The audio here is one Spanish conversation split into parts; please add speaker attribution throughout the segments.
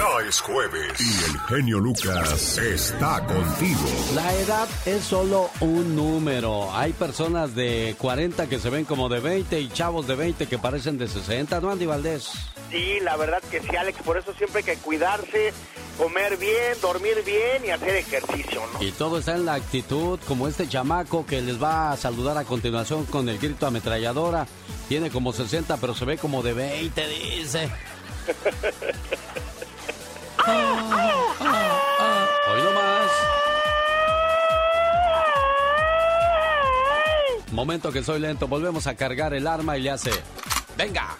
Speaker 1: Ya es jueves y el genio Lucas está contigo.
Speaker 2: La edad es solo un número. Hay personas de 40 que se ven como de 20 y chavos de 20 que parecen de 60, ¿no, Andy Valdés?
Speaker 3: Sí, la verdad que sí, Alex. Por eso siempre hay que cuidarse, comer bien, dormir bien y hacer ejercicio, ¿no?
Speaker 2: Y todo está en la actitud, como este chamaco que les va a saludar a continuación con el grito ametralladora. Tiene como 60, pero se ve como de 20, dice. Hoy no más. Momento que soy lento, volvemos a cargar el arma y le hace. ¡Venga!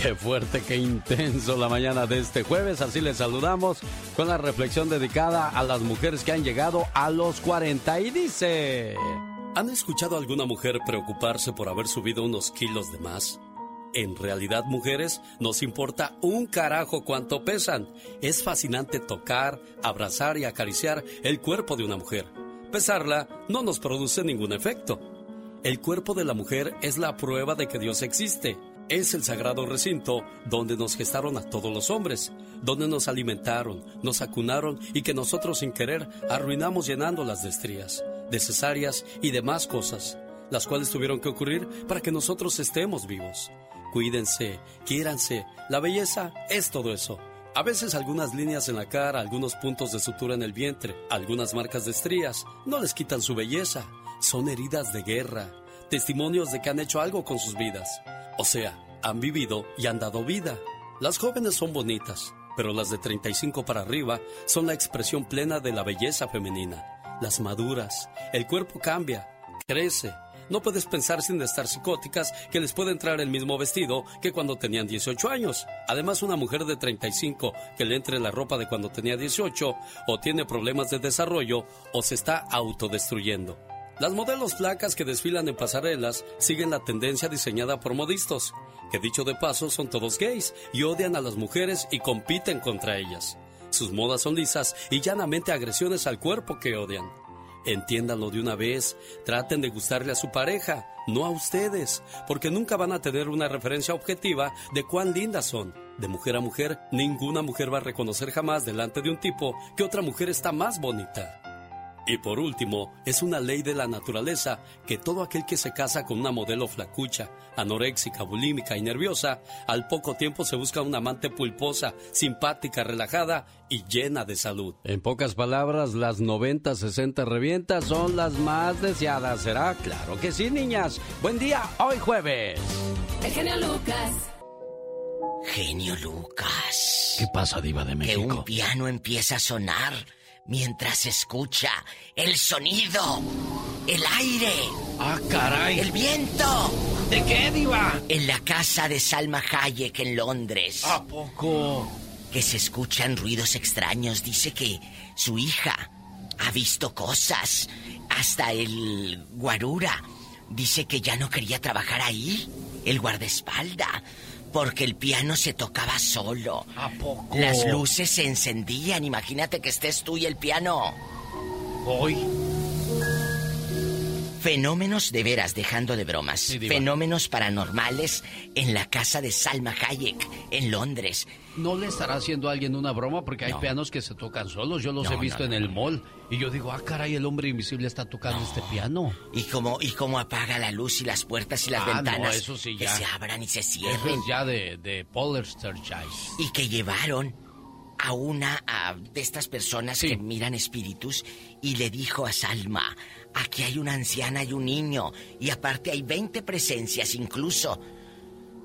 Speaker 2: Qué fuerte, qué intenso la mañana de este jueves. Así les saludamos con la reflexión dedicada a las mujeres que han llegado a los 40 y dice... ¿Han escuchado alguna mujer preocuparse por haber subido unos kilos de más? En realidad, mujeres, nos importa un carajo cuánto pesan. Es fascinante tocar, abrazar y acariciar el cuerpo de una mujer. Pesarla no nos produce ningún efecto. El cuerpo de la mujer es la prueba de que Dios existe es el sagrado recinto donde nos gestaron a todos los hombres, donde nos alimentaron, nos acunaron y que nosotros sin querer arruinamos llenándolas de estrías, de cesáreas y demás cosas, las cuales tuvieron que ocurrir para que nosotros estemos vivos. Cuídense, quiéranse, la belleza es todo eso. A veces algunas líneas en la cara, algunos puntos de sutura en el vientre, algunas marcas de estrías, no les quitan su belleza, son heridas de guerra, testimonios de que han hecho algo con sus vidas. O sea, han vivido y han dado vida. Las jóvenes son bonitas, pero las de 35 para arriba son la expresión plena de la belleza femenina. Las maduras, el cuerpo cambia, crece. No puedes pensar sin estar psicóticas que les puede entrar el mismo vestido que cuando tenían 18 años. Además, una mujer de 35 que le entre la ropa de cuando tenía 18 o tiene problemas de desarrollo o se está autodestruyendo. Las modelos flacas que desfilan en pasarelas siguen la tendencia diseñada por modistas, que dicho de paso son todos gays y odian a las mujeres y compiten contra ellas. Sus modas son lisas y llanamente agresiones al cuerpo que odian. Entiéndanlo de una vez, traten de gustarle a su pareja, no a ustedes, porque nunca van a tener una referencia objetiva de cuán lindas son. De mujer a mujer, ninguna mujer va a reconocer jamás delante de un tipo que otra mujer está más bonita. Y por último, es una ley de la naturaleza que todo aquel que se casa con una modelo flacucha, anoréxica, bulímica y nerviosa, al poco tiempo se busca una amante pulposa, simpática, relajada y llena de salud. En pocas palabras, las 90, 60 revientas son las más deseadas, ¿será? Claro que sí, niñas. Buen día, hoy jueves.
Speaker 4: El genio Lucas.
Speaker 5: Genio Lucas.
Speaker 2: ¿Qué pasa, Diva de México?
Speaker 5: Que un piano empieza a sonar mientras escucha el sonido, el aire.
Speaker 2: ¡Ah, caray!
Speaker 5: ¡El viento!
Speaker 2: ¿De qué, Diva?
Speaker 5: En la casa de Salma Hayek en Londres.
Speaker 2: ¿A poco?
Speaker 5: Que se escuchan ruidos extraños. Dice que su hija ha visto cosas. Hasta el guarura. Dice que ya no quería trabajar ahí. El guardaespalda porque el piano se tocaba solo.
Speaker 2: ¿A poco?
Speaker 5: Las luces se encendían. Imagínate que estés tú y el piano.
Speaker 2: Hoy.
Speaker 5: Fenómenos de veras, dejando de bromas. Fenómenos paranormales en la casa de Salma Hayek, en Londres.
Speaker 2: ¿No le estará haciendo a alguien una broma? Porque hay pianos que se tocan solos. Yo los he visto en el mall. Y yo digo, ah, caray, el hombre invisible está tocando este piano.
Speaker 5: ¿Y cómo, ¿Y cómo apaga la luz y las puertas y las
Speaker 2: ah,
Speaker 5: ventanas?
Speaker 2: eso sí,
Speaker 5: ya. Que se abran y se cierren.
Speaker 2: ya de, de.
Speaker 5: Y que llevaron a una de estas personas que miran espíritus y le dijo a Salma, aquí hay una anciana y un niño y aparte hay 20 presencias incluso.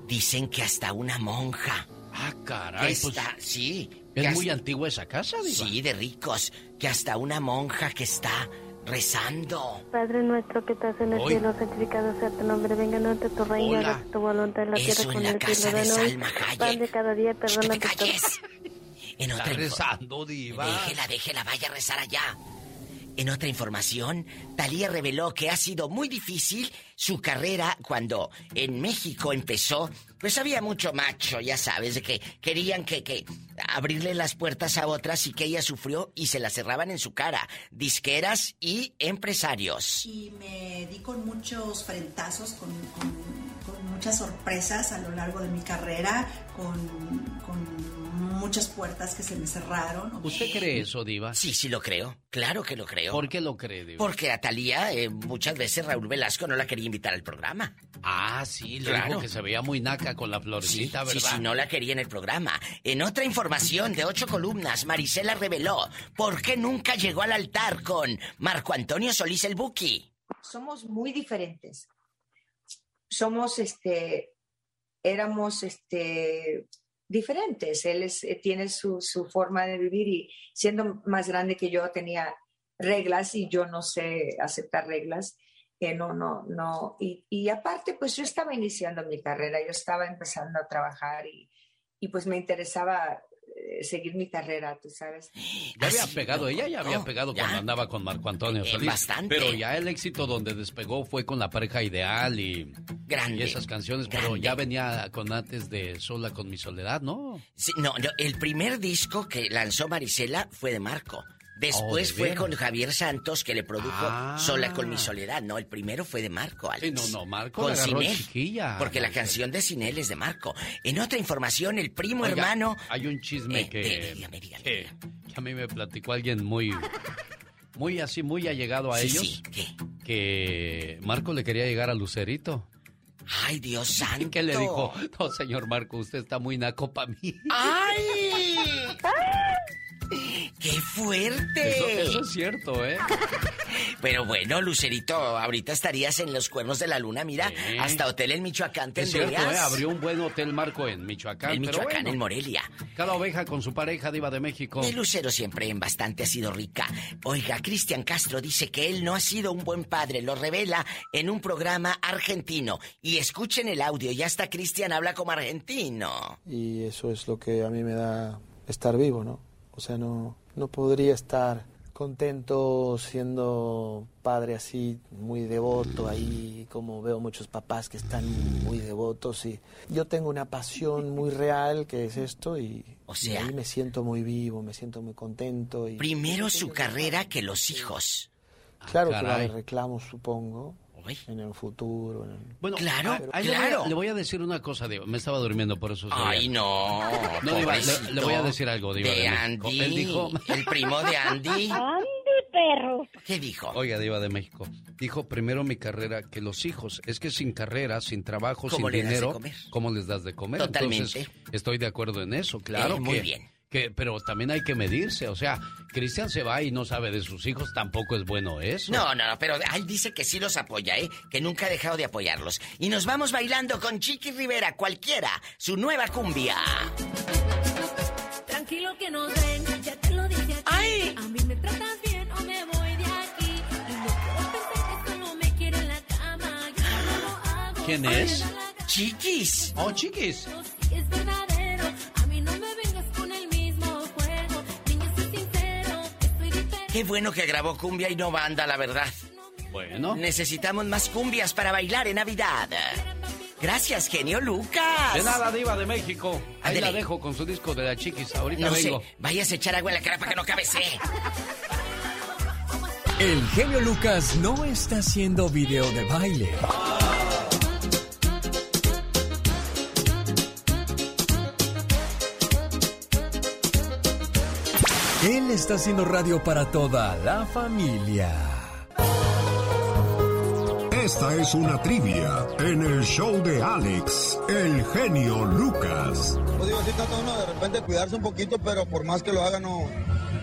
Speaker 5: Dicen que hasta una monja.
Speaker 2: Ah, caray.
Speaker 5: Pues está, sí.
Speaker 2: ¿Es muy antigua esa casa,
Speaker 5: Diva? Sí, de ricos. Que hasta una monja que está rezando.
Speaker 6: Padre nuestro que estás en el cielo, santificado sea tu nombre, venga a tu reino, hágase tu voluntad en la
Speaker 5: Eso
Speaker 6: tierra
Speaker 5: en la casa de Salma Hayek.
Speaker 6: de cada día, perdona
Speaker 5: que te En otra
Speaker 2: Está rezando, diva.
Speaker 5: Déjela, déjela, vaya a rezar allá. En otra información, Talía reveló que ha sido muy difícil su carrera cuando en México empezó. Pues había mucho macho, ya sabes, de que querían que, que abrirle las puertas a otras y que ella sufrió y se las cerraban en su cara. Disqueras y empresarios.
Speaker 7: Y me di con muchos frentazos, con, muchas sorpresas a lo largo de mi carrera, con, con muchas puertas que se me cerraron.
Speaker 2: ¿Usted cree eso, Diva?
Speaker 5: Sí, sí lo creo. Claro que lo creo.
Speaker 2: ¿Por qué lo cree, Diva?
Speaker 5: Porque a Talía eh, muchas veces Raúl Velasco no la quería invitar al programa.
Speaker 2: Ah, sí, le dijo que se veía muy naca con la florecita, ¿verdad?
Speaker 5: Sí, sí, no la quería en el programa. En otra información de ocho columnas, Marisela reveló por qué nunca llegó al altar con Marco Antonio Solís el Buki.
Speaker 8: Somos muy diferentes. Somos, este, éramos, este, diferentes. Él eh, tiene su, forma de vivir y siendo más grande que yo tenía reglas y yo no sé aceptar reglas. que no, no, no. Y, y, aparte, pues yo estaba iniciando mi carrera, yo estaba empezando a trabajar y, y pues me interesaba eh, seguir mi carrera, tú sabes.
Speaker 2: Ya había pegado, ella ya había pegado cuando andaba con Marco Antonio eh, Solís.
Speaker 5: bastante.
Speaker 2: Pero ya el éxito donde despegó fue con la pareja ideal y, y esas canciones, pero ya venía con antes de Sola con mi soledad, ¿no?
Speaker 5: no, no, el primer disco que lanzó Marisela fue de Marco. Después oh, fue con Javier Santos que le produjo ah. Sola con mi soledad. No, el primero fue de Marco, Alex.
Speaker 2: Sí, no, no, Marco
Speaker 5: con Ciné, Porque la canción de Cinel es de Marco. En otra información, el primo hermano.
Speaker 2: Hay un chisme eh, que, que, a mí me platicó alguien muy. Muy así, muy allegado a ellos.
Speaker 5: ¿Qué?
Speaker 2: Que Marco le quería llegar a Lucerito.
Speaker 5: Ay, Dios santo.
Speaker 2: ¿Qué le dijo? No, señor Marco, usted está muy naco para mí.
Speaker 5: ¡Ay! ¡Qué fuerte!
Speaker 2: Eso, es cierto, ¿eh?
Speaker 5: Pero bueno, Lucerito, ahorita estarías en los cuernos de la luna, mira, hasta hotel en Michoacán tendrías.
Speaker 2: Es cierto, ¿eh? Abrió un buen hotel Marco en Michoacán.
Speaker 5: En Michoacán, en Morelia.
Speaker 2: Cada oveja con su pareja diva de México.
Speaker 5: El Lucero siempre en bastante ha sido rica. Oiga, Cristian Castro dice que él no ha sido un buen padre, lo revela en un programa argentino. Y escuchen el audio, ya hasta Cristian habla como argentino.
Speaker 9: Y eso es lo que a mí me da estar vivo, ¿no? O sea, no, no podría estar contento siendo padre así muy devoto ahí como veo muchos papás que están muy devotos y yo tengo una pasión muy real que es esto y,
Speaker 5: o sea,
Speaker 9: ahí me siento muy vivo me siento muy contento y
Speaker 5: primero su carrera que los hijos.
Speaker 9: Claro que va reclamo supongo en el futuro.
Speaker 2: Bueno, claro, claro. Le voy, a, decir una cosa, Diego. Me estaba durmiendo por eso.
Speaker 5: Ay, no.
Speaker 2: no le, voy a decir algo, Diva.
Speaker 5: De, Andy. Él dijo... El primo de Andy.
Speaker 10: Andy, perro.
Speaker 5: ¿Qué dijo?
Speaker 2: Oiga, Diva de México. Dijo primero mi carrera que los hijos. Es que sin carrera, sin trabajo, sin dinero, ¿cómo les das de comer?
Speaker 5: Totalmente.
Speaker 2: Entonces, estoy de acuerdo en eso, claro.
Speaker 5: Eh, muy bien
Speaker 2: pero también hay que medirse, o sea, Cristian se va y no sabe de sus hijos, tampoco es bueno eso.
Speaker 5: No, no, no, pero él dice que sí los apoya, ¿eh? Que nunca ha dejado de apoyarlos. Y nos vamos bailando con Chiqui Rivera, cualquiera, su nueva cumbia.
Speaker 4: Tranquilo que nos ven, ya te lo dije
Speaker 5: ¡Ay!
Speaker 4: A mí me tratas bien o me voy de aquí. Y no quiero que no me quiere en la cama. Yo no lo hago.
Speaker 2: ¿Quién es?
Speaker 5: Chiquis.
Speaker 2: Oh, Chiquis.
Speaker 4: Es verdadero.
Speaker 5: Qué bueno que grabó cumbia y no banda, la verdad.
Speaker 2: Bueno.
Speaker 5: Necesitamos más cumbias para bailar en Navidad. Gracias, genio Lucas.
Speaker 2: De nada, diva de México. Ahí la dejo con su disco de la chiquis. Ahorita no vengo.
Speaker 5: Sé. Vayas a echar agua en la cara para que no cabece.
Speaker 11: El genio Lucas no está haciendo video de baile. Él está haciendo radio para toda la familia.
Speaker 12: Esta es una trivia en el show de Alex, el genio Lucas.
Speaker 13: Pues digo, sí trata uno de repente cuidarse un poquito, pero por más que lo haga, no,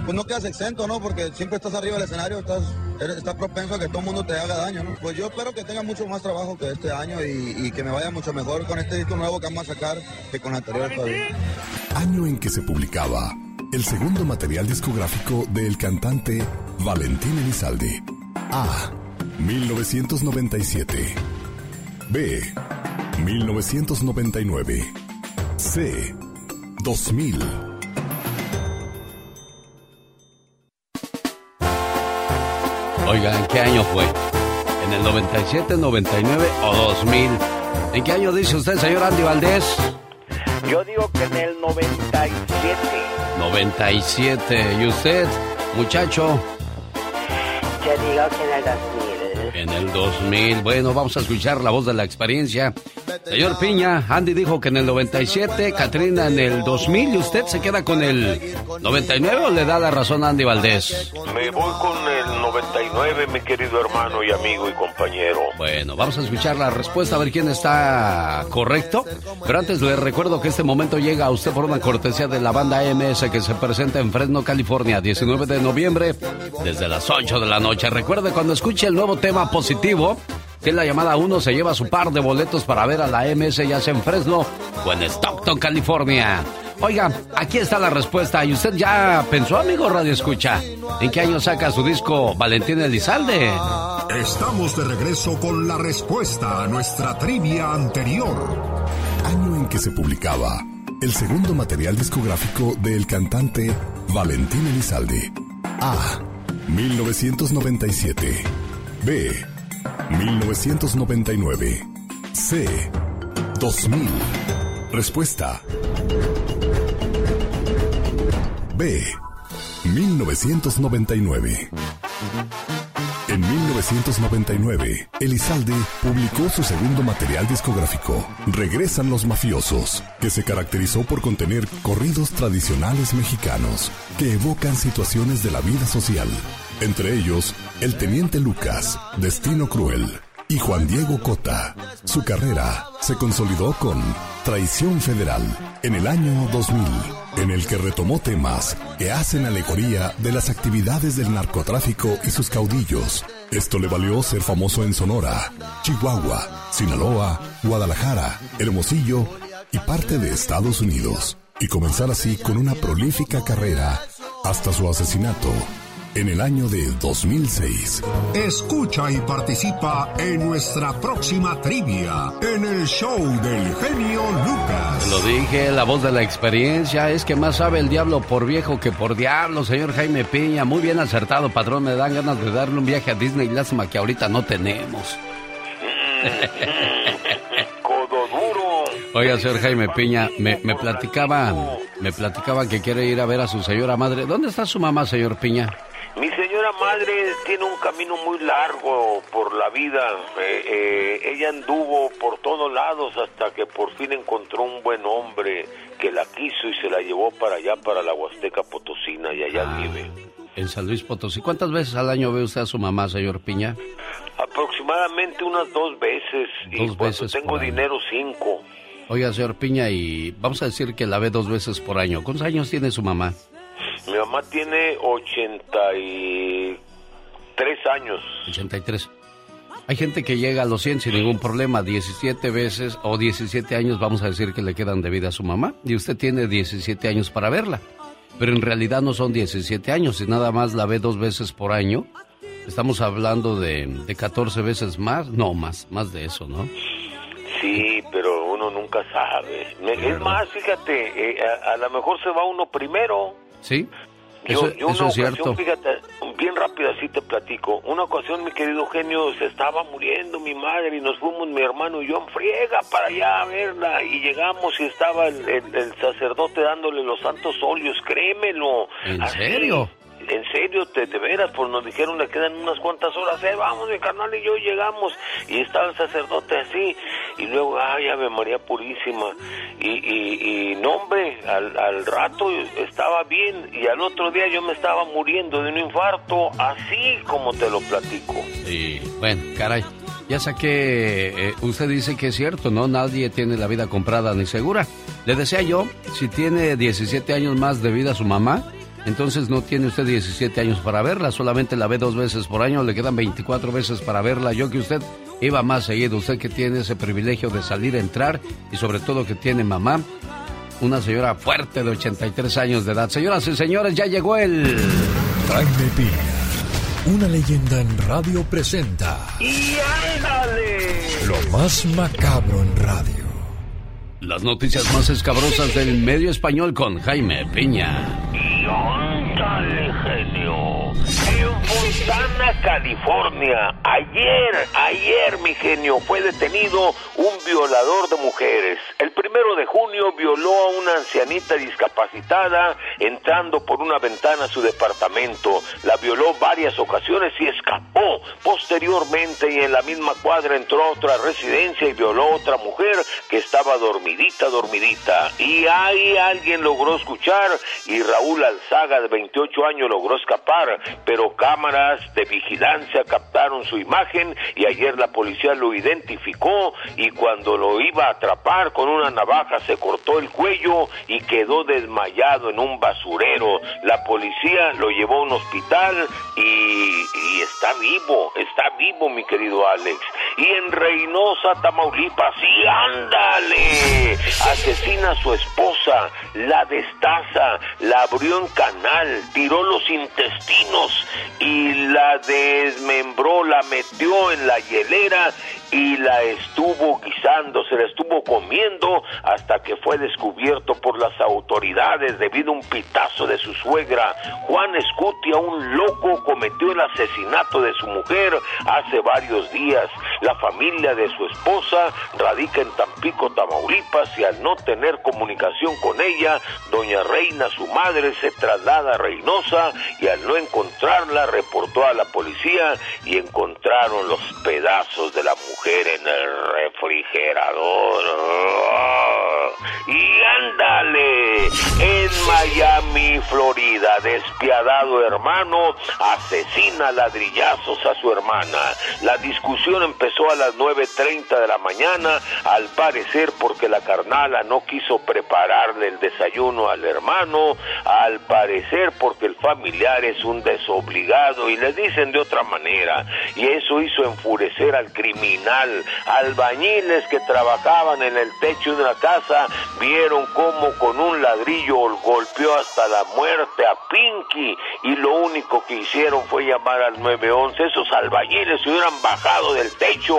Speaker 13: pues no quedas exento, ¿no? Porque siempre estás arriba del escenario, estás, estás propenso a que todo el mundo te haga daño, ¿no? Pues yo espero que tenga mucho más trabajo que este año y, y que me vaya mucho mejor con este disco nuevo que vamos a sacar que con el anterior todavía.
Speaker 12: Año en que se publicaba el segundo material discográfico del cantante Valentín Elizalde. A. 1997. B. 1999. C. 2000.
Speaker 2: Oiga, ¿en qué año fue? ¿En el 97, 99 o 2000? ¿En qué año dice usted, señor Andy Valdés?
Speaker 3: Yo digo que en el 97.
Speaker 2: 97. ¿Y usted, muchacho?
Speaker 14: Yo digo que en el 2000.
Speaker 2: En el 2000. Bueno, vamos a escuchar la voz de la experiencia. Señor Piña, Andy dijo que en el 97, Katrina en el 2000 y usted se queda con el 99 o le da la razón a Andy Valdés.
Speaker 15: Me voy con el 99, mi querido hermano y amigo y compañero.
Speaker 2: Bueno, vamos a escuchar la respuesta a ver quién está correcto. Pero antes le recuerdo que este momento llega a usted por una cortesía de la banda AMS que se presenta en Fresno, California, 19 de noviembre, desde las 8 de la noche. Recuerde cuando escuche el nuevo tema positivo, en la llamada 1 se lleva su par de boletos para ver a la AMS ya sea Fresno o en Stockton, California. Oiga, aquí está la respuesta. ¿Y usted ya pensó, amigo Radio Escucha? ¿En qué año saca su disco Valentín Elizalde?
Speaker 12: Estamos de regreso con la respuesta a nuestra trivia anterior. Año en que se publicaba el segundo material discográfico del cantante Valentín Elizalde. A. 1997. B. 1999. C. 2000. Respuesta. B. 1999. En 1999, Elizalde publicó su segundo material discográfico, Regresan los Mafiosos, que se caracterizó por contener corridos tradicionales mexicanos que evocan situaciones de la vida social, entre ellos El Teniente Lucas, Destino Cruel y Juan Diego Cota. Su carrera se consolidó con Traición Federal en el año 2000, en el que retomó temas que hacen alegoría de las actividades del narcotráfico y sus caudillos. Esto le valió ser famoso en Sonora, Chihuahua, Sinaloa, Guadalajara, Hermosillo y parte de Estados Unidos, y comenzar así con una prolífica carrera hasta su asesinato en el año de 2006. Escucha y participa en nuestra próxima trivia en el show del genio Lucas.
Speaker 2: Lo dije, la voz de la experiencia es que más sabe el diablo por viejo que por diablo, señor Jaime Piña. Muy bien acertado, patrón. Me dan ganas de darle un viaje a Disney. Lástima que ahorita no tenemos.
Speaker 15: Codo duro.
Speaker 2: Oiga, señor Jaime Piña, me, me platicaba, me platicaba que quiere ir a ver a su señora madre. ¿Dónde está su mamá, señor Piña?
Speaker 15: Mi señora madre tiene un camino muy largo por la vida. Eh, eh, ella anduvo por todos lados hasta que por fin encontró un buen hombre que la quiso y se la llevó para allá, para la Huasteca Potosina, y allá vive.
Speaker 2: En San Luis Potosí. ¿Cuántas veces al año ve usted a su mamá, señor Piña?
Speaker 15: Aproximadamente unas dos veces. y
Speaker 2: Dos
Speaker 15: cuando
Speaker 2: veces
Speaker 15: tengo
Speaker 2: por año.
Speaker 15: dinero, cinco.
Speaker 2: Oiga, señor Piña, y vamos a decir que la ve dos veces por año. ¿Cuántos años tiene su mamá?
Speaker 15: Mi mamá tiene 83 años.
Speaker 2: 83. Hay gente que llega a los 100 sin ningún problema, 17 veces o 17 años vamos a decir que le quedan de vida a su mamá y usted tiene 17 años para verla. Pero en realidad no son 17 años, si nada más la ve dos veces por año, estamos hablando de, de 14 veces más, no más, más de eso, ¿no?
Speaker 15: Sí, pero uno nunca sabe. Me- es más, fíjate, eh, a, a lo mejor se va uno primero.
Speaker 2: ¿Sí?
Speaker 15: Yo,
Speaker 2: Eso,
Speaker 15: yo una
Speaker 2: es
Speaker 15: ocasión,
Speaker 2: cierto.
Speaker 15: fíjate, bien rápido así te platico. Una ocasión, mi querido genio, se estaba muriendo mi madre y nos fuimos mi hermano y yo en friega para allá a verla. Y llegamos y estaba el, el- el sacerdote dándole los santos óleos, créemelo.
Speaker 2: ¿En
Speaker 15: Así.
Speaker 2: serio?
Speaker 15: En serio, te, de veras, pues nos dijeron le quedan unas cuantas horas, eh, vamos, mi carnal y yo llegamos, y estaba el sacerdote así, y luego, ay, Ave María Purísima, y, y, y no, hombre, al, al rato estaba bien, y al otro día yo me estaba muriendo de un infarto, así como te lo platico.
Speaker 2: Y bueno, caray, ya saqué, eh, usted dice que es cierto, ¿no? Nadie tiene la vida comprada ni segura. Le decía yo, si tiene 17 años más de vida su mamá, entonces no tiene usted 17 años para verla, solamente la ve dos veces por año, le quedan 24 veces para verla. Yo que usted iba más seguido, usted que tiene ese privilegio de salir, entrar y sobre todo que tiene mamá, una señora fuerte de 83 años de edad. Señoras y señores, ya llegó el...
Speaker 11: Jaime Piña, una leyenda en radio presenta
Speaker 15: ¡Y ándale!
Speaker 11: lo más macabro en radio.
Speaker 2: Las noticias más escabrosas del medio español con Jaime Piña.
Speaker 15: ¡Y ándale, genio! ¡Tiempo Santana, California. Ayer, ayer, mi genio, fue detenido un violador de mujeres. El primero de junio violó a una ancianita discapacitada entrando por una ventana a su departamento. La violó varias ocasiones y escapó. Posteriormente y en la misma cuadra entró a otra residencia y violó a otra mujer que estaba dormidita, dormidita. Y ahí alguien logró escuchar y Raúl Alzaga de 28 años logró escapar, pero de vigilancia captaron su imagen y ayer la policía lo identificó y cuando lo iba a atrapar con una navaja se cortó el cuello y quedó desmayado en un basurero. La policía lo llevó a un hospital y, y está vivo, está vivo mi querido Alex. Y en Reynosa, Tamaulipas, sí, ándale, asesina a su esposa, la destaza, la abrió en canal, tiró los intestinos y la desmembró, la metió en la hielera y la estuvo guisando, se la estuvo comiendo hasta que fue descubierto por las autoridades debido a un pitazo de su suegra. Juan Escutia, un loco, cometió el asesinato de su mujer hace varios días. La familia de su esposa radica en Tampico, Tamaulipas y al no tener comunicación con ella, doña Reina, su madre, se traslada a Reynosa y al no encontrarla a la policía y encontraron los pedazos de la mujer en el refrigerador. Y ándale, en Miami, Florida, despiadado hermano asesina ladrillazos a su hermana. La discusión empezó a las 9.30 de la mañana, al parecer porque la carnala no quiso prepararle el desayuno al hermano, al parecer porque el familiar es un desobligado y le dicen de otra manera, y eso hizo enfurecer al criminal. Albañiles que trabajaban en el techo de una casa vieron cómo con un ladrillo golpeó hasta la muerte a Pinky y lo único que hicieron fue llamar al 911. Esos albañiles se hubieran bajado del techo.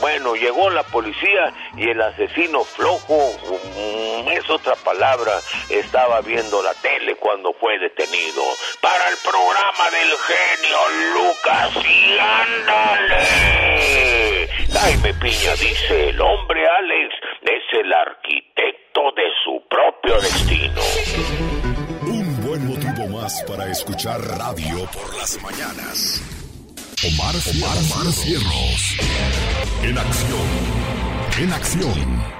Speaker 15: Bueno, llegó la policía y el asesino flojo, mm, es otra palabra, estaba viendo la tele cuando fue detenido. Para el programa del genio Lucas y ándale. Jaime Piña dice, el hombre Alex es el arquitecto de su propio destino.
Speaker 12: Un buen motivo más para escuchar radio por las mañanas. Omar, Omar, Omar Cierros. En acción. En acción.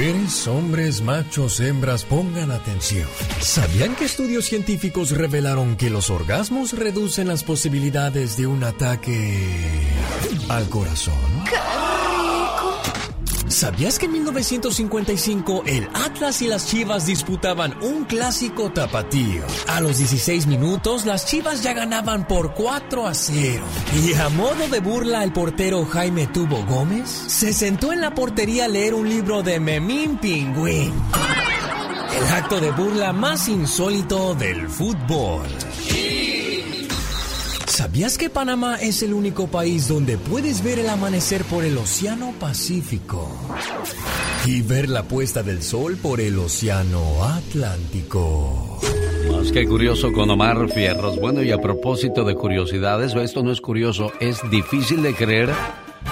Speaker 11: Mujeres, hombres, machos, hembras, pongan atención. ¿Sabían que estudios científicos revelaron que los orgasmos reducen las posibilidades de un ataque al corazón? ¿Sabías que en 1955 el Atlas y las Chivas disputaban un clásico tapatío? A los 16 minutos las Chivas ya ganaban por 4 a 0. Y a modo de burla el portero Jaime Tubo Gómez se sentó en la portería a leer un libro de Memín Pingüín. El acto de burla más insólito del fútbol. ¿Sabías que Panamá es el único país donde puedes ver el amanecer por el Océano Pacífico y ver la puesta del sol por el Océano Atlántico?
Speaker 2: Más que curioso con Omar Fierros. Bueno, y a propósito de curiosidades, esto no es curioso, es difícil de creer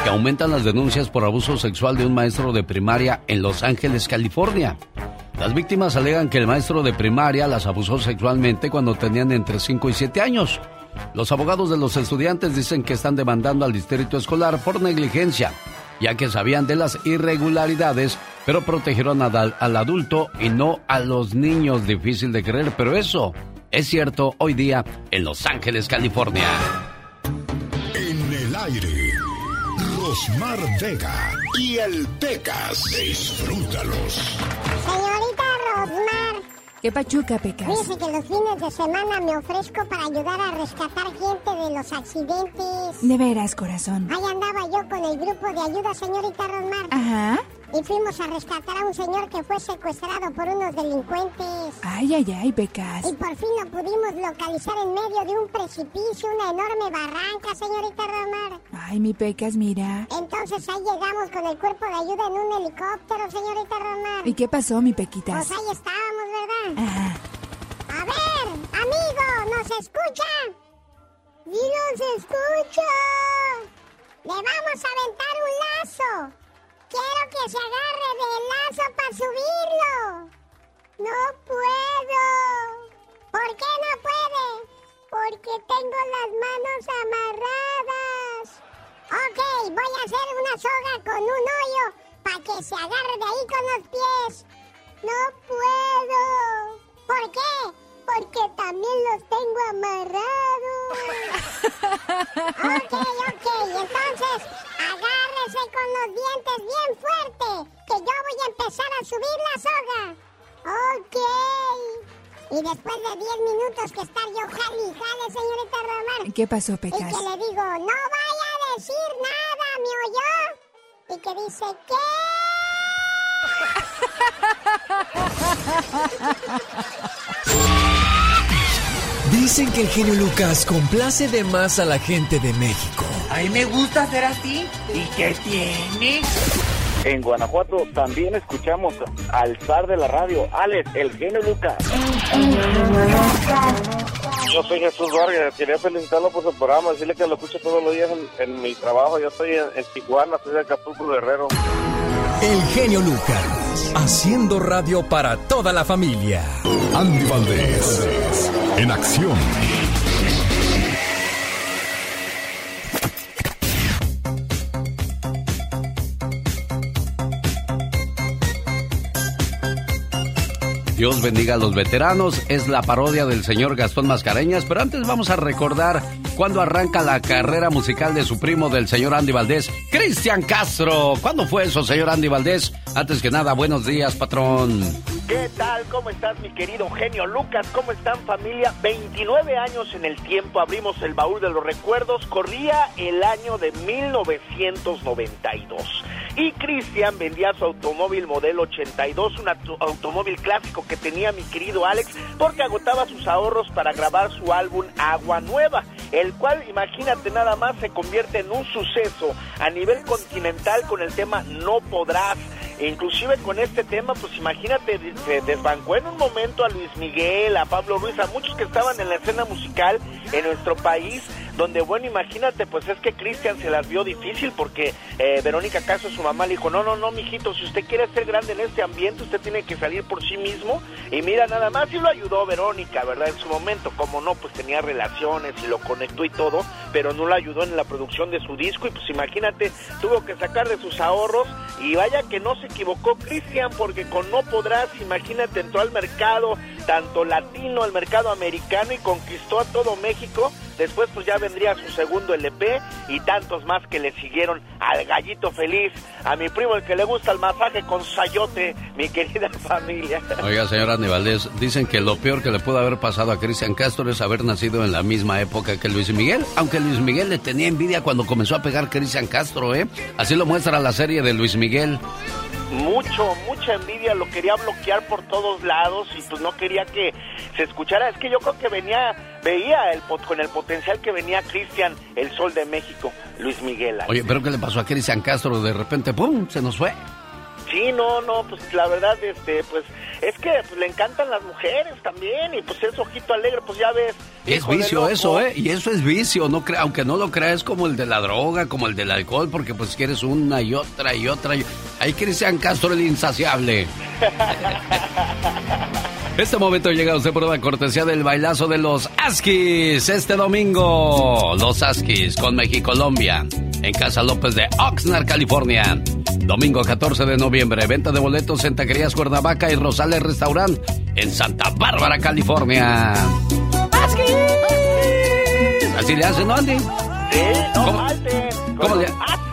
Speaker 2: que aumentan las denuncias por abuso sexual de un maestro de primaria en Los Ángeles, California. Las víctimas alegan que el maestro de primaria las abusó sexualmente cuando tenían entre 5 y 7 años. Los abogados de los estudiantes dicen que están demandando al distrito escolar por negligencia, ya que sabían de las irregularidades, pero protegieron al, al adulto y no a los niños. Difícil de creer, pero eso es cierto hoy día en Los Ángeles, California.
Speaker 12: En el aire, Rosmar Vega y el Pecas. Disfrútalos.
Speaker 16: Señorita Rosmar,
Speaker 17: ¿Qué pachuca, Pecas?
Speaker 16: dice que los fines de semana me ofrezco para ayudar a rescatar gente de los accidentes.
Speaker 17: De veras, corazón.
Speaker 16: Ahí andaba yo con el grupo de ayuda, señorita Rosmar.
Speaker 17: Ajá.
Speaker 16: Y fuimos a rescatar a un señor que fue secuestrado por unos delincuentes.
Speaker 17: Ay, ay, ay, Pecas.
Speaker 16: Y por fin lo pudimos localizar en medio de un precipicio, una enorme barranca, señorita Rosmar.
Speaker 17: Ay, mi Pecas, mira.
Speaker 16: Entonces ahí llegamos con el cuerpo de ayuda en un helicóptero, señorita Rosmar.
Speaker 17: ¿Y qué pasó, mi Pequitas?
Speaker 16: Pues ahí estábamos, ¿verdad?
Speaker 17: Ajá.
Speaker 16: A ver, amigo, ¿nos escucha? ¡Sí los escucho! ¡Le vamos a aventar un lazo! ¡Quiero que se agarre del lazo para subirlo! ¡No puedo! ¿Por qué no puede? Porque tengo las manos amarradas. Ok, voy a hacer una soga con un hoyo para que se agarre de ahí con los pies. No puedo. ¿Por qué? Porque también los tengo amarrados. Ok, ok. Entonces, agárrese con los dientes bien fuerte, que yo voy a empezar a subir la soga. Ok. Y después de 10 minutos que estar yo jale y jale, señorita Román.
Speaker 17: ¿Qué pasó,
Speaker 16: Y
Speaker 17: Pecas?
Speaker 16: que le digo, no vaya a decir nada, ¿me oyó? Y que dice,
Speaker 11: Dicen que el genio Lucas complace de más a la gente de México.
Speaker 18: A mí me gusta ser así. ¿Y qué tiene?
Speaker 19: En Guanajuato también escuchamos al zar de la radio, Alex, el genio Lucas.
Speaker 20: Yo soy Jesús Vargas, quería felicitarlo por su programa, decirle que lo escucho todos los días en, en mi trabajo. Yo estoy en, en Tijuana, estoy de Acapulco, Guerrero.
Speaker 11: El genio Lucas, haciendo radio para toda la familia.
Speaker 12: Andy Valdés, en acción.
Speaker 2: Dios bendiga a los veteranos es la parodia del señor Gastón Mascareñas, pero antes vamos a recordar cuándo arranca la carrera musical de su primo del señor Andy Valdés, Cristian Castro. ¿Cuándo fue eso, señor Andy Valdés? Antes que nada, buenos días, patrón.
Speaker 3: ¿Qué tal? ¿Cómo estás, mi querido genio Lucas? ¿Cómo están, familia? 29 años en el tiempo, abrimos el baúl de los recuerdos. Corría el año de 1992. Y Cristian vendía su automóvil modelo 82, un auto- automóvil clásico que tenía mi querido Alex, porque agotaba sus ahorros para grabar su álbum Agua Nueva, el cual, imagínate nada más, se convierte en un suceso a nivel continental con el tema No Podrás. E inclusive con este tema, pues imagínate, se desbancó en un momento a Luis Miguel, a Pablo Ruiz, a muchos que estaban en la escena musical en nuestro país, donde, bueno, imagínate, pues es que Cristian se las vio difícil porque eh, Verónica Caso, su mamá, le dijo, no, no, no, mijito, si usted quiere ser grande en este ambiente, usted tiene que salir por sí mismo. Y mira, nada más, y lo ayudó Verónica, ¿verdad? En su momento, como no, pues tenía relaciones y lo conectó y todo, pero no lo ayudó en la producción de su disco y pues imagínate, tuvo que sacar de sus ahorros y vaya que no se equivocó Cristian porque con No Podrás, imagínate, entró al mercado tanto latino, al mercado americano y conquistó a todo México. Después pues ya vendría su segundo LP y tantos más que le siguieron al gallito feliz, a mi primo el que le gusta el masaje con sayote, mi querida familia.
Speaker 2: Oiga, señor Andy Valdés, dicen que lo peor que le pudo haber pasado a Cristian Castro es haber nacido en la misma época que Luis Miguel, aunque Luis Miguel le tenía envidia cuando comenzó a pegar Cristian Castro, ¿eh? Así lo muestra la serie de Luis Miguel.
Speaker 3: mucho, mucha envidia, lo quería bloquear por todos lados y pues no quería que se escuchara. Es que yo creo que venía, veía el, con el potencial que venía Cristian, el sol de México, Luis Miguel.
Speaker 2: Oye, pero ¿qué le pasó a Cristian Castro? De repente, ¡pum! Se nos fue.
Speaker 3: Sí, no, no, pues la verdad, este, pues es que pues, le encantan las mujeres también y pues es ojito alegre, pues ya ves.
Speaker 2: Es vicio eso, ¿eh? Y eso es vicio, no cre- aunque no lo creas como el de la droga, como el del alcohol, porque pues quieres una y otra y otra. y- Ahí Cristian Castro el insaciable. Este momento llega a usted por la cortesía del bailazo de los Askis este domingo. Los Askis con México-Colombia en Casa López de Oxnard, California. Domingo 14 de noviembre, venta de boletos en Taquerías Cuernavaca y Rosales Restaurant en Santa Bárbara, California. Así le hacen, ¿no, Andy?
Speaker 3: Sí, no
Speaker 2: ¿Cómo? ¿Cómo le-
Speaker 3: Askis,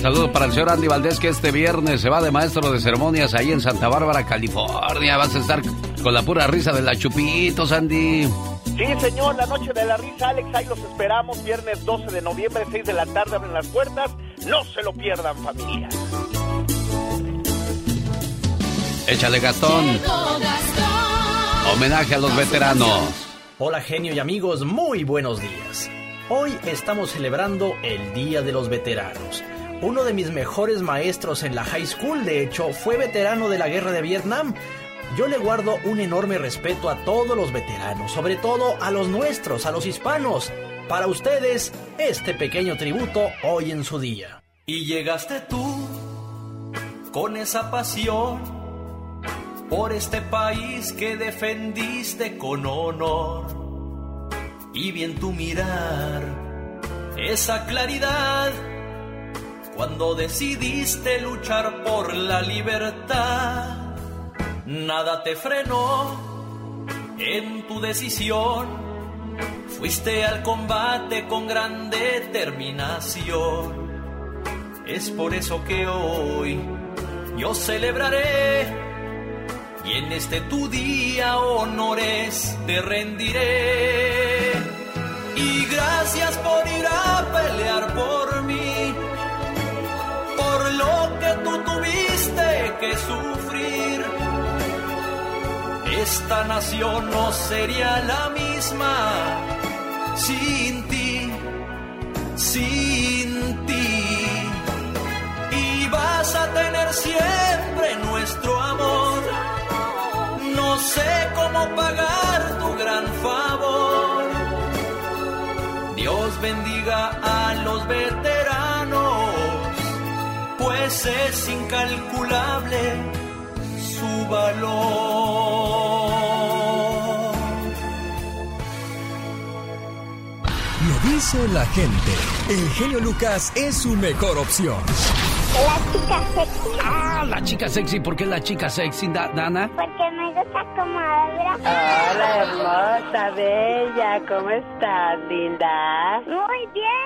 Speaker 2: Saludos para el señor Andy Valdés que este viernes se va de maestro de ceremonias ahí en Santa Bárbara, California. Vas a estar con la pura risa de la Chupitos, Andy.
Speaker 3: Sí, señor, la noche de la risa, Alex, ahí los esperamos, viernes 12 de noviembre, 6 de la tarde, abren las puertas. No se lo pierdan, familia.
Speaker 2: Échale Gastón. Homenaje a los veteranos.
Speaker 21: Hola genio y amigos, muy buenos días. Hoy estamos celebrando el Día de los Veteranos. Uno de mis mejores maestros en la high school, de hecho, fue veterano de la guerra de Vietnam. yo le guardo un enorme respeto a todos los veteranos, sobre todo a los nuestros, a los hispanos. Para ustedes, este pequeño tributo hoy en su día.
Speaker 22: Y llegaste tú con esa pasión por este país que defendiste con honor. Y bien tu mirar, esa claridad, cuando decidiste luchar por la libertad, nada te frenó en tu decisión. Fuiste al combate con gran determinación. Es por eso que hoy yo celebraré y en este tu día honores te rendiré. Y gracias por ir a pelear por mí, por lo que tú tuviste que sufrir. Esta nación no sería la misma sin ti, sin ti. Y vas a tener siempre nuestro amor. No sé cómo pagar tu gran favor. Dios bendiga a los veteranos, pues es incalculable su valor.
Speaker 11: Lo dice la gente. El genio Lucas es su mejor opción.
Speaker 16: La chica sexy.
Speaker 2: Ah, la chica sexy. ¿Por qué la chica sexy, Da- Dana?
Speaker 16: Porque me gusta como habla.
Speaker 14: Hola, hermosa, bella. ¿Cómo estás, linda?
Speaker 16: Muy bien.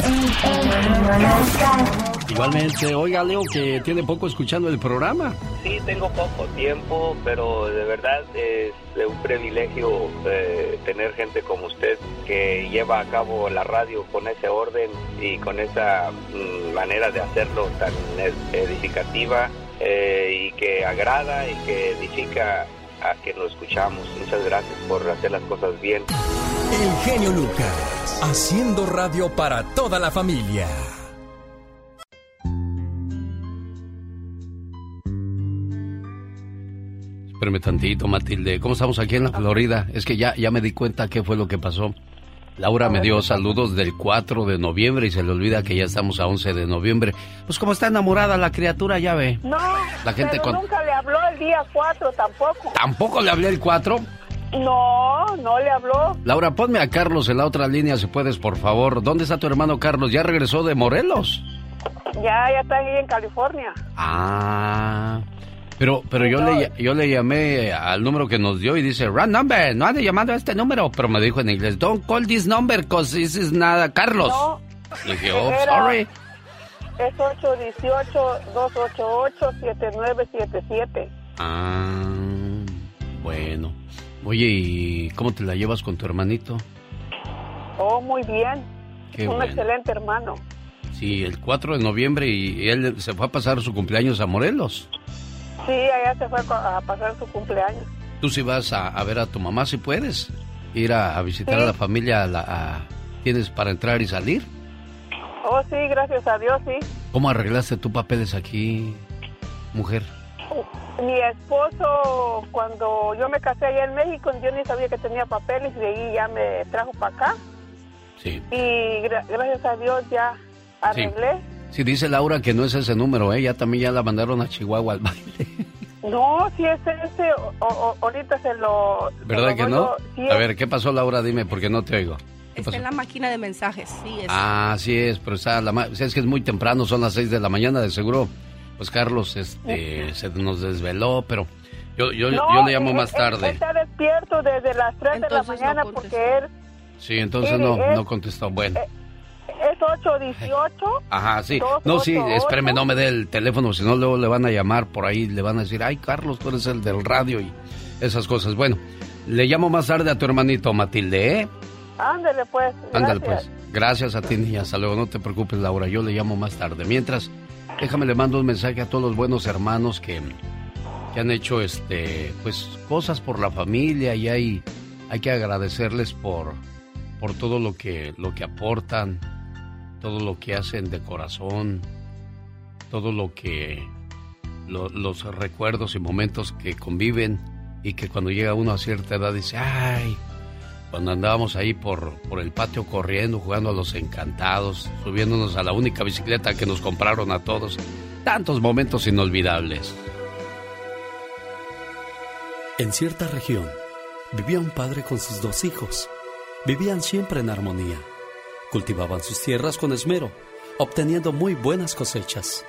Speaker 2: Igualmente, oiga, Leo, que tiene poco escuchando el programa.
Speaker 15: Sí, tengo poco tiempo, pero de verdad es un privilegio eh, tener gente como usted que lleva a cabo la radio con ese orden y con esa mm, manera de hacerlo tan ed- edificativa eh, y que agrada y que edifica a quien lo escuchamos. Muchas gracias por hacer las cosas bien.
Speaker 11: El genio Lucas. Haciendo radio para toda la familia.
Speaker 2: Espérame tantito, Matilde. ¿Cómo estamos aquí en la Florida? Es que ya, ya me di cuenta qué fue lo que pasó. Laura me dio saludos del 4 de noviembre y se le olvida que ya estamos a 11 de noviembre. Pues como está enamorada la criatura, ya ve.
Speaker 10: No,
Speaker 2: La gente
Speaker 10: pero
Speaker 2: con-
Speaker 10: nunca le habló el día 4 tampoco.
Speaker 2: ¿Tampoco le hablé el 4?
Speaker 10: No, no le habló.
Speaker 2: Laura, ponme a Carlos en la otra línea si puedes, por favor. ¿Dónde está tu hermano Carlos? ¿Ya regresó de Morelos?
Speaker 10: Ya, ya está ahí en California.
Speaker 2: Ah. Pero, pero yo le, yo le llamé al número que nos dio y dice, run number, no ande llamando a este número. Pero me dijo en inglés, don't call this number, cause this is nada, Carlos.
Speaker 10: No.
Speaker 2: Le dije, oh,
Speaker 10: Era-
Speaker 2: sorry.
Speaker 10: Es 818-288-7977.
Speaker 2: Ah, bueno. Oye, ¿y cómo te la llevas con tu hermanito?
Speaker 10: Oh, muy bien.
Speaker 2: Qué
Speaker 10: Un
Speaker 2: bueno.
Speaker 10: excelente hermano.
Speaker 2: Sí, el 4 de noviembre y él se fue a pasar su cumpleaños a Morelos.
Speaker 10: Sí, allá se fue a pasar su cumpleaños.
Speaker 2: Tú si vas a, a ver a tu mamá, si puedes. Ir a, a visitar
Speaker 10: Sí.
Speaker 2: a la familia, a la- a- ¿tienes para entrar y salir?
Speaker 10: Oh, sí, gracias a Dios, sí.
Speaker 2: ¿Cómo arreglaste tus papeles aquí, mujer?
Speaker 10: Mi esposo, cuando yo me casé allá en México, yo ni sabía que tenía papeles y de ahí ya me trajo para acá.
Speaker 2: Sí.
Speaker 10: Y gra- gracias a Dios ya arreglé.
Speaker 2: Sí, dice Laura que no es ese número, ¿eh? Ya también ya la mandaron a Chihuahua al baile.
Speaker 10: No, si es ese, o- o- ahorita se lo... se
Speaker 2: ¿Verdad
Speaker 10: lo
Speaker 2: que no?
Speaker 10: Sí
Speaker 2: A
Speaker 10: es-
Speaker 2: ver, ¿qué pasó, Laura? Dime, porque no te oigo. ¿Qué
Speaker 23: Está
Speaker 2: pasó?
Speaker 23: en la máquina de mensajes, sí. Es.
Speaker 2: Ah, sí es, pero está la ma- es que es muy temprano, son las 6 de la mañana, de seguro. Pues Carlos este, se nos desveló, pero yo, yo,
Speaker 10: No,
Speaker 2: yo le llamo
Speaker 10: él-
Speaker 2: más
Speaker 10: él
Speaker 2: tarde.
Speaker 10: Está despierto desde las 3 de la
Speaker 23: no
Speaker 10: mañana porque él
Speaker 2: Sí, entonces no, no contestó. Bueno.
Speaker 10: Es 818.
Speaker 2: Ajá, sí. No, sí, espéreme, no me dé el teléfono, si no luego le van a llamar por ahí, le van a decir, ay, Carlos, tú eres el del radio y esas cosas. Bueno, le llamo más tarde a tu hermanito Matilde, ¿eh?
Speaker 10: Ándale pues.
Speaker 2: Ándale pues. Gracias a ti, niña. Hasta luego. No te preocupes, Laura. Yo le llamo más tarde. Mientras, déjame le mando un mensaje a todos los buenos hermanos que, que han hecho este pues cosas por la familia y hay, hay que agradecerles por, por todo lo que, lo que aportan, todo lo que hacen de corazón, todo lo que lo- los recuerdos y momentos que conviven
Speaker 24: y que cuando llega uno a cierta edad dice, ay, cuando andábamos ahí por, por el patio corriendo, jugando a los encantados, subiéndonos a la única bicicleta que nos compraron a todos, tantos momentos inolvidables.
Speaker 2: En cierta región vivía un padre con sus dos hijos. Vivían siempre en armonía. Cultivaban sus tierras con esmero, obteniendo muy buenas cosechas.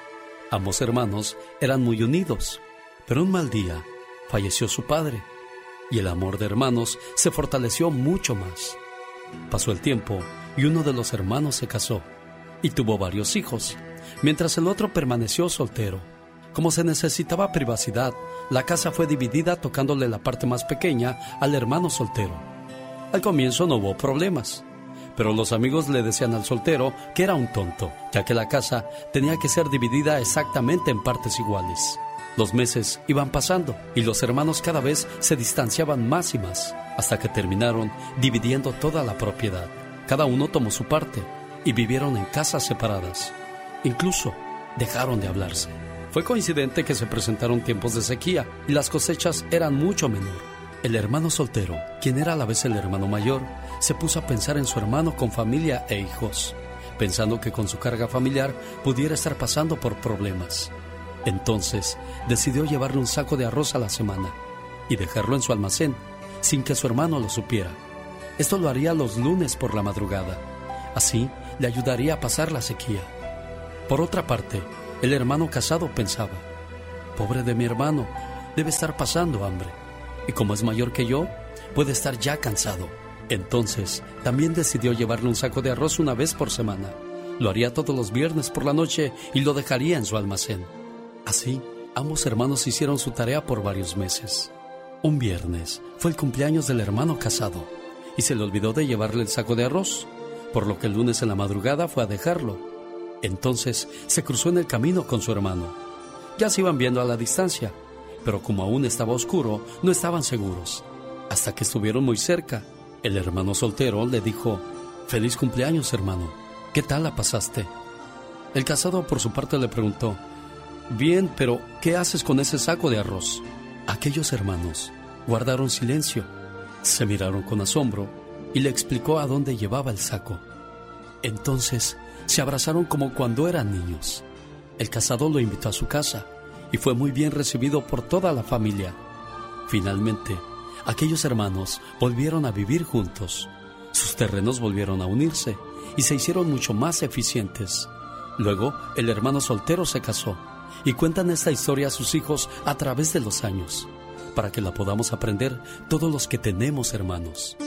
Speaker 2: Ambos hermanos eran muy unidos, pero un mal día falleció su padre y el amor de hermanos se fortaleció mucho más. Pasó el tiempo y uno de los hermanos se casó y tuvo varios hijos, mientras el otro permaneció soltero. Como se necesitaba privacidad, la casa fue dividida tocándole la parte más pequeña al hermano soltero. Al comienzo no hubo problemas, pero los amigos le decían al soltero que era un tonto, ya que la casa tenía que ser dividida exactamente en partes iguales. Los meses iban pasando y los hermanos cada vez se distanciaban más y más, hasta que terminaron dividiendo toda la propiedad. Cada uno tomó su parte y vivieron en casas separadas. Incluso dejaron de hablarse. Fue coincidente que se presentaron tiempos de sequía y las cosechas eran mucho menor. El hermano soltero, quien era a la vez el hermano mayor, se puso a pensar en su hermano con familia e hijos, pensando que con su carga familiar pudiera estar pasando por problemas. Entonces decidió llevarle un saco de arroz a la semana y dejarlo en su almacén sin que su hermano lo supiera. Esto lo haría los lunes por la madrugada. Así le ayudaría a pasar la sequía. Por otra parte, el hermano casado pensaba, pobre de mi hermano, debe estar pasando hambre. Y como es mayor que yo, puede estar ya cansado. Entonces, también decidió llevarle un saco de arroz una vez por semana. Lo haría todos los viernes por la noche y lo dejaría en su almacén. Así, ambos hermanos hicieron su tarea por varios meses. Un viernes fue el cumpleaños del hermano casado y se le olvidó de llevarle el saco de arroz, por lo que el lunes en la madrugada fue a dejarlo. Entonces se cruzó en el camino con su hermano. Ya se iban viendo a la distancia, pero como aún estaba oscuro, no estaban seguros. Hasta que estuvieron muy cerca, el hermano soltero le dijo, Feliz cumpleaños, hermano. ¿Qué tal la pasaste? El casado por su parte le preguntó, Bien, pero ¿qué haces con ese saco de arroz? Aquellos hermanos guardaron silencio, se miraron con asombro y le explicó a dónde llevaba el saco. Entonces se abrazaron como cuando eran niños. El casado lo invitó a su casa y fue muy bien recibido por toda la familia. Finalmente, aquellos hermanos volvieron a vivir juntos. Sus terrenos volvieron a unirse y se hicieron mucho más eficientes. Luego, el hermano soltero se casó y cuentan esta historia a sus hijos a través de los años, para que la podamos aprender todos los que tenemos hermanos.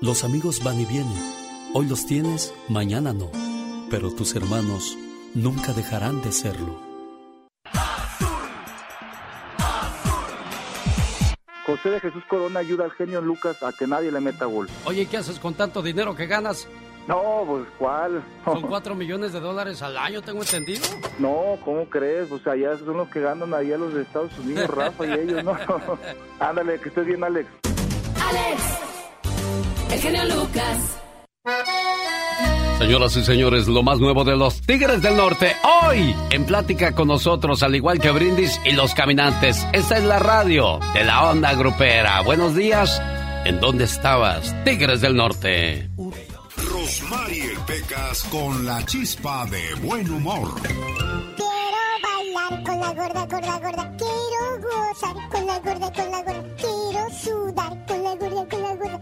Speaker 2: Los amigos van y vienen, hoy los tienes, mañana no, pero tus hermanos nunca dejarán de serlo.
Speaker 25: José de Jesús Corona ayuda al genio Lucas a que nadie le meta gol.
Speaker 24: Oye, ¿qué haces con tanto dinero que ganas?
Speaker 25: No, pues ¿cuál?
Speaker 24: Son cuatro millones de dólares al año, tengo entendido.
Speaker 25: No, ¿cómo crees? O sea, ya son los que ganan allá los de Estados Unidos, Rafa y ellos, ¿no? Ándale, que estés bien, Alex.
Speaker 4: Alex, el genio Lucas.
Speaker 24: Señoras y señores, lo más nuevo de los Tigres del Norte, hoy en plática con nosotros, al igual que Brindis y los Caminantes. Esta es la radio de la onda grupera. Buenos días, ¿en dónde estabas? Tigres del Norte.
Speaker 1: Rosmarie Pecas con la chispa de buen humor.
Speaker 16: Quiero bailar con la gorda, gorda, gorda. Quiero gozar con la gorda, con la gorda. Quiero sudar con la gorda, con la gorda.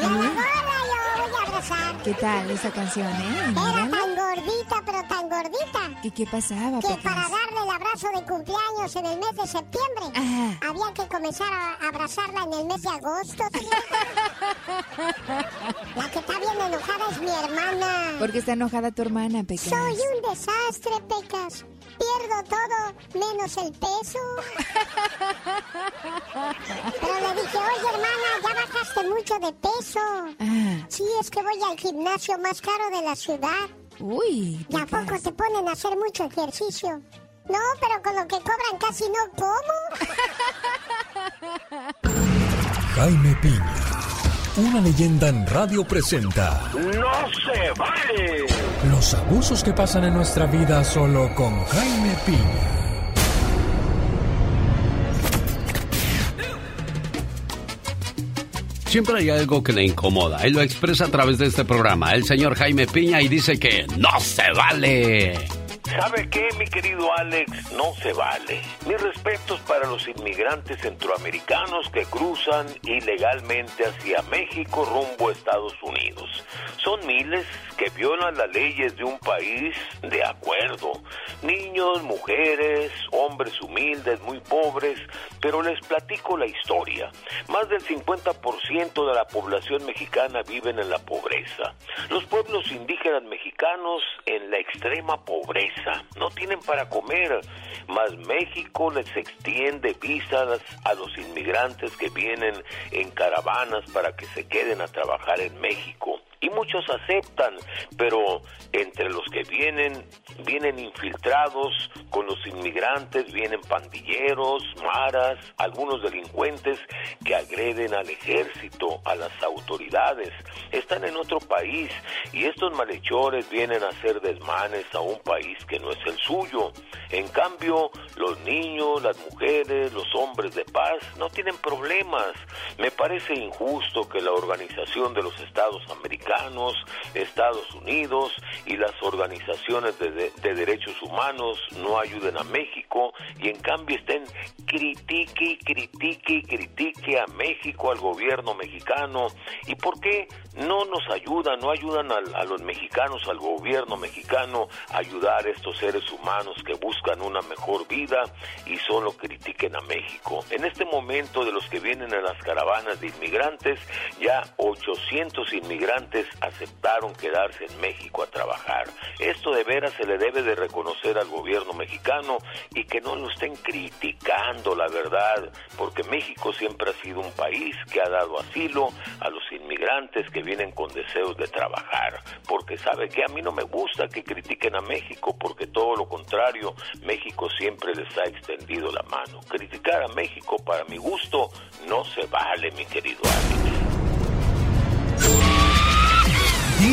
Speaker 16: Y a la gorda yo voy a abrazar.
Speaker 17: ¿Qué tal esa canción, eh?
Speaker 16: Era tan gordita, pero tan gordita.
Speaker 17: ¿Y qué pasaba,
Speaker 16: Que para darle el abrazo de cumpleaños en el mes de septiembre, había que comenzar a abrazarla en el mes de agosto. La que está bien enojada es mi hermana.
Speaker 17: ¿Por qué está enojada tu hermana, Pecas?
Speaker 16: Soy un desastre, Pecas. Pierdo todo menos el peso. Pero le dije, oye hermana, ya bajaste mucho de peso.
Speaker 17: Ah.
Speaker 16: Sí, es que voy al gimnasio más caro de la ciudad.
Speaker 17: Uy.
Speaker 16: ¿Y a poco te ponen a hacer mucho ejercicio? No, pero con lo que cobran casi no como.
Speaker 11: Jaime Piña, una leyenda en radio presenta
Speaker 20: ¡No se vale!
Speaker 11: los abusos que pasan en nuestra vida solo con Jaime Piña.
Speaker 2: Siempre hay algo que le incomoda. Él lo expresa a través de este programa. El señor Jaime Piña y dice que no se vale.
Speaker 15: ¿Sabe qué, mi querido Alex? No se vale. Mis respetos para los inmigrantes centroamericanos que cruzan ilegalmente hacia México rumbo a Estados Unidos. Son miles que violan las leyes de un país de acuerdo. Niños, mujeres, hombres humildes, muy pobres, pero les platico la historia. Más del 50% de la población mexicana viven en la pobreza. Los pueblos indígenas mexicanos en la extrema pobreza no tienen para comer, mas México les extiende visas a los inmigrantes que vienen en caravanas para que se queden a trabajar en México. Y muchos aceptan, pero entre los que vienen, vienen infiltrados con los inmigrantes, vienen pandilleros, maras, algunos delincuentes que agreden al ejército, a las autoridades. Están en otro país y estos malhechores vienen a hacer desmanes a un país que no es el suyo. En cambio, los niños, las mujeres, los hombres de paz no tienen problemas. Me parece injusto que la Organización de los Estados Americanos Estados Unidos y las organizaciones de, de- de derechos humanos no ayuden a México y en cambio estén critique critique critique a México, al gobierno mexicano. ¿Y por qué no nos ayudan, no ayudan al- a, los mexicanos, al gobierno mexicano, a ayudar a estos seres humanos que buscan una mejor vida y solo critiquen a México? En este momento de los que vienen en las caravanas de inmigrantes, ya 800 inmigrantes aceptaron quedarse en México a trabajar. Esto de veras se le debe de reconocer al gobierno mexicano y que no lo estén criticando, la verdad, porque México siempre ha sido un país que ha dado asilo a los inmigrantes que vienen con deseos de trabajar. Porque sabe que a mí no me gusta que critiquen a México, porque todo lo contrario, México siempre les ha extendido la mano. Criticar a México, para mi gusto, no se vale, mi querido Alex.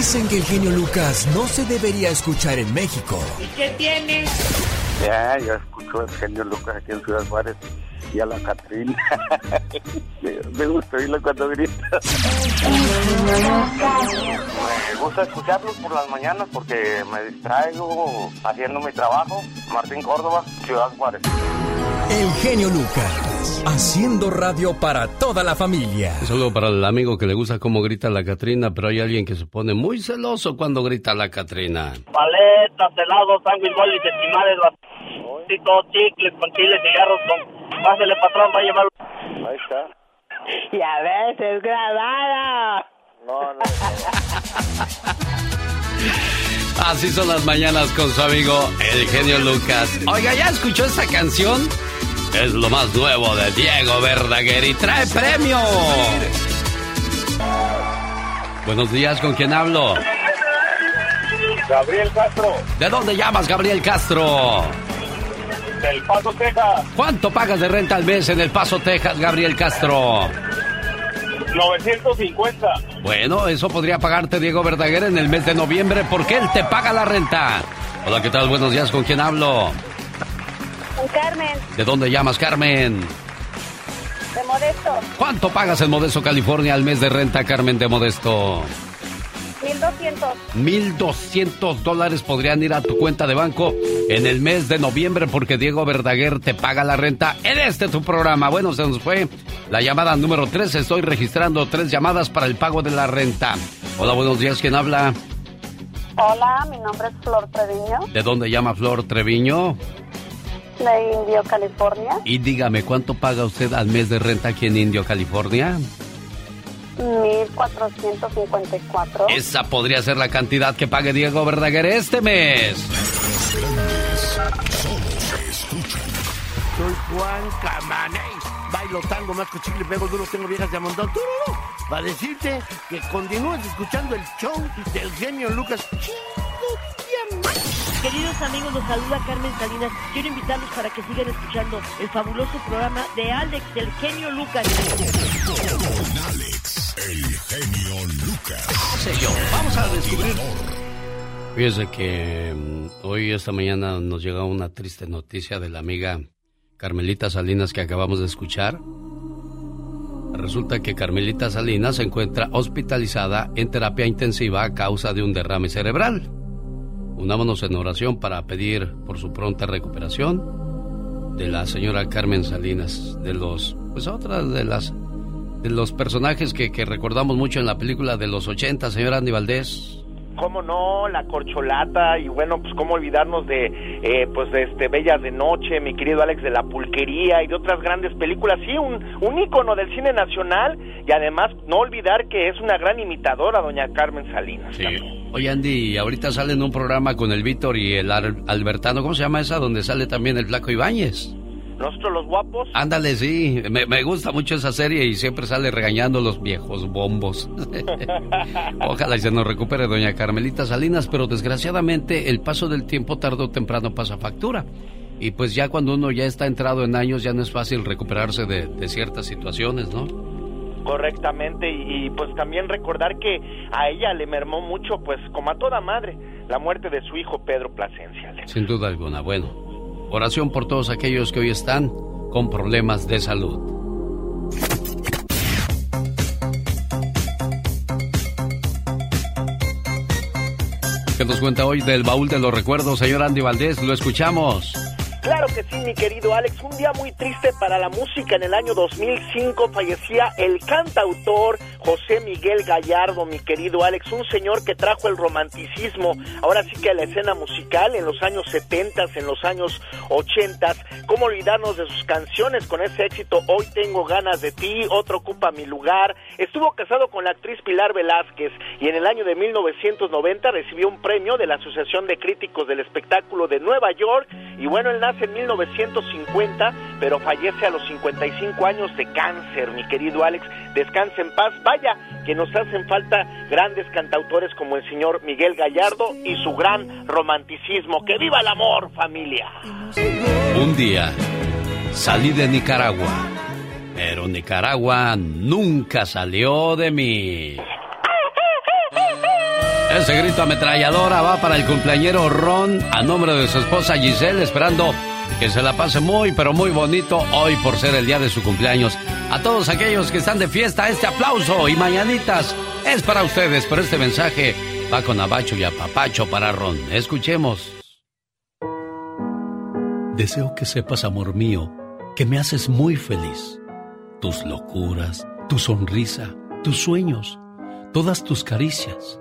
Speaker 11: Dicen que el genio Lucas no se debería escuchar en México.
Speaker 18: ¿Y qué tiene?
Speaker 19: Ya, yo escucho al genio Lucas aquí en Ciudad Juárez y a la Catrina. me, me gusta oírlo cuando grita.
Speaker 20: Me gusta escucharlos por las mañanas porque me distraigo haciendo mi trabajo. Martín Córdoba, Ciudad Juárez.
Speaker 11: El genio Lucas, haciendo radio para toda la familia.
Speaker 2: Un saludo para el amigo que le gusta cómo grita la Catrina, pero hay alguien que se pone muy celoso cuando grita la Catrina.
Speaker 26: paletas, helados, sándwich, bolis, estimales, vasitos, chicles con chile, cigarros, con... Pásele, patrón, va a llevar...
Speaker 20: Ahí está.
Speaker 14: Ya ves, es grabada.
Speaker 20: No, no.
Speaker 2: Así son las mañanas con su amigo el genio Lucas. Oiga, ¿ya escuchó esta canción? Es lo más nuevo de Diego Verdaguer y trae premio. Buenos días, ¿con quién hablo?
Speaker 20: Gabriel Castro,
Speaker 2: ¿De dónde llamas, Gabriel Castro?
Speaker 20: del Paso, Texas.
Speaker 2: ¿Cuánto pagas de renta al mes en El Paso, Texas, Gabriel Castro?
Speaker 20: 950.
Speaker 2: Bueno, eso podría pagarte Diego Verdaguer en el mes de noviembre porque él te paga la renta. Hola, ¿qué tal? Buenos días, ¿con quién hablo?
Speaker 16: Con Carmen,
Speaker 2: ¿De dónde llamas, Carmen?
Speaker 16: de Modesto,
Speaker 2: ¿Cuánto pagas en Modesto, California al mes de renta, Carmen de Modesto?
Speaker 16: 1200.
Speaker 2: 1.200 dólares podrían ir a tu cuenta de banco en el mes de noviembre porque Diego Verdaguer te paga la renta en este tu programa. Bueno, se nos fue la llamada número 3. Estoy registrando tres llamadas para el pago de la renta. Hola, buenos días. ¿Quién habla?
Speaker 16: Hola, mi nombre es Flor Treviño,
Speaker 2: ¿De dónde llama Flor Treviño?
Speaker 16: De Indio, California.
Speaker 2: Y dígame, ¿cuánto paga usted al mes de renta aquí en Indio, California?
Speaker 16: 1454.
Speaker 2: Esa podría ser la cantidad que pague Diego Verdaguer este mes.
Speaker 27: Soy Juan Camaney. Bailo tango, más chicle, pego duro, tengo viejas de a montón. ¡Tururú! Para decirte que continúes escuchando el show del genio Lucas.
Speaker 1: Queridos amigos, los saluda Carmen Salinas. Quiero invitarlos para que sigan escuchando el fabuloso programa de Alex del genio Lucas.
Speaker 12: Con Alex, el genio Lucas.
Speaker 2: Vamos a descubrir. Fíjese que mm, hoy, esta mañana, nos llega una triste noticia de la amiga Carmelita Salinas que acabamos de escuchar. resulta que Carmelita Salinas se encuentra hospitalizada en terapia intensiva a causa de un derrame cerebral. Unámonos en oración para pedir por su pronta recuperación de la señora Carmen Salinas, de los, pues otras de las, de los personajes que, que recordamos mucho en la película de los 80, señora Andy Valdés.
Speaker 3: cómo no, la corcholata y bueno, pues cómo olvidarnos de eh, pues de este Bellas de Noche, mi querido Alex de la Pulquería y de otras grandes películas, sí, un, un ícono del cine nacional y además no olvidar que es una gran imitadora, doña Carmen Salinas.
Speaker 2: Sí. Oye Andy, ahorita sale en un programa con el Víctor y el Al- Albertano, ¿cómo se llama esa? Donde sale también el Flaco Ibáñez.
Speaker 3: Nosotros los guapos.
Speaker 2: Ándale, sí, me, me gusta mucho esa serie y siempre sale regañando a los viejos bombos. Ojalá y se nos recupere doña Carmelita Salinas, pero desgraciadamente el paso del tiempo tarde o temprano pasa factura. Y pues ya cuando uno ya está entrado en años ya no es fácil recuperarse de, de ciertas situaciones, ¿no?
Speaker 3: Correctamente, y, pues también recordar que a ella le mermó mucho, pues como a toda madre, la muerte de su hijo Pedro Plasencia.
Speaker 2: Sin duda alguna. Bueno, oración por todos aquellos que hoy están con problemas de salud. ¿Qué nos cuenta hoy del baúl de los recuerdos, señor Andy Valdés? Lo escuchamos.
Speaker 3: Claro que sí, mi querido Alex. Un día muy triste para la música. En el año 2005 fallecía el cantautor José Miguel Gallardo, mi querido Alex. Un señor que trajo el romanticismo, ahora sí que a la escena musical en los años 70, en los años 80. ¿Cómo olvidarnos de sus canciones con ese éxito? Hoy tengo ganas de ti, otro ocupa mi lugar. Estuvo casado con la actriz Pilar Velázquez y en el año de 1990 recibió un premio de la Asociación de Críticos del Espectáculo de Nueva York. Y bueno, él nace en 1950, pero fallece a los 55 años de cáncer, mi querido Alex. Descanse en paz. Vaya, que nos hacen falta grandes cantautores como el señor Miguel Gallardo y su gran romanticismo. ¡Que viva el amor, familia!
Speaker 2: Un día salí de Nicaragua, pero Nicaragua nunca salió de mí. Ese grito ametralladora va para el cumpleañero Ron a nombre de su esposa Giselle, esperando que se la pase muy, pero muy bonito hoy por ser el día de su cumpleaños. A todos aquellos que están de fiesta, este aplauso y mañanitas es para ustedes, pero este mensaje va con abacho y apapacho para Ron. Escuchemos. Deseo que sepas, amor mío, que me haces muy feliz. Tus locuras, tu sonrisa, tus sueños, todas tus caricias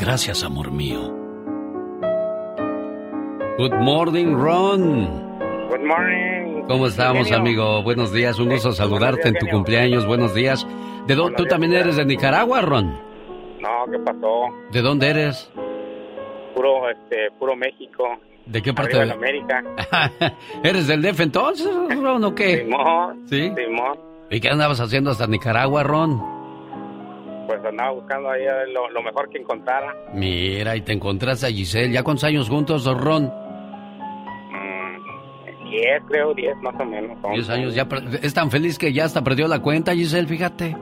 Speaker 2: Gracias, amor mío. Good morning, Ron.
Speaker 20: Good morning.
Speaker 2: ¿Cómo estamos, amigo? Buenos días, un gusto saludarte en tu
Speaker 20: genio.
Speaker 2: cumpleaños. Buenos días. ¿De dónde? ¿Tú también eres de Nicaragua, Ron?
Speaker 20: No, ¿qué pasó?
Speaker 2: ¿De dónde eres?
Speaker 20: Puro, este, puro México.
Speaker 2: ¿De qué parte
Speaker 20: Arriba
Speaker 2: de
Speaker 20: América.
Speaker 2: ¿Eres del DF entonces, Ron, o qué?
Speaker 20: Simón.
Speaker 2: ¿Sí?
Speaker 20: Simón.
Speaker 2: ¿Y qué andabas haciendo hasta Nicaragua, Ron?
Speaker 20: Pues andaba buscando ahí lo, lo mejor que encontrara.
Speaker 2: Mira, y te encontraste a Giselle. ¿Ya cuántos años juntos, Ron?
Speaker 20: Mm, 10, creo, 10 más o menos. son.
Speaker 2: 10 años. Ya es tan feliz que ya hasta perdió la cuenta, Giselle, fíjate.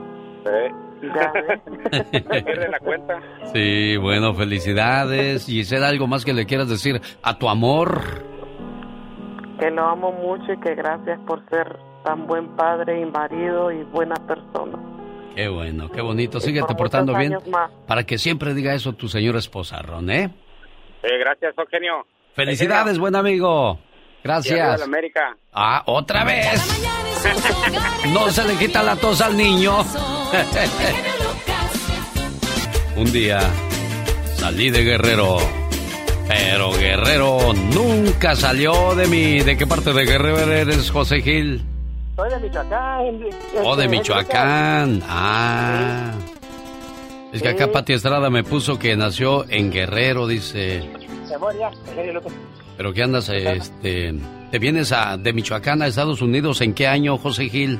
Speaker 20: Sí. Pierde la cuenta.
Speaker 2: Sí, bueno, felicidades. Giselle, ¿algo más que le quieras decir a tu amor?
Speaker 28: que lo amo mucho y que gracias por ser tan buen padre y marido y buena persona.
Speaker 2: Qué bueno, qué bonito. Síguete
Speaker 28: por
Speaker 2: portando bien
Speaker 28: más.
Speaker 2: para que siempre diga eso tu señora esposa, Ron, ¿eh?
Speaker 20: Eh, gracias, Eugenio.
Speaker 2: Felicidades, buen amigo. Gracias.
Speaker 20: América.
Speaker 2: Ah, otra vez. No se le quita la tos al niño. Un día salí de Guerrero, pero Guerrero nunca salió de mí. ¿De qué parte de Guerrero eres, José Gil?
Speaker 28: Soy de Michoacán.
Speaker 2: De
Speaker 28: Este,
Speaker 2: Michoacán. Ah. Es que acá
Speaker 28: Sí.
Speaker 2: Pati Estrada me puso que nació en Guerrero, dice.
Speaker 28: Eugenio.
Speaker 2: Pero que andas, este, te vienes a, de Michoacán a Estados Unidos, ¿en qué año, José Gil?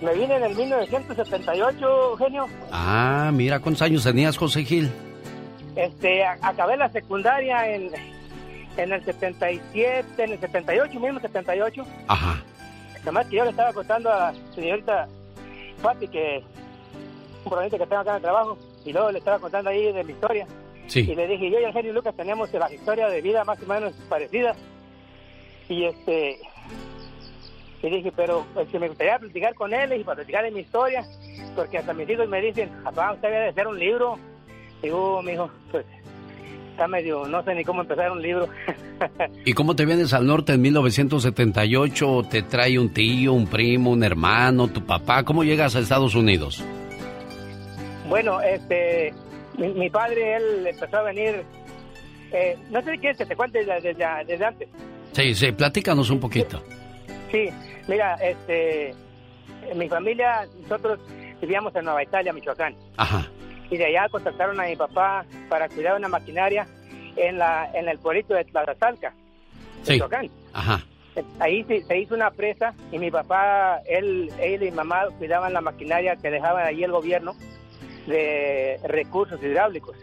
Speaker 29: Me vine en el 1978, genio.
Speaker 2: Ah, mira, ¿cuántos años tenías, José Gil?
Speaker 29: Este, a- acabé la secundaria en, en el 77, en el 78, mismo 78.
Speaker 2: Ajá.
Speaker 29: Además que yo le estaba contando a la señorita Pati que un que tengo acá en el trabajo y luego le estaba contando ahí de mi historia.
Speaker 2: Sí.
Speaker 29: Y le dije, yo y el genio Lucas tenemos la historia de vida más o menos parecida. Y este y dije, pero pues, que me gustaría platicar con él y para platicar de mi historia, porque hasta mis hijos me dicen, papá, usted debe de hacer un libro. Digo, mi hijo, pues está medio, no sé ni cómo empezar un libro.
Speaker 2: ¿Y cómo te vienes al norte en 1978? ¿Te trae un tío, un primo, un hermano, tu papá? ¿Cómo llegas a Estados Unidos?
Speaker 29: Bueno, este, mi, mi padre, él empezó a venir, eh, no sé si quieres que te cuente desde, desde- desde antes.
Speaker 2: Sí, sí, platícanos un poquito.
Speaker 29: Sí, mira, este, mi familia, nosotros vivíamos en Nueva Italia, Michoacán,
Speaker 2: Ajá.
Speaker 29: Y de allá contactaron a mi papá para cuidar una maquinaria en la en el pueblito de Tlazalca,
Speaker 2: Sí. Ajá.
Speaker 29: Ahí se, se hizo una presa y mi papá, él, él y mi mamá cuidaban la maquinaria que dejaba ahí el gobierno de recursos hidráulicos.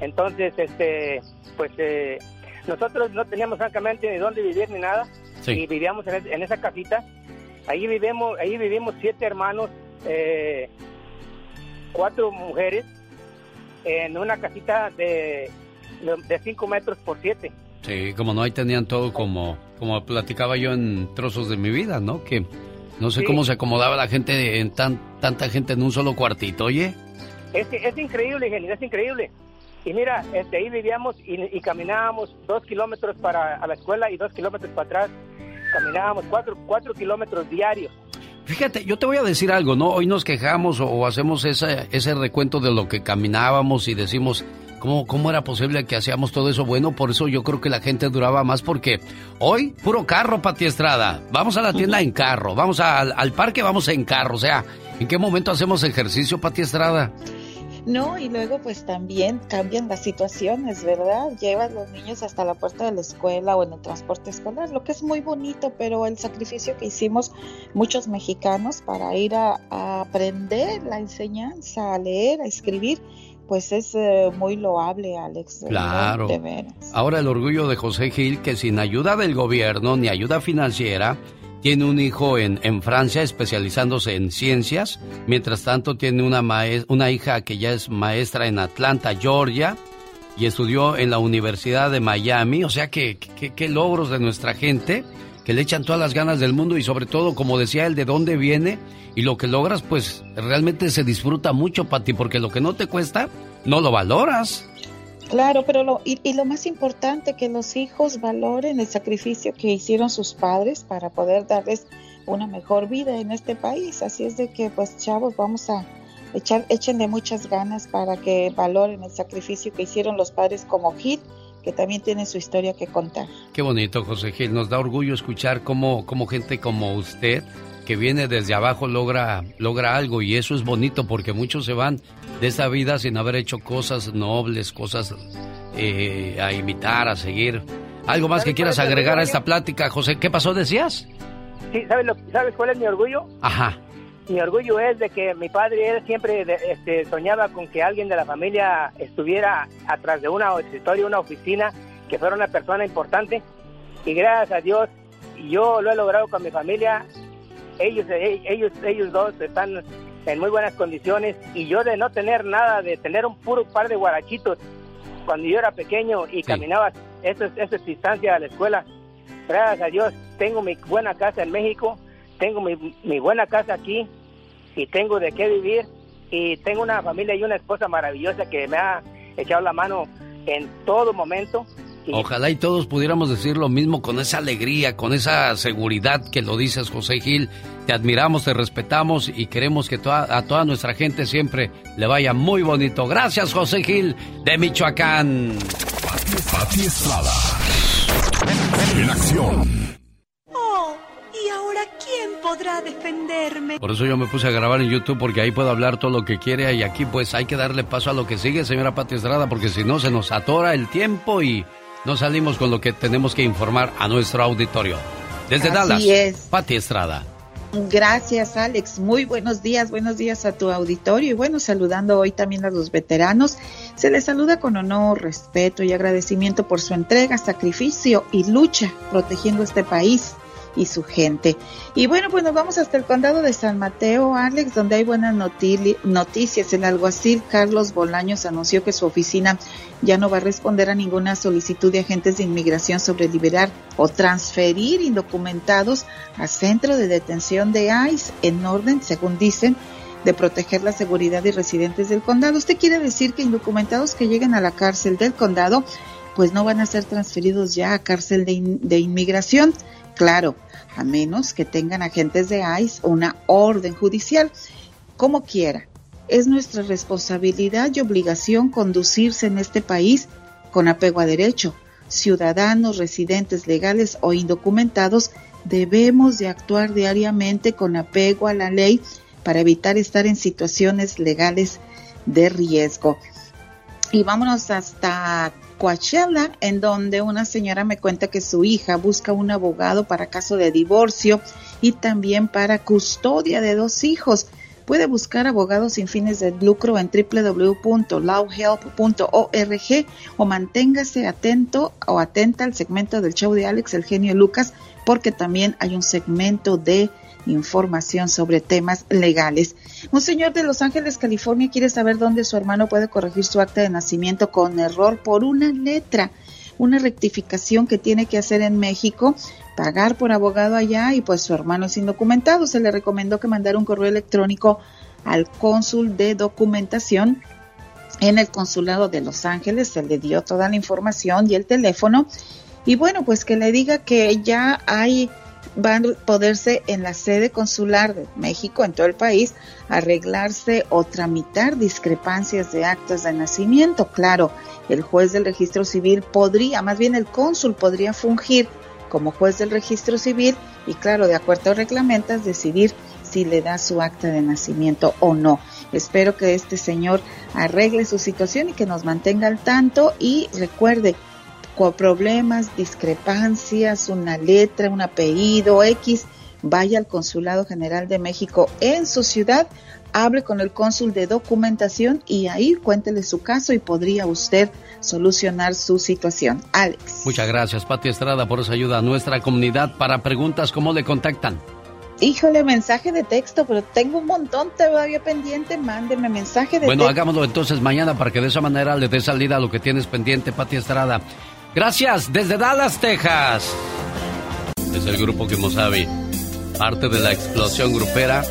Speaker 29: Entonces, este, pues eh, nosotros no teníamos francamente ni dónde vivir ni nada
Speaker 2: Sí.
Speaker 29: y vivíamos en, en esa casita. Ahí vivimos, ahí vivimos siete hermanos, eh, cuatro mujeres en una casita de de cinco metros por siete.
Speaker 2: Sí, como no, ahí tenían todo como, como platicaba yo en trozos de mi vida, ¿no? Que no sé
Speaker 29: Sí.
Speaker 2: cómo se acomodaba la gente, en tan, tanta gente en un solo cuartito, oye.
Speaker 29: Es, es increíble, Genio, es increíble. Y mira, este, ahí vivíamos y, y caminábamos dos kilómetros para a la escuela y dos kilómetros para atrás. Caminábamos cuatro, cuatro kilómetros diarios.
Speaker 2: Fíjate, yo te voy a decir algo, ¿no? Hoy nos quejamos o, o hacemos ese, ese recuento de lo que caminábamos y decimos, ¿cómo, ¿cómo era posible que hacíamos todo eso? Bueno, por eso yo creo que la gente duraba más porque hoy, puro carro, Pati Estrada. Vamos a la tienda en carro, vamos al, al parque, vamos en carro. O sea, ¿en qué momento hacemos ejercicio, Pati Estrada?
Speaker 30: No, y luego pues también cambian las situaciones, ¿verdad? Llevan los niños hasta la puerta de la escuela o en el transporte escolar, lo que es muy bonito, pero el sacrificio que hicimos muchos mexicanos para ir a, a aprender la enseñanza, a leer, a escribir, pues es eh, muy loable, Alex.
Speaker 2: Claro.
Speaker 30: De veras.
Speaker 2: Ahora el orgullo de José Gil, que sin ayuda del gobierno ni ayuda financiera, tiene un hijo en, en Francia especializándose en ciencias. Mientras tanto, tiene una, una hija que ya es maestra en Atlanta, Georgia, y estudió en la Universidad de Miami. O sea que, que- qué logros de nuestra gente, que le echan todas las ganas del mundo y sobre todo, como decía él, de dónde viene y lo que logras, pues realmente se disfruta mucho, Pati, porque lo que no te cuesta, no lo valoras.
Speaker 30: Claro, pero lo, y, lo más importante, que los hijos valoren el sacrificio que hicieron sus padres para poder darles una mejor vida en este país. Así es de que, pues, chavos, vamos a echar, échenle muchas ganas para que valoren el sacrificio que hicieron los padres como Gil, que también tiene su historia que contar.
Speaker 2: Qué bonito, José Gil. Nos da orgullo escuchar cómo, cómo gente como usted, que viene desde abajo, logra, logra algo. Y eso es bonito porque muchos se van de esta vida sin haber hecho cosas nobles, cosas eh, a imitar, a seguir. ¿Algo más que quieras agregar a esta plática, José? ¿Qué pasó, decías?
Speaker 29: Sí, ¿sabes, lo, ¿sabes cuál es mi orgullo?
Speaker 2: Ajá.
Speaker 29: Mi orgullo es de que mi padre él siempre este, soñaba con que alguien de la familia estuviera atrás de una escritorio, una oficina, que fuera una persona importante. Y gracias a Dios, yo lo he logrado con mi familia. Ellos, eh, ellos, ellos dos están en muy buenas condiciones. Y yo de no tener nada, de tener un puro par de guarachitos cuando yo era pequeño y caminaba esa, esa distancia a la escuela, gracias a Dios tengo mi buena casa en México, tengo mi, mi buena casa aquí y tengo de qué vivir y tengo una familia y una esposa maravillosa que me ha echado la mano en todo momento.
Speaker 2: Ojalá y todos pudiéramos decir lo mismo con esa alegría, con esa seguridad que lo dices, José Gil. Te admiramos, te respetamos y queremos que toda- a toda nuestra gente siempre le vaya muy bonito. Gracias, José Gil de Michoacán.
Speaker 12: Pati Estrada. En acción.
Speaker 31: Oh, ¿y ahora quién podrá defenderme?
Speaker 2: Por eso yo me puse a grabar en YouTube porque ahí puedo hablar todo lo que quiere y aquí pues hay que darle paso a lo que sigue, señora Pati Estrada, porque si no se nos atora el tiempo y no salimos con lo que tenemos que informar a nuestro auditorio. Desde
Speaker 30: Así
Speaker 2: Dallas,
Speaker 30: es.
Speaker 2: Pati Estrada.
Speaker 30: Gracias, Alex. Muy buenos días, buenos días a tu auditorio y bueno, saludando hoy también a los veteranos. Se les saluda con honor, respeto y agradecimiento por su entrega, sacrificio y lucha protegiendo este país y su gente. Y bueno, pues nos vamos hasta el condado de San Mateo, Alex, donde hay buenas noti- noticias. El alguacil Carlos Bolaños anunció que su oficina ya no va a responder a ninguna solicitud de agentes de inmigración sobre liberar o transferir indocumentados a centro de detención de ICE en orden, según dicen, de proteger la seguridad de residentes del condado. ¿Usted quiere decir que indocumentados que lleguen a la cárcel del condado pues no van a ser transferidos ya a cárcel de inmigración? Claro, a menos que tengan agentes de ICE o una orden judicial, como quiera. Es nuestra responsabilidad y obligación conducirse en este país con apego a derecho. Ciudadanos, residentes legales o indocumentados debemos de actuar diariamente con apego a la ley para evitar estar en situaciones legales de riesgo. Y vámonos hasta Coachella, en donde una señora me cuenta que su hija busca un abogado para caso de divorcio y también para custodia de dos hijos. Puede buscar abogados sin fines de lucro en www.lawhelp.org o manténgase atento o atenta al segmento del show de Alex El Genio Lucas porque también hay un segmento de información sobre temas legales. Un señor de Los Ángeles, California, quiere saber dónde su hermano puede corregir su acta de nacimiento con error por una letra, una rectificación que tiene que hacer en México, pagar por abogado allá y pues su hermano es indocumentado. Se le recomendó que mandara un correo electrónico al cónsul de documentación en el consulado de Los Ángeles, se le dio toda la información y el teléfono y bueno, pues que le diga que ya hay van a poderse en la sede consular de México en todo el país arreglarse o tramitar discrepancias de actas de nacimiento. Claro, el juez del registro civil podría, más bien el cónsul podría fungir como juez del registro civil y claro, de acuerdo a reglamentos, decidir si le da su acta de nacimiento o no. Espero que este señor arregle su situación y que nos mantenga al tanto y recuerde, problemas, discrepancias, una letra, un apellido X, vaya al Consulado General de México en su ciudad, hable con el cónsul de documentación y ahí cuéntele su caso y podría usted solucionar su situación. Alex.
Speaker 2: Muchas gracias, Pati Estrada, por esa ayuda a nuestra comunidad. Para preguntas, ¿cómo le contactan?
Speaker 30: Híjole, mensaje de texto, pero tengo un montón todavía pendiente. Mándeme mensaje de
Speaker 2: Bueno,
Speaker 30: texto.
Speaker 2: hagámoslo entonces mañana para que de esa manera le dé salida a lo que tienes pendiente, Pati Estrada. Gracias, desde Dallas, Texas. Es el grupo Kimosabi, parte de la explosión grupera.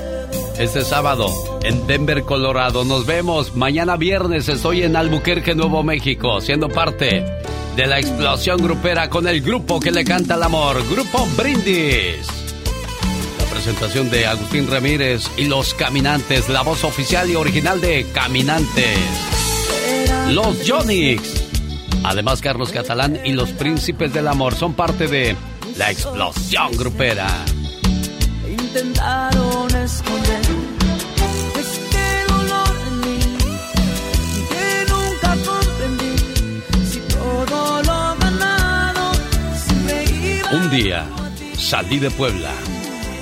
Speaker 2: Este sábado en Denver, Colorado. Nos vemos. Mañana viernes estoy en Albuquerque, Nuevo México, siendo parte de la explosión grupera con el grupo que le canta el amor, Grupo Brindis. La presentación de Agustín Ramírez y los Caminantes, la voz oficial y original de Caminantes. Los Jonix. Además, Carlos Catalán y los Príncipes del Amor son parte de la explosión grupera.
Speaker 4: Intentaron esconder este dolor en mí que nunca comprendí si todo lo ganado siempre iba
Speaker 2: Un día salí de Puebla,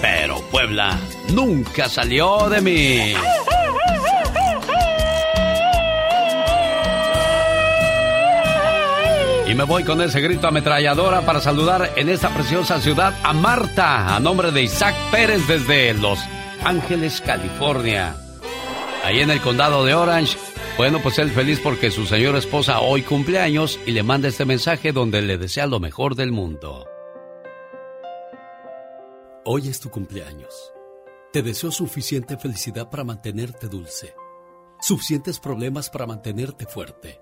Speaker 2: pero Puebla nunca salió de mí. Y me voy con ese grito ametralladora para saludar en esta preciosa ciudad a Marta, a nombre de Isaac Pérez desde Los Ángeles, California. Ahí en el condado de Orange. Bueno, pues él feliz porque su señora esposa hoy cumpleaños y le manda este mensaje donde le desea lo mejor del mundo.
Speaker 25: Hoy es tu cumpleaños. Te deseo suficiente felicidad para mantenerte dulce, suficientes problemas para mantenerte fuerte,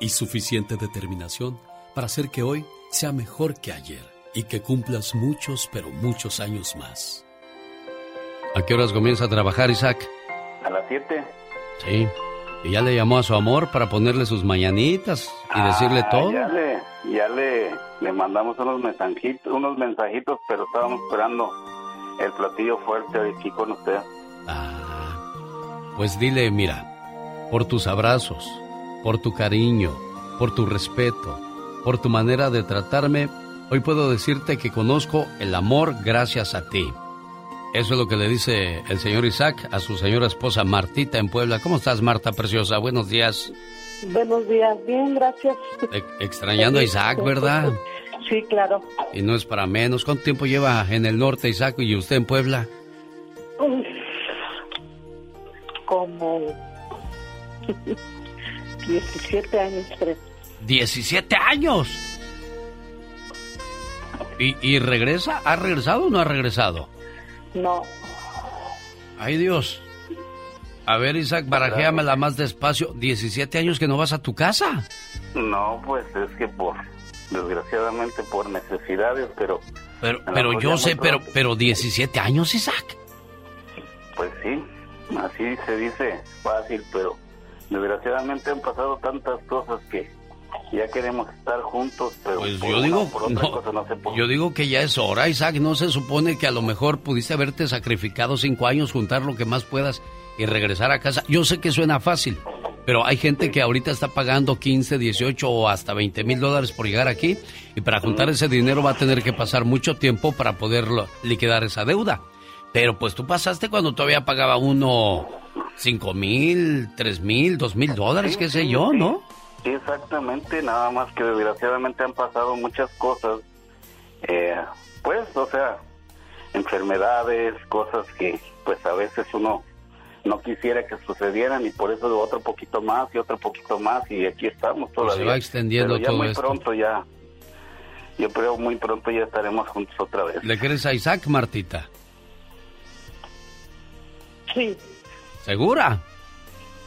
Speaker 25: y suficiente determinación para hacer que hoy sea mejor que ayer y que cumplas muchos, pero muchos años más.
Speaker 2: ¿A qué horas comienza a trabajar Isaac?
Speaker 32: A las 7.
Speaker 2: Sí. Y ya le llamó a su amor para ponerle sus mañanitas y decirle todo.
Speaker 32: Ah, Ya le, ya le, le mandamos unos mensajitos, unos mensajitos, pero estábamos esperando el platillo fuerte aquí con usted.
Speaker 2: Pues dile, mira, por tus abrazos, por tu cariño, por tu respeto, por tu manera de tratarme, hoy puedo decirte que conozco el amor gracias a ti. Eso es lo que le dice el señor Isaac a su señora esposa Martita en Puebla. ¿Cómo estás, Marta Preciosa? Buenos días.
Speaker 10: Buenos días, bien, gracias.
Speaker 2: E- extrañando a Isaac, ¿verdad?
Speaker 10: Sí, claro.
Speaker 2: Y no es para menos. ¿Cuánto tiempo lleva en el norte, Isaac, y usted en Puebla?
Speaker 10: Como 17 años, creo.
Speaker 2: 17 años. ¿Y, y regresa? ¿Ha regresado o no ha regresado?
Speaker 10: No,
Speaker 2: Ay Dios. A ver, Isaac, barajéamela más despacio. 17 años que no vas a tu casa.
Speaker 32: No, pues es que por, desgraciadamente por necesidades, pero...
Speaker 2: Pero, pero yo sé, pero, pero 17 años, Isaac.
Speaker 32: Pues sí, así se dice fácil, pero desgraciadamente han pasado tantas cosas que ya queremos estar juntos, pero
Speaker 2: Pues
Speaker 32: por
Speaker 2: yo
Speaker 32: una
Speaker 2: digo,
Speaker 32: por otra
Speaker 2: no,
Speaker 32: cosa no se puede.
Speaker 2: yo digo que ya es hora, Isaac. No se supone que a lo mejor pudiste haberte sacrificado cinco años, juntar lo que más puedas y regresar a casa. Yo sé que suena fácil, pero hay gente que ahorita está pagando 15, 18 o hasta 20 mil dólares por llegar aquí y para juntar ese dinero va a tener que pasar mucho tiempo para poder liquidar esa deuda. Pero pues tú pasaste cuando todavía pagaba uno cinco mil, tres mil, dos mil dólares, qué sé yo, ¿no?
Speaker 32: Sí, exactamente, nada más que desgraciadamente han pasado muchas cosas, eh, pues, o sea, enfermedades, cosas que pues a veces uno no quisiera que sucedieran y por eso otro poquito más y otro poquito más y aquí estamos
Speaker 2: Pues se
Speaker 32: todavía.
Speaker 2: va extendiendo
Speaker 32: Pero ya
Speaker 2: todo
Speaker 32: muy
Speaker 2: esto.
Speaker 32: pronto ya, yo creo muy pronto ya estaremos juntos otra vez.
Speaker 2: ¿Le crees a Isaac, Martita?
Speaker 10: sí,
Speaker 2: ¿Segura?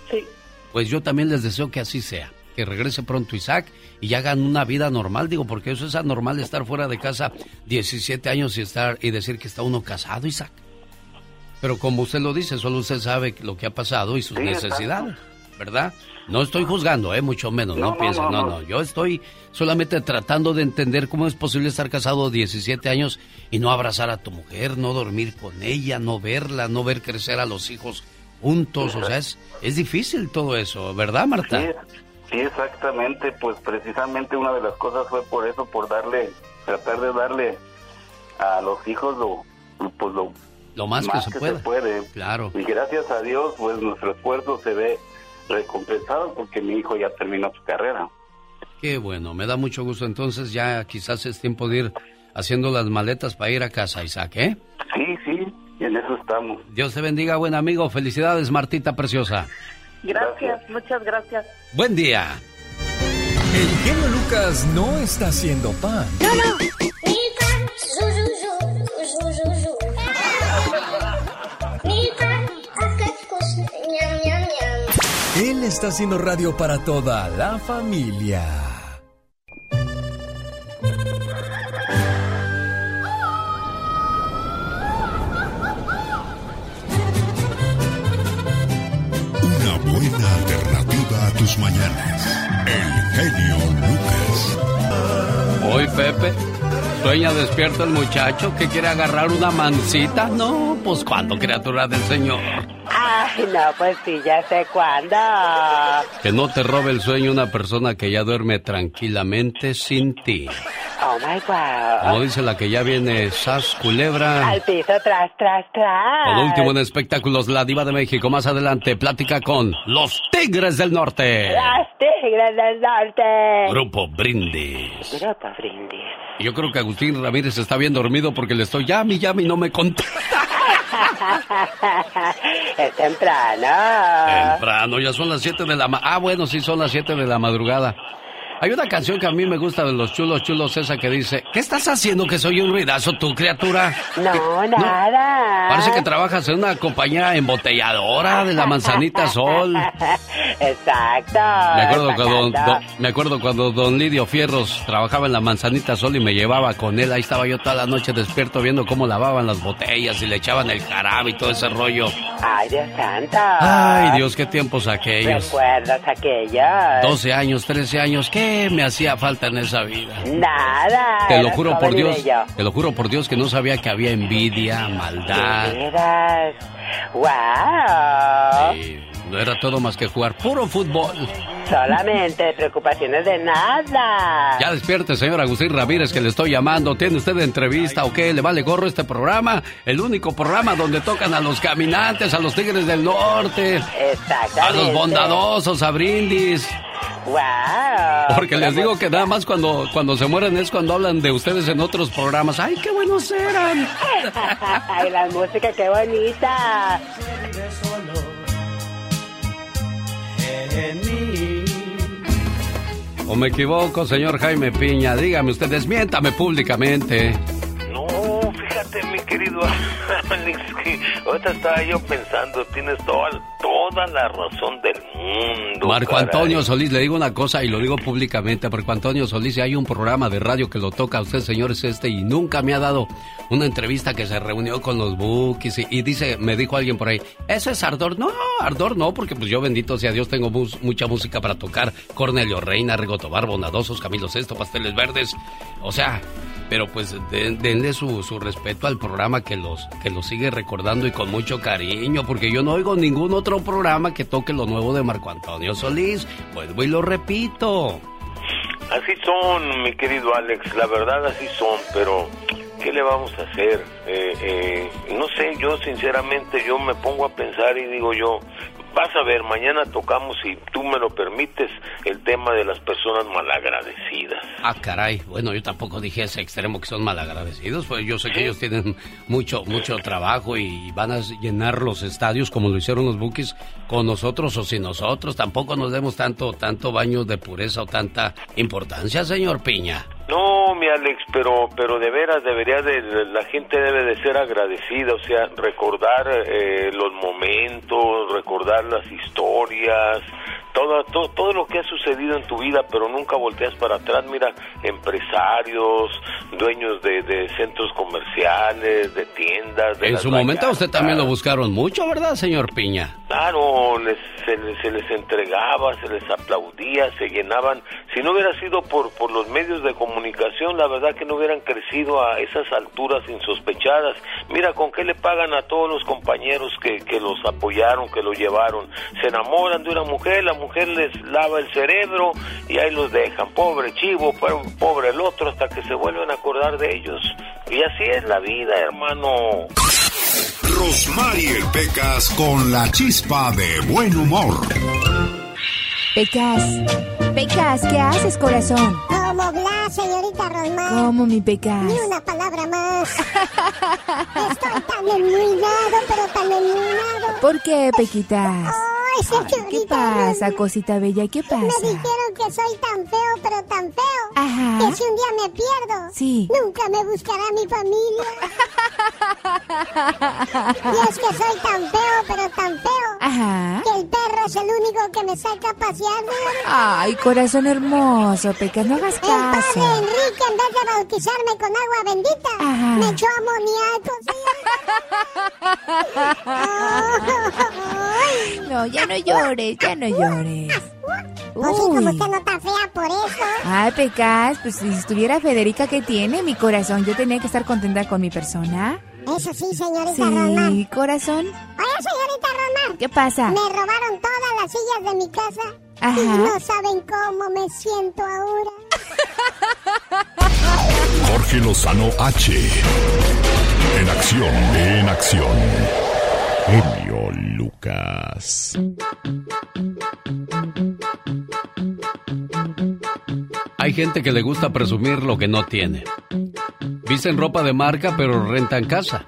Speaker 10: sí.
Speaker 2: Pues yo también les deseo que así sea. Que regrese pronto Isaac y hagan una vida normal, digo, porque eso es anormal estar fuera de casa 17 años y estar y decir que está uno casado, Isaac. Pero como usted lo dice, solo usted sabe lo que ha pasado y sus
Speaker 32: Sí, exacto.
Speaker 2: necesidades, ¿verdad? No estoy juzgando, ¿eh? Mucho menos, no,
Speaker 32: No, no,
Speaker 2: piensen,
Speaker 32: no,
Speaker 2: no,
Speaker 32: no.
Speaker 2: no. Yo estoy solamente tratando de entender cómo es posible estar casado 17 años y no abrazar a tu mujer, no dormir con ella, no verla, no ver crecer a los hijos juntos. O sea, es, es difícil todo eso, ¿verdad, Marta?
Speaker 32: Sí, sí, exactamente, pues precisamente una de las cosas fue por eso, por darle, tratar de darle a los hijos lo, pues lo,
Speaker 2: Lo más, que, se, pueda.
Speaker 32: puede.
Speaker 2: Claro.
Speaker 32: Y gracias a Dios, pues nuestro esfuerzo se ve recompensado porque mi hijo ya terminó su carrera.
Speaker 2: Qué bueno, me da mucho gusto. Entonces ya quizás es tiempo de ir haciendo las maletas para ir a casa, Isaac, ¿eh?
Speaker 32: Sí, en eso estamos.
Speaker 2: Dios te bendiga, buen amigo. Felicidades, Martita Preciosa.
Speaker 10: Gracias, muchas gracias.
Speaker 2: Buen día.
Speaker 11: El genio Lucas no está haciendo pan. Él está haciendo radio para toda la familia.
Speaker 1: Buena alternativa a tus mañanas. El genio Lucas.
Speaker 2: Hoy, Pepe, sueña despierto el muchacho que quiere agarrar una mancita. No, pues cuando, criatura del Señor.
Speaker 14: Ay, no, pues sí, ya sé cuándo.
Speaker 2: Que no te robe el sueño una persona que ya duerme tranquilamente sin ti.
Speaker 14: Oh my
Speaker 2: Como
Speaker 14: wow.
Speaker 2: dice la que ya viene Sas Culebra.
Speaker 14: Al piso, tras, tras, tras.
Speaker 2: Por último en espectáculos, la diva de México. Más adelante, plática con los Tigres del Norte.
Speaker 14: Las tigres del norte.
Speaker 2: Grupo Brindis.
Speaker 14: Grupo Brindis.
Speaker 2: Yo creo que Agustín Ramírez está bien dormido porque le estoy llame y llame y no me contesta.
Speaker 14: es temprano.
Speaker 2: Temprano, ya son las 7 de la ma Ah, bueno, sí, son las 7 de la madrugada. Hay una canción que a mí me gusta de los chulos chulos, esa que dice, ¿qué estás haciendo que soy un ruidazo tú, criatura?
Speaker 14: No, nada.
Speaker 2: Parece que trabajas en una compañía embotelladora de la manzanita sol.
Speaker 14: Exacto.
Speaker 2: Me acuerdo, cuando, me acuerdo cuando don Lidio Fierros trabajaba en la manzanita sol y me llevaba con él. Ahí estaba yo toda la noche despierto viendo cómo lavaban las botellas y le echaban el jarabe y todo ese rollo.
Speaker 14: Ay, Dios santo.
Speaker 2: Ay, Dios, qué tiempos aquellos.
Speaker 14: ¿Recuerdas aquellos?
Speaker 2: 12 años, 13 años, ¿qué me hacía falta en esa vida?
Speaker 14: Nada.
Speaker 2: Te lo juro por Dios, te lo juro por Dios que no sabía que había envidia, maldad.
Speaker 14: ¿De veras? ¡Wow!
Speaker 2: No era todo más que jugar puro fútbol.
Speaker 14: Solamente preocupaciones de nada.
Speaker 2: Ya despierte, señor Agustín Ramírez, que le estoy llamando. ¿Tiene usted entrevista o qué? ¿Le vale gorro este programa? El único programa donde tocan a los caminantes, a los tigres del norte,
Speaker 14: Exactamente.
Speaker 2: a los bondadosos, a brindis.
Speaker 14: ¡Wow!
Speaker 2: Porque les digo que nada más cuando, cuando se mueren es cuando hablan de ustedes en otros programas. ¡Ay, qué buenos eran!
Speaker 14: ¡Ay, la música, qué bonita!
Speaker 2: ¿O me equivoco, señor Jaime Piña? Dígame usted, desmiéntame públicamente.
Speaker 15: No, fíjate, mi querido Alex, que ahorita estaba yo pensando, tienes toda, toda la razón del mundo.
Speaker 2: Marco
Speaker 15: caray.
Speaker 2: Antonio Solís, le digo una cosa y lo digo públicamente. Marco Antonio Solís, hay un programa de radio que lo toca a usted, señores, este, y nunca me ha dado una entrevista que se reunió con los Bookies y, y dice, me dijo alguien por ahí, ¿eso es Ardor? No, Ardor no, porque pues yo, bendito sea Dios, tengo mus- mucha música para tocar. Cornelio Reina, Rigo Tobar, Bonadosos, Camilo Sesto, Pasteles Verdes. O sea, pero pues de- denle su, su respeto al programa que los, que los sigue recordando y con mucho cariño, porque yo no oigo ningún otro programa que toque lo nuevo de Marco Antonio Solís. Vuelvo y lo repito.
Speaker 15: Así son, mi querido Alex, la verdad así son, pero ¿qué le vamos a hacer? Eh, eh, no sé, yo sinceramente yo me pongo a pensar y digo yo, vas a ver, mañana tocamos, si tú me lo permites, el tema de las personas malagradecidas.
Speaker 2: Ah, caray. Bueno, yo tampoco dije ese extremo que son malagradecidos, pues yo sé que ellos tienen mucho, mucho trabajo y van a llenar los estadios como lo hicieron los Bookies con nosotros o sin nosotros. Tampoco nos demos tanto, tanto baño de pureza o tanta importancia, señor Piña.
Speaker 15: No, mi Alex, pero pero de veras debería de la gente debe de ser agradecida, o sea, recordar eh, los momentos, recordar las historias, todo, todo todo lo que ha sucedido en tu vida, pero nunca volteas para atrás. Mira, empresarios, dueños de, de centros comerciales, de tiendas. De
Speaker 2: En su momento usted también lo buscaron mucho, ¿verdad, señor Piña?
Speaker 15: Claro, les- se, les, se les entregaba, se les aplaudía, se llenaban. Si no hubiera sido por, por los medios de comunicación, la verdad que no hubieran crecido a esas alturas insospechadas. Mira con qué le pagan a todos los compañeros que, que los apoyaron, que los llevaron. Se enamoran de una mujer, la mujer les lava el cerebro y ahí los dejan. Pobre chivo, po- pobre el otro, hasta que se vuelven a acordar de ellos. Y así es la vida, hermano.
Speaker 12: Rosmarie Pecas con la chispa de buen humor.
Speaker 17: Pecas. Pecas, ¿qué haces, corazón?
Speaker 16: Como Blas, señorita Rosmar.
Speaker 17: ¿Cómo, mi Pecas?
Speaker 16: Ni una palabra más. Estoy tan enmuinado, pero tan enmuinado.
Speaker 17: ¿Por qué, Pequitas?
Speaker 16: Ay,
Speaker 17: ¿Qué pasa, cosita bella? ¿Qué
Speaker 16: Me
Speaker 17: pasa?
Speaker 16: dijeron que soy tan feo, pero tan feo.
Speaker 17: Ajá.
Speaker 16: Que si un día me pierdo,
Speaker 17: Sí.
Speaker 16: nunca me buscará mi familia. y es que soy tan feo, pero tan feo.
Speaker 17: Ajá.
Speaker 16: Que el perro es el único que me saca a pasear.
Speaker 17: Ay, corazón hermoso, Pecas, no hagas
Speaker 16: El padre
Speaker 17: caso.
Speaker 16: Enrique, en vez de bautizarme con agua bendita,
Speaker 17: Ajá.
Speaker 16: me echó amoníaco. Ay.
Speaker 17: No, ya no llores, ya no llores.
Speaker 16: Pues sí, como
Speaker 17: Uy.
Speaker 16: usted no está fea por eso.
Speaker 17: Ay, Pecas, pues si estuviera Federica, ¿qué tiene? Mi corazón, yo tenía que estar contenta con mi persona.
Speaker 16: Eso sí, señorita Román.
Speaker 17: Sí, corazón.
Speaker 16: Oye, señorita Román.
Speaker 17: ¿Qué pasa?
Speaker 16: Me robaron todas las sillas de mi casa.
Speaker 17: Ajá.
Speaker 16: Y no saben cómo me siento ahora.
Speaker 12: Jorge Lozano H. En acción, en acción. Genio Lucas.
Speaker 2: Hay gente que le gusta presumir lo que no tiene. Visten ropa de marca pero rentan casa.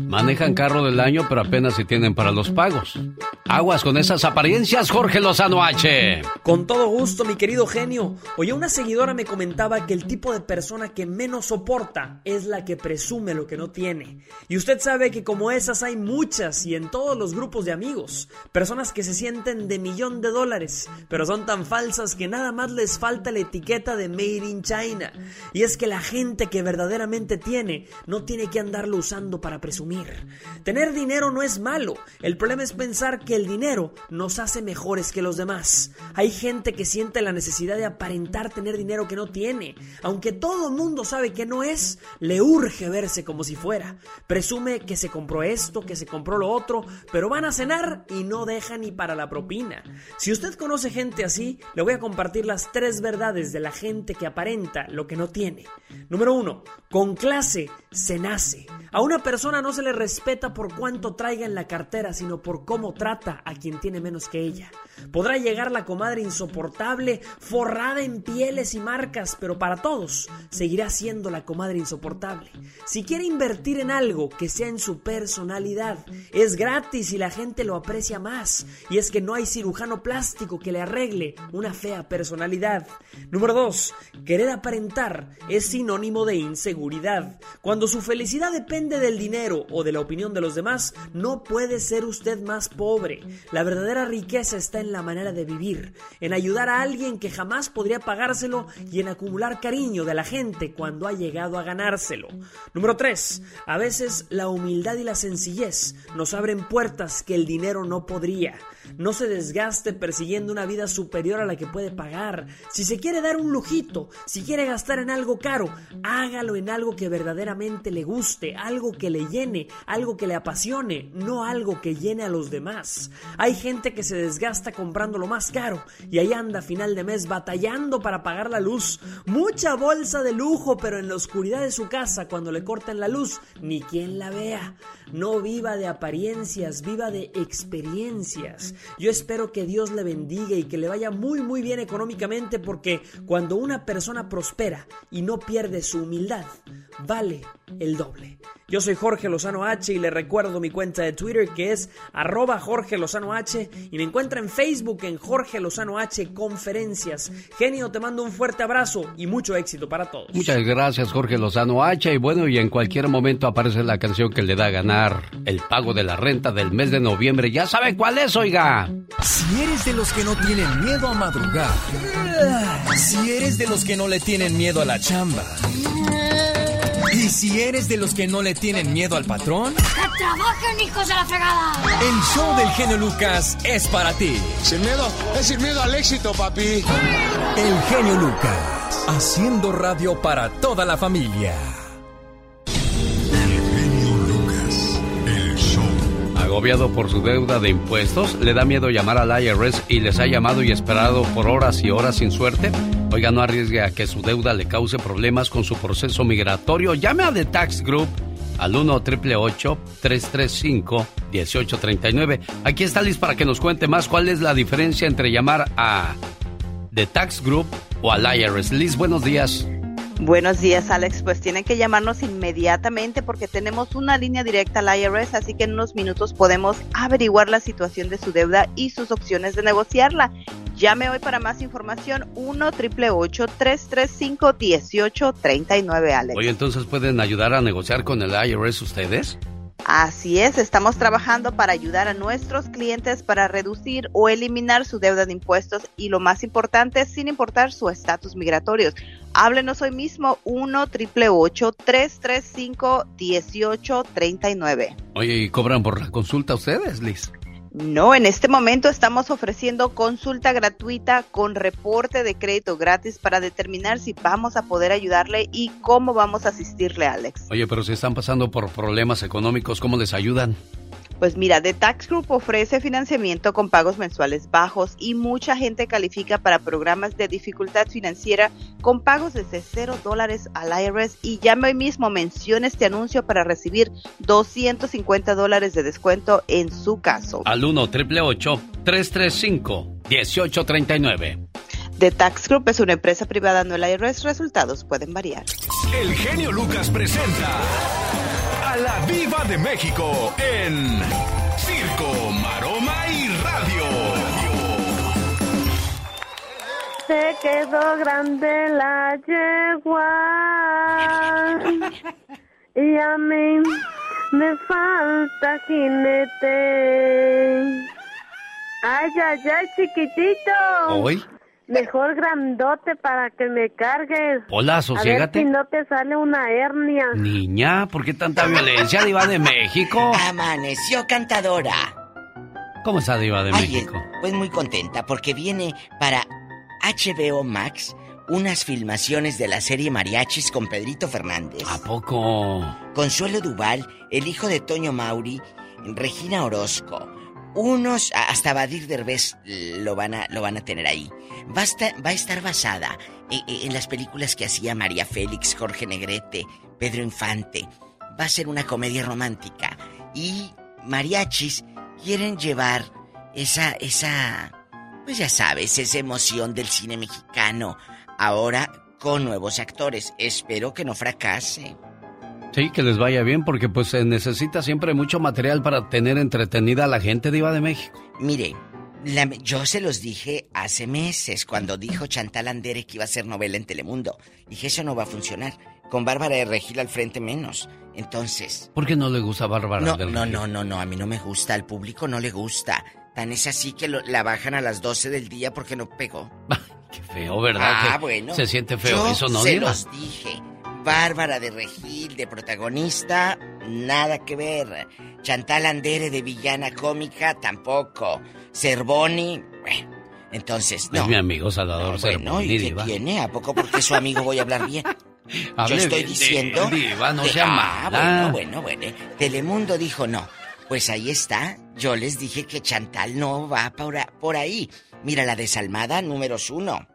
Speaker 2: Manejan carro del año pero apenas si tienen para los pagos. Aguas con esas apariencias, Jorge Lozano H.
Speaker 33: Con todo gusto, mi querido genio. Oye, una seguidora me comentaba que el tipo de persona que menos soporta es la que presume lo que no tiene. Y usted sabe que como esas hay muchas y en todos los grupos de amigos. Personas que se sienten de millón de dólares, pero son tan falsas que nada más les falta la etiqueta de Made in China. Y es que la gente que verdaderamente tiene no tiene que andarlo usando para presumir. Tener dinero no es malo. El problema es pensar que el dinero nos hace mejores que los demás. Hay gente que siente la necesidad de aparentar tener dinero que no tiene. Aunque todo el mundo sabe que no es, le urge verse como si fuera. Presume que se compró esto, que se compró lo otro, pero van a cenar y no deja ni para la propina. Si usted conoce gente así, le voy a compartir las tres verdades de la gente que aparenta lo que no tiene. Número uno, con clase se nace. A una persona no se le respeta por cuánto traiga en la cartera, sino por cómo trata a quien tiene menos que ella. Podrá llegar la comadre insoportable, forrada en pieles y marcas, pero para todos seguirá siendo la comadre insoportable. Si quiere invertir en algo que sea en su personalidad, es gratis y la gente lo aprecia más. Y es que no hay cirujano plástico que le arregle una fea personalidad. Número 2. Querer aparentar es sinónimo de inseguridad. Cuando su felicidad depende del dinero o de la opinión de los demás, no puede ser usted más pobre. La verdadera riqueza está en la manera de vivir, en ayudar a alguien que jamás podría pagárselo y en acumular cariño de la gente cuando ha llegado a ganárselo. Número 3. A veces la humildad y la sencillez nos abren puertas que el dinero no podría. No se desgaste persiguiendo una vida superior a la que puede pagar. Si se quiere dar un lujito, si quiere gastar en algo caro, hágalo en algo que verdaderamente le guste, algo que le llene, algo que le apasione, no algo que llene a los demás. Hay gente que se desgasta comprando lo más caro y ahí anda a final de mes batallando para pagar la luz. Mucha bolsa de lujo, pero en la oscuridad de su casa, cuando le cortan la luz, ni quien la vea. No viva de apariencias, viva de experiencias. Yo espero que Dios le bendiga y que le vaya muy muy bien económicamente porque cuando una persona prospera y no pierde su humildad, vale el doble. Yo soy Jorge Lozano H y le recuerdo mi cuenta de Twitter que es arroba Jorge Lozano H y me encuentra en Facebook en Jorge Lozano H Conferencias. Genio, te mando un fuerte abrazo y mucho éxito para todos.
Speaker 2: Muchas gracias Jorge Lozano H y bueno, y en cualquier momento aparece la canción que le da a el pago de la renta del mes de noviembre. Ya sabe cuál es, oiga.
Speaker 11: Si eres de los que no tienen miedo a madrugar, si eres de los que no le tienen miedo a la chamba, y si eres de los que no le tienen miedo al patrón,
Speaker 4: ¡Que trabajen, hijos de la fregada!
Speaker 11: el show del genio Lucas es para ti.
Speaker 34: Sin miedo, es sin miedo al éxito, papi.
Speaker 11: El genio Lucas, haciendo radio para toda la familia.
Speaker 2: Agobiado por su deuda de impuestos, le da miedo llamar al IRS y les ha llamado y esperado por horas y horas sin suerte. Oiga, no arriesgue a que su deuda le cause problemas con su proceso migratorio. Llame a The Tax Group al 1 335 1839 Aquí está Liz para que nos cuente más cuál es la diferencia entre llamar a The Tax Group o al IRS. Liz, buenos días.
Speaker 35: Buenos días, Alex. Pues tienen que llamarnos inmediatamente porque tenemos una línea directa al IRS, así que en unos minutos podemos averiguar la situación de su deuda y sus opciones de negociarla. Llame hoy para más información 1 335 1839 Alex.
Speaker 2: Oye, entonces pueden ayudar a negociar con el IRS ustedes.
Speaker 35: Así es, estamos trabajando para ayudar a nuestros clientes para reducir o eliminar su deuda de impuestos y lo más importante, sin importar su estatus migratorio. Háblenos hoy mismo 1 335 1839
Speaker 2: Oye, ¿y cobran por la consulta ustedes, Liz?
Speaker 35: No, en este momento estamos ofreciendo consulta gratuita con reporte de crédito gratis para determinar si vamos a poder ayudarle y cómo vamos a asistirle, Alex.
Speaker 2: Oye, pero si están pasando por problemas económicos, ¿cómo les ayudan?
Speaker 35: Pues mira, The Tax Group ofrece financiamiento con pagos mensuales bajos y mucha gente califica para programas de dificultad financiera con pagos desde cero dólares al IRS y llame hoy mismo, mencione este anuncio para recibir 250 dólares de descuento en su caso.
Speaker 2: Al 1 335 1839
Speaker 35: The Tax Group es una empresa privada, no el IRS. Resultados pueden variar.
Speaker 12: El genio Lucas presenta a la Viva de México en Circo, maroma y radio.
Speaker 36: Se quedó grande la yegua y a mí me falta jinete. Ay, ay, ay, chiquitito.
Speaker 2: ¿Hoy?
Speaker 36: Mejor grandote para que me cargues.
Speaker 2: Hola,
Speaker 36: A ver
Speaker 2: sosiégate.
Speaker 36: si no te sale una hernia.
Speaker 2: Niña, ¿por qué tanta violencia, Diva de México?
Speaker 5: Amaneció cantadora.
Speaker 2: ¿Cómo está Diva de
Speaker 5: Ay,
Speaker 2: México?
Speaker 5: pues muy contenta porque viene para HBO Max unas filmaciones de la serie Mariachis con Pedrito Fernández.
Speaker 2: ¿A poco?
Speaker 5: Consuelo Duval, el hijo de Toño Mauri, Regina Orozco. Unos, hasta Badir Derbez lo van a, lo van a tener ahí. Va a estar, va a estar basada en, en las películas que hacía María Félix, Jorge Negrete, Pedro Infante. Va a ser una comedia romántica. Y mariachis quieren llevar esa, esa, pues ya sabes, esa emoción del cine mexicano. Ahora con nuevos actores. Espero que no fracase.
Speaker 2: Sí, que les vaya bien porque pues se necesita siempre mucho material para tener entretenida a la gente Diva de México.
Speaker 5: Mire, la- yo se los dije hace meses cuando dijo Chantal Andere que iba a ser novela en Telemundo. Dije, eso no va a funcionar. Con Bárbara de Regil al frente menos. Entonces...
Speaker 2: ¿Por qué no le gusta Bárbara
Speaker 5: No,
Speaker 2: del
Speaker 5: no,
Speaker 2: Río?
Speaker 5: no, no, no, a mí no me gusta, al público no le gusta. Tan es así que lo- la bajan a las 12 del día porque no pegó.
Speaker 2: Qué feo, ¿verdad?
Speaker 5: Ah,
Speaker 2: Que
Speaker 5: bueno.
Speaker 2: Se siente feo
Speaker 5: Yo
Speaker 2: eso, ¿no,
Speaker 5: se
Speaker 2: Diva?
Speaker 5: los dije. Bárbara de Regil, de protagonista, nada que ver. Chantal Andere, de villana cómica, tampoco. Cervoni, bueno, entonces, no.
Speaker 2: Es mi amigo Salvador
Speaker 5: No, bueno,
Speaker 2: Cervoni,
Speaker 5: ¿y qué
Speaker 2: Diva.
Speaker 5: tiene? ¿A poco porque su amigo voy a hablar bien? Yo estoy diciendo...
Speaker 2: Diva, no
Speaker 5: de-
Speaker 2: sea
Speaker 5: ah,
Speaker 2: mala.
Speaker 5: bueno, bueno, bueno. Telemundo dijo no. Pues ahí está. Yo les dije que Chantal no va por, por ahí. Mira, la desalmada números uno.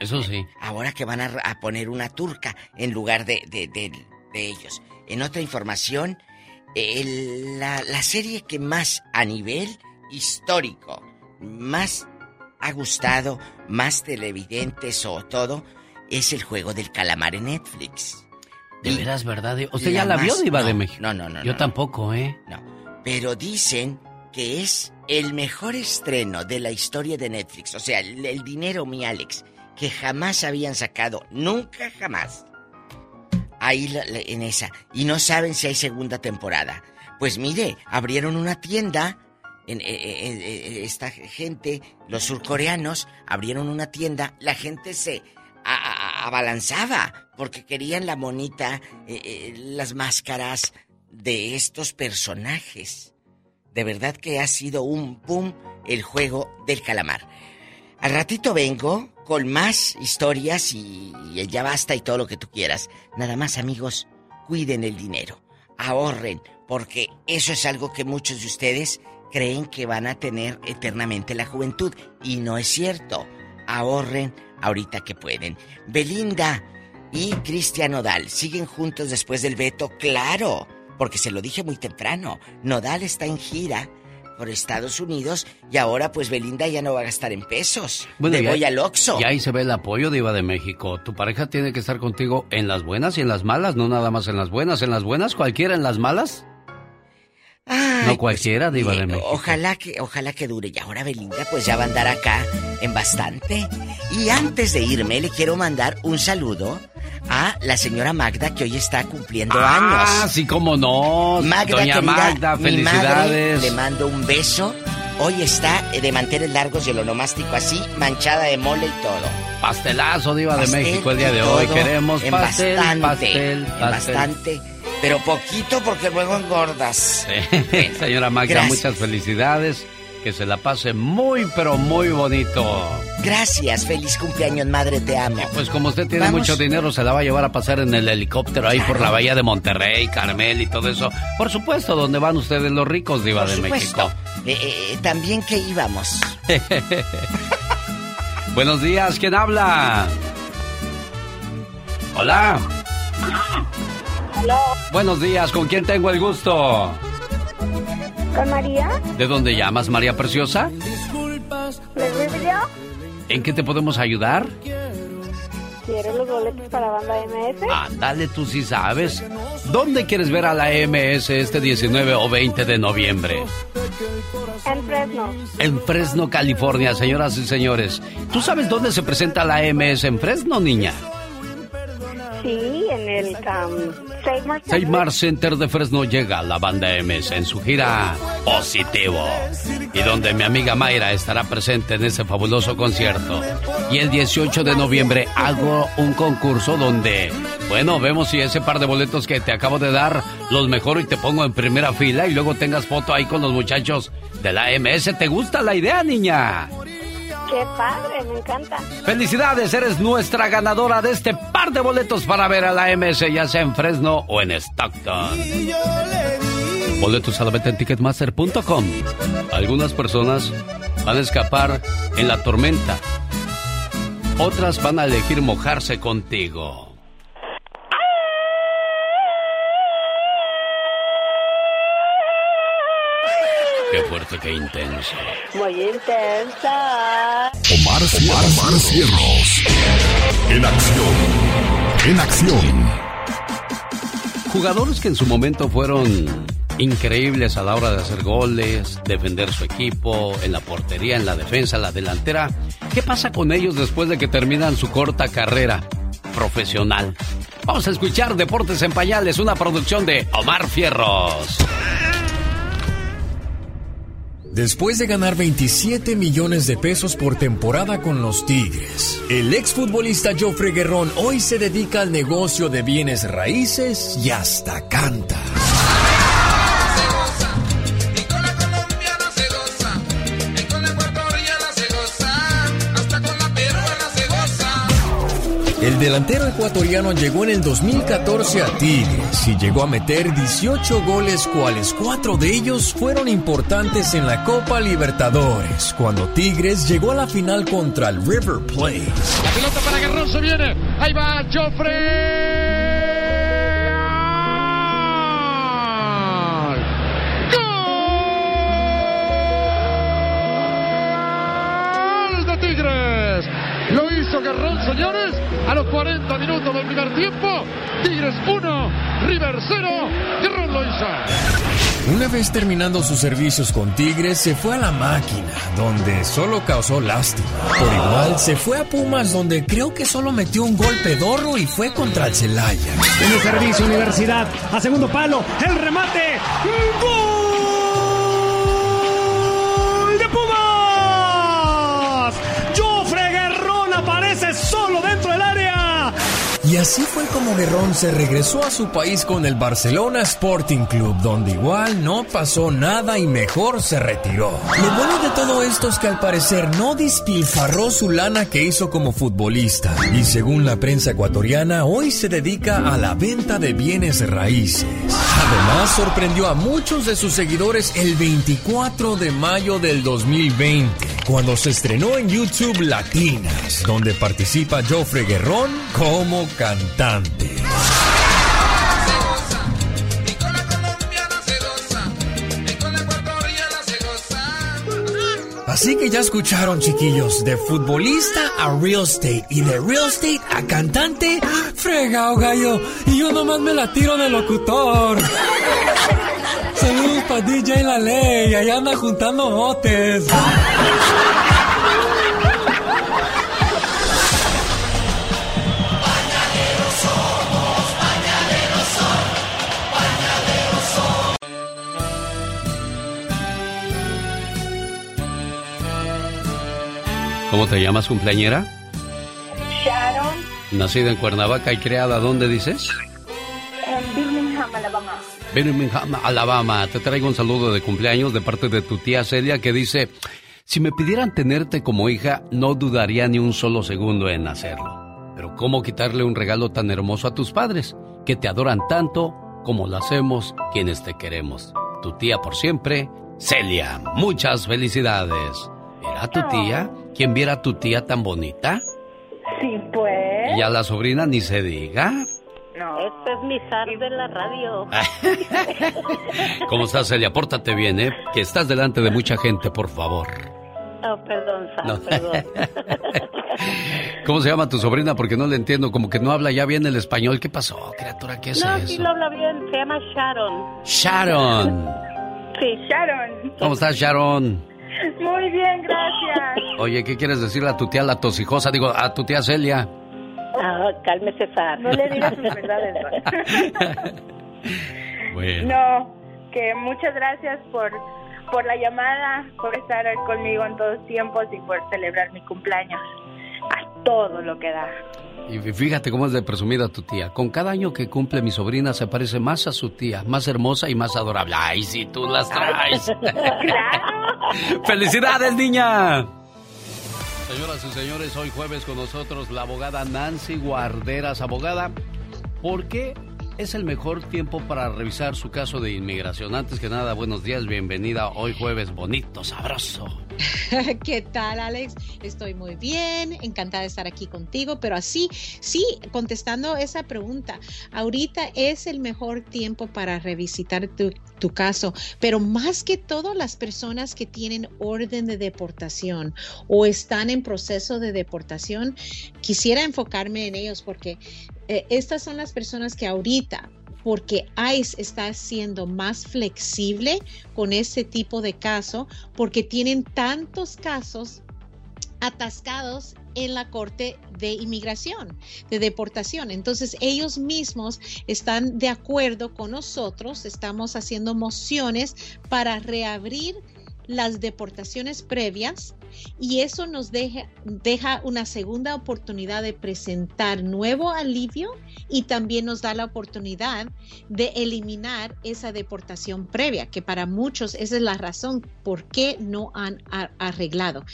Speaker 2: Eso sí.
Speaker 5: Ahora que van a, a poner una turca en lugar de, de, de- de ellos. En otra información, el- la, la serie que más a nivel histórico, más ha gustado, más televidentes o todo, es el juego del calamar en Netflix.
Speaker 2: De veras, ¿verdad? ¿Usted
Speaker 5: La
Speaker 2: ya la vio, Diva
Speaker 5: no,
Speaker 2: de México?
Speaker 5: No, no, no.
Speaker 2: Yo
Speaker 5: no,
Speaker 2: tampoco, ¿eh?
Speaker 5: No. Pero dicen que es el mejor estreno de la historia de Netflix. O sea, el, el dinero, mi Alex, que jamás habían sacado. Nunca jamás. Ahí en esa. Y no saben si hay segunda temporada. Pues mire, abrieron una tienda. En, eh, eh, eh, esta gente, los surcoreanos, abrieron una tienda. La gente se abalanzaba porque querían la monita, las máscaras de estos personajes. De verdad que ha sido un boom el juego del calamar. Al ratito vengo con más historias y, ya basta y todo lo que tú quieras. Nada más amigos, cuiden el dinero, ahorren, porque eso es algo que muchos de ustedes creen que van a tener eternamente la juventud y no es cierto. Ahorren ahorita que pueden. Belinda y Cristian Nodal siguen juntos después del veto, claro, porque se lo dije muy temprano. Nodal está en gira por Estados Unidos y ahora pues Belinda ya no va a gastar en pesos.
Speaker 2: Ya-
Speaker 5: voy al Oxxo.
Speaker 2: Y ahí se ve el apoyo, Diva de México. Tu pareja tiene que estar contigo en las buenas y en las malas, no nada más en las buenas. En las buenas, cualquiera, en las malas.
Speaker 5: Ay,
Speaker 2: no cualquiera, Diva de México.
Speaker 5: Ojalá que, ojalá que dure. Y ahora Belinda pues ya va a andar acá en bastante. Y antes de irme le quiero mandar un saludo a la señora Magda que hoy está cumpliendo
Speaker 2: Ah,
Speaker 5: años.
Speaker 2: sí, cómo no.
Speaker 5: Magda,
Speaker 2: Doña
Speaker 5: querida,
Speaker 2: Magda,
Speaker 5: mi madre,
Speaker 2: felicidades.
Speaker 5: le mando un beso. Hoy está de mantener largos y el onomástico así, manchada de mole y todo.
Speaker 2: Pastelazo, Diva de México, el día de hoy. Queremos
Speaker 5: en
Speaker 2: pastel,
Speaker 5: bastante,
Speaker 2: pastel,
Speaker 5: en
Speaker 2: pastel.
Speaker 5: bastante, pero poquito porque luego engordas.
Speaker 2: Sí. Señora Magda,
Speaker 5: Gracias.
Speaker 2: muchas felicidades. Que se la pase muy, pero muy bonito.
Speaker 5: Gracias, feliz cumpleaños, madre, te amo.
Speaker 2: Pues como usted tiene
Speaker 5: Vamos.
Speaker 2: mucho dinero, se la va a llevar a pasar en el helicóptero ahí por la bahía de Monterrey, Carmel y todo eso. Por supuesto, donde van ustedes los ricos, Diva
Speaker 5: Por
Speaker 2: de
Speaker 5: supuesto.
Speaker 2: México.
Speaker 5: Eh, eh, también que íbamos.
Speaker 2: Buenos días, ¿quién habla? Hola. Buenos días, ¿con quién tengo el gusto?
Speaker 36: ¿Con María?
Speaker 2: ¿De dónde llamas, María Preciosa?
Speaker 36: ¿De Riverdale?
Speaker 2: ¿En qué te podemos ayudar?
Speaker 36: quiero los boletos para banda MS.
Speaker 2: Ándale, tú sí sabes. ¿Dónde quieres ver a la MS este 19 o 20 de noviembre?
Speaker 36: En Fresno.
Speaker 2: En Fresno, California, señoras y señores. ¿Tú sabes dónde se presenta la MS en Fresno, niña?
Speaker 36: Sí, en el um, Seymour Center.
Speaker 2: Center de Fresno llega la banda MS en su gira Positivo. Y donde mi amiga Mayra estará presente en ese fabuloso concierto. Y el 18 de noviembre hago un concurso donde, bueno, vemos si ese par de boletos que te acabo de dar los mejoro y te pongo en primera fila y luego tengas foto ahí con los muchachos de la MS. ¿Te gusta la idea, niña?
Speaker 36: Qué padre, me encanta.
Speaker 2: Felicidades, eres nuestra ganadora de este par de boletos para ver a la MS, ya sea en Fresno o en Stockton. Boletos a la venta en ticketmaster.com. Algunas personas van a escapar en la tormenta. Otras van a elegir mojarse contigo. Qué fuerte, qué intenso.
Speaker 14: Muy intensa.
Speaker 12: Omar, Omar, Omar Cierros. En acción. En acción.
Speaker 2: Jugadores que en su momento fueron increíbles a la hora de hacer goles, defender su equipo, en la portería, en la defensa, la delantera. ¿Qué pasa con ellos después de que terminan su corta carrera profesional? Vamos a escuchar Deportes en Pañales, una producción de Omar Fierros.
Speaker 11: Después de ganar 27 millones de pesos por temporada con los Tigres, el exfutbolista Joffre Guerrón hoy se dedica al negocio de bienes raíces y hasta canta. Delantero ecuatoriano llegó en el 2014 a Tigres y llegó a meter 18 goles, cuales cuatro de ellos fueron importantes en la Copa Libertadores, cuando Tigres llegó a la final contra el River Plate.
Speaker 34: La pelota para Guerrón se viene. Ahí va Joffre. ¡Gol de Tigres! Lo hizo Guerrón, señores, a los 40 minutos del primer tiempo. Tigres 1, River 0. Guerrón lo hizo.
Speaker 11: Una vez terminando sus servicios con Tigres, se fue a la máquina, donde solo causó lástima. Por igual, se fue a Pumas, donde creo que solo metió un gol pedorro y fue contra el Celaya.
Speaker 37: En el servicio Universidad, a segundo palo, el remate. ¡Gol
Speaker 11: Y así fue como Guerrón se regresó a su país con el Barcelona Sporting Club, donde igual no pasó nada y mejor se retiró. Lo bueno de todo esto es que al parecer no despilfarró su lana que hizo como futbolista. Y según la prensa ecuatoriana, hoy se dedica a la venta de bienes raíces. Además, sorprendió a muchos de sus seguidores el 24 de mayo del 2020, cuando se estrenó en YouTube Latinas, donde participa Joffre Guerrón como cantante. Así que ya escucharon, chiquillos, de futbolista a real estate y de real estate a cantante, fregao gallo, y yo nomás me la tiro de locutor. Saludos para DJ La Ley, allá anda juntando botes.
Speaker 2: ¿Cómo te llamas, cumpleañera?
Speaker 36: Sharon,
Speaker 2: Nacida en Cuernavaca y creada, ¿dónde dices?
Speaker 36: en Birmingham, Alabama.
Speaker 2: Birmingham, Alabama. Te traigo un saludo de cumpleaños de parte de tu tía Celia que dice, si me pidieran tenerte como hija, no dudaría ni un solo segundo en hacerlo. Pero ¿cómo quitarle un regalo tan hermoso a tus padres, que te adoran tanto como lo hacemos quienes te queremos? Tu tía por siempre, Celia. Muchas felicidades. ¿Era tu tía? ¿Quién viera a tu tía tan bonita?
Speaker 36: Sí, pues.
Speaker 2: Y a la sobrina ni se diga.
Speaker 14: No. Este es mi zar de la radio.
Speaker 2: ¿Cómo estás, Celia? Pórtate bien, ¿eh? Que estás delante de mucha gente, por favor.
Speaker 14: Oh, perdón, zar,
Speaker 2: No.
Speaker 14: perdón.
Speaker 2: ¿Cómo se llama tu sobrina? Porque no le entiendo, como que no habla ya bien el español. ¿Qué pasó, criatura? ¿Qué es
Speaker 14: no,
Speaker 2: eso?
Speaker 14: sí lo habla bien. Se llama Sharon.
Speaker 2: Sharon.
Speaker 14: Sí, Sharon.
Speaker 2: ¿Cómo estás, Sharon?
Speaker 14: Muy bien, gracias.
Speaker 2: Oye, ¿qué quieres decirle a tu tía la tosijosa? Digo, a tu tía Celia.
Speaker 14: Ah, cálmese, Sar. No le digas sus verdades.
Speaker 2: Bueno.
Speaker 14: No, que muchas gracias por, por la llamada, por estar conmigo en todos tiempos y por celebrar mi cumpleaños. A todo lo que da.
Speaker 2: Y fíjate cómo es de presumida tu tía. Con cada año que cumple mi sobrina se parece más a su tía, más hermosa y más adorable. Ay, si tú las traes. ¡Felicidades, niña! Señoras y señores, hoy jueves con nosotros la abogada Nancy Guarderas. Abogada, ¿por qué es el mejor tiempo para revisar su caso de inmigración? Antes que nada, buenos días, bienvenida hoy jueves bonito, sabroso.
Speaker 38: ¿Qué tal, Alex? Estoy muy bien, encantada de estar aquí contigo, pero así, sí, contestando esa pregunta, ahorita es el mejor tiempo para revisitar tu, tu caso, pero más que todo las personas que tienen orden de deportación o están en proceso de deportación, quisiera enfocarme en ellos porque eh, estas son las personas que ahorita porque ICE está siendo más flexible con este tipo de caso, porque tienen tantos casos atascados en la Corte de Inmigración, de deportación. Entonces, ellos mismos están de acuerdo con nosotros, estamos haciendo mociones para reabrir las deportaciones previas y eso nos deja, deja una segunda oportunidad de presentar nuevo alivio y también nos da la oportunidad de eliminar esa deportación previa, que para muchos esa es la razón por qué no han arreglado.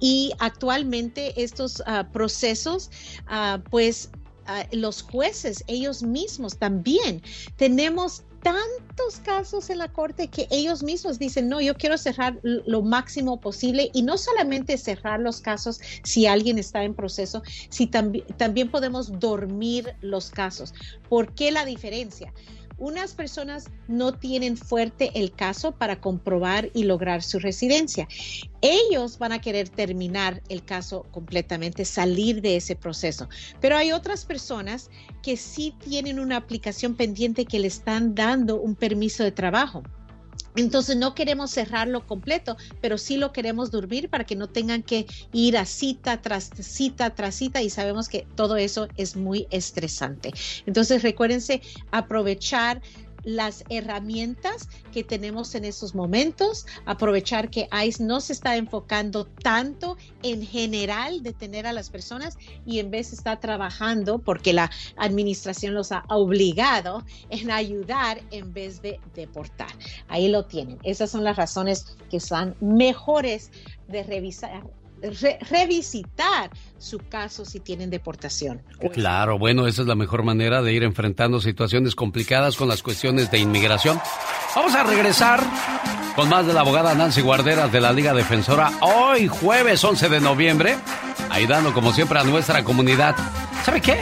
Speaker 38: Y actualmente estos ah, procesos, ah, pues ah, los jueces, ellos mismos también, tenemos tantos casos en la corte que ellos mismos dicen, no, yo quiero cerrar lo máximo posible y no solamente cerrar los casos si alguien está en proceso, si tambi- también podemos dormir los casos. ¿Por qué la diferencia? Unas personas no tienen fuerte el caso para comprobar y lograr su residencia. Ellos van a querer terminar el caso completamente, salir de ese proceso. Pero hay otras personas que sí tienen una aplicación pendiente que le están dando un permiso de trabajo. Entonces no queremos cerrarlo completo, pero sí lo queremos dormir para que no tengan que ir a cita tras cita tras cita y sabemos que todo eso es muy estresante. Entonces recuérdense aprovechar las herramientas que tenemos en estos momentos, aprovechar que ICE no se está enfocando tanto en general detener a las personas y en vez está trabajando porque la administración los ha obligado en ayudar en vez de deportar. Ahí lo tienen. Esas son las razones que son mejores de revisar, re- revisitar su caso si tienen deportación.
Speaker 2: Claro, bueno, esa es la mejor manera de ir enfrentando situaciones complicadas con las cuestiones de inmigración. Vamos a regresar con más de la abogada Nancy Guarderas de la Liga Defensora hoy jueves 11 de noviembre, ayudando como siempre a nuestra comunidad. ¿Sabe qué?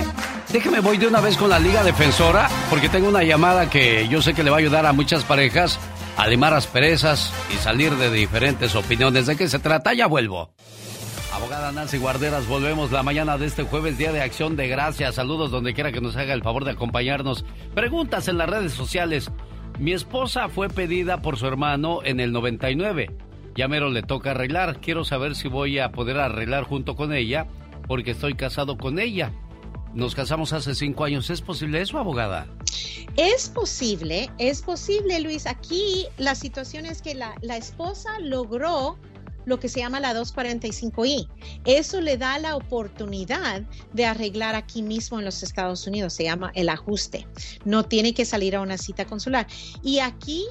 Speaker 2: Déjeme voy de una vez con la Liga Defensora porque tengo una llamada que yo sé que le va a ayudar a muchas parejas a limar asperezas y salir de diferentes opiniones. ¿De qué se trata? Ya vuelvo. Abogada Nancy Guarderas, volvemos la mañana de este jueves, Día de Acción de Gracias. Saludos donde quiera que nos haga el favor de acompañarnos. Preguntas en las redes sociales. Mi esposa fue pedida por su hermano en el 99. Ya mero le toca arreglar. Quiero saber si voy a poder arreglar junto con ella porque estoy casado con ella. Nos casamos hace cinco años. ¿Es posible eso, abogada?
Speaker 38: Es posible, es posible, Luis. Aquí la situación es que la, la esposa logró lo que se llama la 245i. Eso le da la oportunidad de arreglar aquí mismo en los Estados Unidos. Se llama el ajuste. No tiene que salir a una cita consular. Y aquí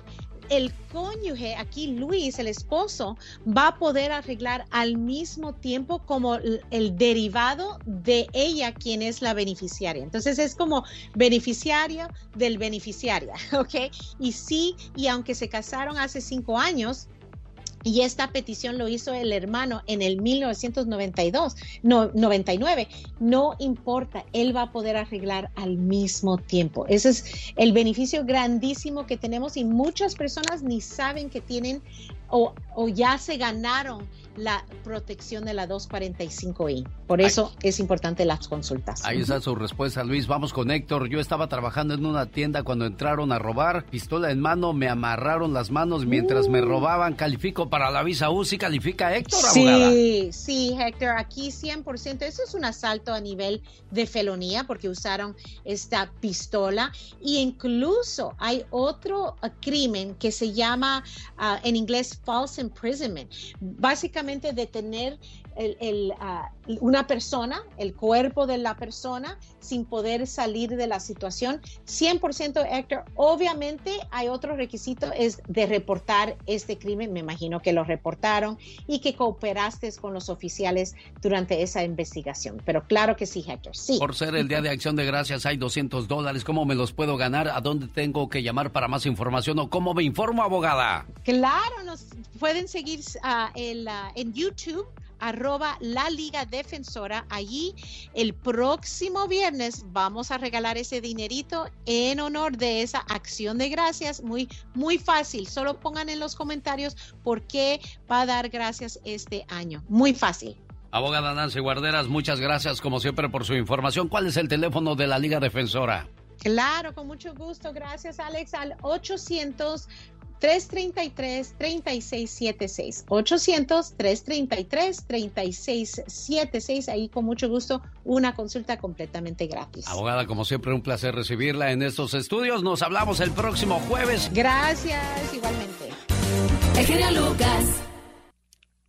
Speaker 38: el cónyuge, aquí Luis, el esposo, va a poder arreglar al mismo tiempo como el, derivado de ella, quien es la beneficiaria. Entonces es como beneficiario del beneficiaria, ¿ok? Y sí, y aunque se casaron hace cinco años, y esta petición lo hizo el hermano en el 1992, no, 99. No importa, él va a poder arreglar al mismo tiempo. Ese es el beneficio grandísimo que tenemos y muchas personas ni saben que tienen o, o ya se ganaron la protección de la 245i. Por eso es importante las consultas.
Speaker 2: Ahí está su respuesta, Luis. Vamos con Héctor. Yo estaba trabajando en una tienda cuando entraron a robar, pistola en mano, me amarraron las manos mientras me robaban. ¿Califico para la visa U? ¿Sí califica Héctor, abogada?
Speaker 38: Sí, sí, Héctor, aquí 100%. Eso es un asalto a nivel de felonía porque usaron esta pistola. Y incluso hay otro uh, crimen que se llama uh, en inglés false imprisonment. Básicamente detener el, el, ah, una persona, el cuerpo de la persona, sin poder salir de la situación. 100% Héctor, obviamente hay otro requisito, es de reportar este crimen, me imagino que lo reportaron y que cooperaste con los oficiales durante esa investigación. Pero claro que sí, Héctor, sí.
Speaker 2: Por ser el Día de Acción de Gracias hay 200 dólares, ¿cómo me los puedo ganar? ¿A dónde tengo que llamar para más información o cómo me informo, abogada?
Speaker 38: Claro, nos pueden seguir ah, el, ah, en YouTube arroba la Liga Defensora. Allí el próximo viernes vamos a regalar ese dinerito en honor de esa acción de gracias. Muy, muy fácil. Solo pongan en los comentarios por qué va a dar gracias este año. Muy fácil.
Speaker 2: Abogada Nancy Guarderas, muchas gracias como siempre por su información. ¿Cuál es el teléfono de la Liga Defensora?
Speaker 38: Claro, con mucho gusto. Gracias, Alex. Al 800 333-3676. 800-333-3676. Ahí con mucho gusto una consulta completamente gratis.
Speaker 2: Abogada, como siempre, un placer recibirla en estos estudios. Nos hablamos el próximo jueves.
Speaker 38: Gracias, igualmente.
Speaker 4: El genio Lucas.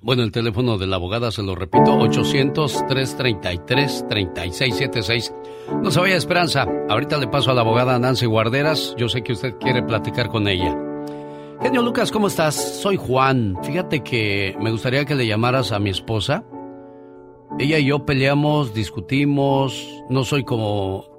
Speaker 2: Bueno, el teléfono de la abogada se lo repito, 800-333-3676. No se vaya Esperanza. Ahorita le paso a la abogada Nancy Guarderas. Yo sé que usted quiere platicar con ella. Genio Lucas, ¿cómo estás? Soy Juan. Fíjate que me gustaría que le llamaras a mi esposa. Ella y yo peleamos, discutimos, no soy como...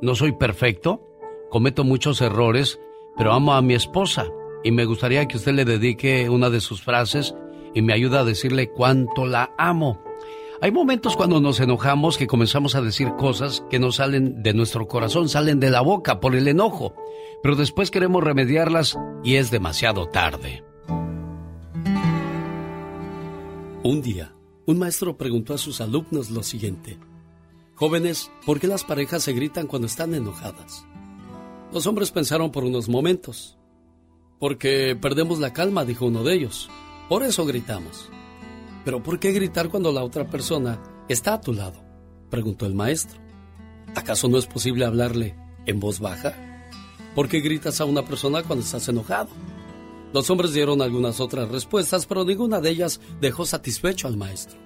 Speaker 2: No soy perfecto, cometo muchos errores, pero amo a mi esposa y me gustaría que usted le dedique una de sus frases y me ayude a decirle cuánto la amo. Hay momentos cuando nos enojamos que comenzamos a decir cosas que no salen de nuestro corazón, salen de la boca por el enojo pero después queremos remediarlas y es demasiado tarde. Un día, un maestro preguntó a sus alumnos lo siguiente. Jóvenes, ¿por qué las parejas se gritan cuando están enojadas? Los hombres pensaron por unos momentos. Porque perdemos la calma, dijo uno de ellos. Por eso gritamos. Pero ¿por qué gritar cuando la otra persona está a tu lado? preguntó el maestro. ¿Acaso no es posible hablarle en voz baja? ¿Por qué gritas a una persona cuando estás enojado? Los hombres dieron algunas otras respuestas, pero ninguna de ellas dejó satisfecho al maestro.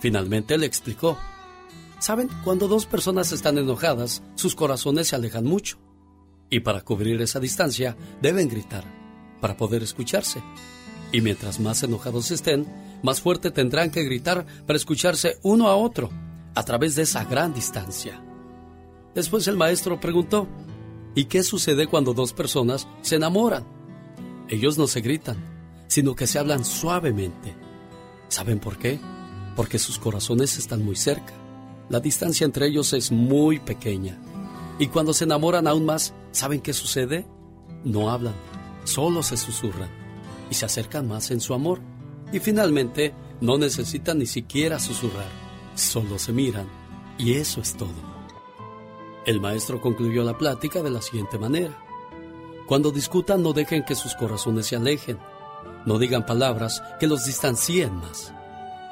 Speaker 2: Finalmente le explicó. Saben, cuando dos personas están enojadas, sus corazones se alejan mucho. Y para cubrir esa distancia, deben gritar, para poder escucharse. Y mientras más enojados estén, más fuerte tendrán que gritar para escucharse uno a otro, a través de esa gran distancia. Después el maestro preguntó, ¿Y qué sucede cuando dos personas se enamoran? Ellos no se gritan, sino que se hablan suavemente. ¿Saben por qué? Porque sus corazones están muy cerca. La distancia entre ellos es muy pequeña. Y cuando se enamoran aún más, ¿saben qué sucede? No hablan, solo se susurran y se acercan más en su amor. Y finalmente, no necesitan ni siquiera susurrar, solo se miran. Y eso es todo. El maestro concluyó la plática de la siguiente manera. Cuando discutan no dejen que sus corazones se alejen. No digan palabras que los distancien más.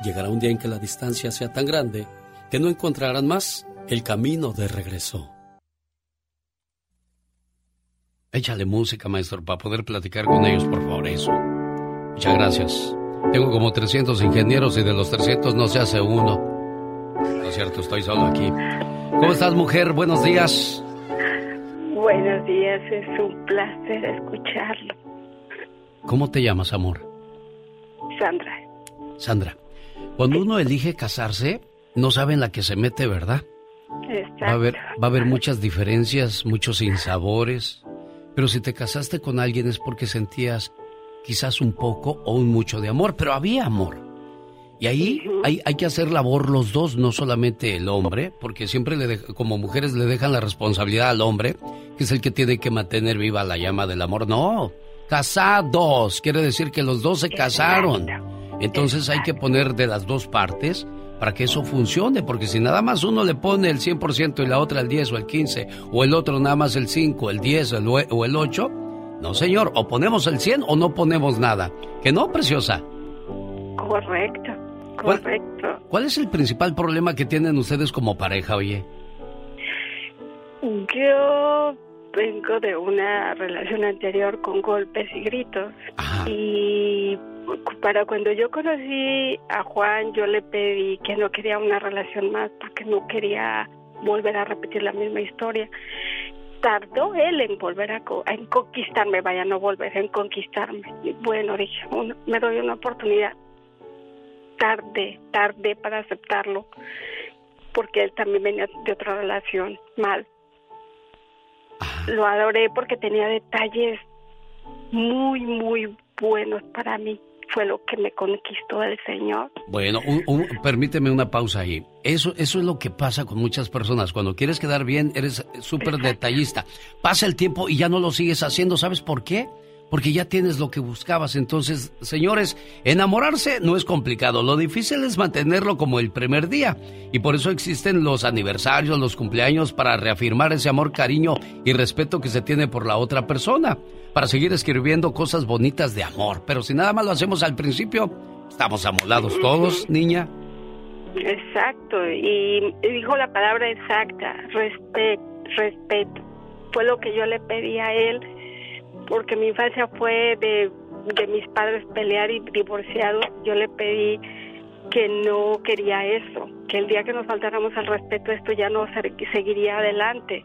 Speaker 2: Llegará un día en que la distancia sea tan grande que no encontrarán más el camino de regreso. Échale música, maestro, para poder platicar con ellos, por favor, eso. Muchas gracias. Tengo como 300 ingenieros y de los 300 no se hace uno. No es cierto, estoy solo aquí. ¿Cómo estás, mujer? Buenos días.
Speaker 39: Buenos días, es un placer escucharlo.
Speaker 2: ¿Cómo te llamas, amor?
Speaker 39: Sandra.
Speaker 2: Sandra, cuando uno elige casarse, no sabe en la que se mete, ¿verdad?
Speaker 39: Exacto.
Speaker 2: Va a haber, va a haber muchas diferencias, muchos sinsabores. Pero si te casaste con alguien es porque sentías quizás un poco o un mucho de amor, pero había amor. Y ahí hay, hay, que hacer labor los dos, no solamente el hombre, porque siempre le como mujeres le dejan la responsabilidad al hombre, que es el que tiene que mantener viva la llama del amor. No, Casados, quiere decir que los dos se casaron. Entonces hay que poner de las dos partes para que eso funcione, porque si nada más uno le pone el 100% y la otra el 10 o el 15, o el otro nada más el 5, el 10 el nue- o el 8, no señor, o ponemos el 100 o no ponemos nada. Que no, preciosa.
Speaker 39: Correcto,
Speaker 2: ¿Cuál-
Speaker 39: correcto.
Speaker 2: ¿Cuál es el principal problema que tienen ustedes como pareja, oye?
Speaker 39: Yo vengo de una relación anterior con golpes y gritos. Y para cuando yo conocí a Juan, yo le pedí que no quería una relación más porque no quería volver a repetir la misma historia. Tardó él en volver a, co- en conquistarme, vaya, no volver, en conquistarme. Y bueno, dije, "Un- me doy una oportunidad. Tardé, tardé para aceptarlo, porque él también venía de otra relación mal. Lo adoré porque tenía detalles muy, muy buenos para mí. Fue lo que me conquistó el Señor.
Speaker 2: Bueno, un- un- permíteme una pausa ahí. Eso, eso es lo que pasa con muchas personas. Cuando quieres quedar bien, eres súper detallista. Pasa el tiempo y ya no lo sigues haciendo. ¿Sabes por qué? Porque ya tienes lo que buscabas. Entonces, señores, enamorarse no es complicado. Lo difícil es mantenerlo como el primer día. Y por eso existen los aniversarios, los cumpleaños, para reafirmar ese amor, cariño y respeto que se tiene por la otra persona. Para seguir escribiendo cosas bonitas de amor. Pero si nada más lo hacemos al principio, estamos amolados todos, niña.
Speaker 39: Exacto, y dijo la palabra exacta, respeto, respeto. Fue lo que yo le pedí a él, porque mi infancia fue de, mis padres pelear y divorciados. Yo le pedí que no quería eso, que el día que nos faltáramos al respeto esto ya no se- seguiría adelante.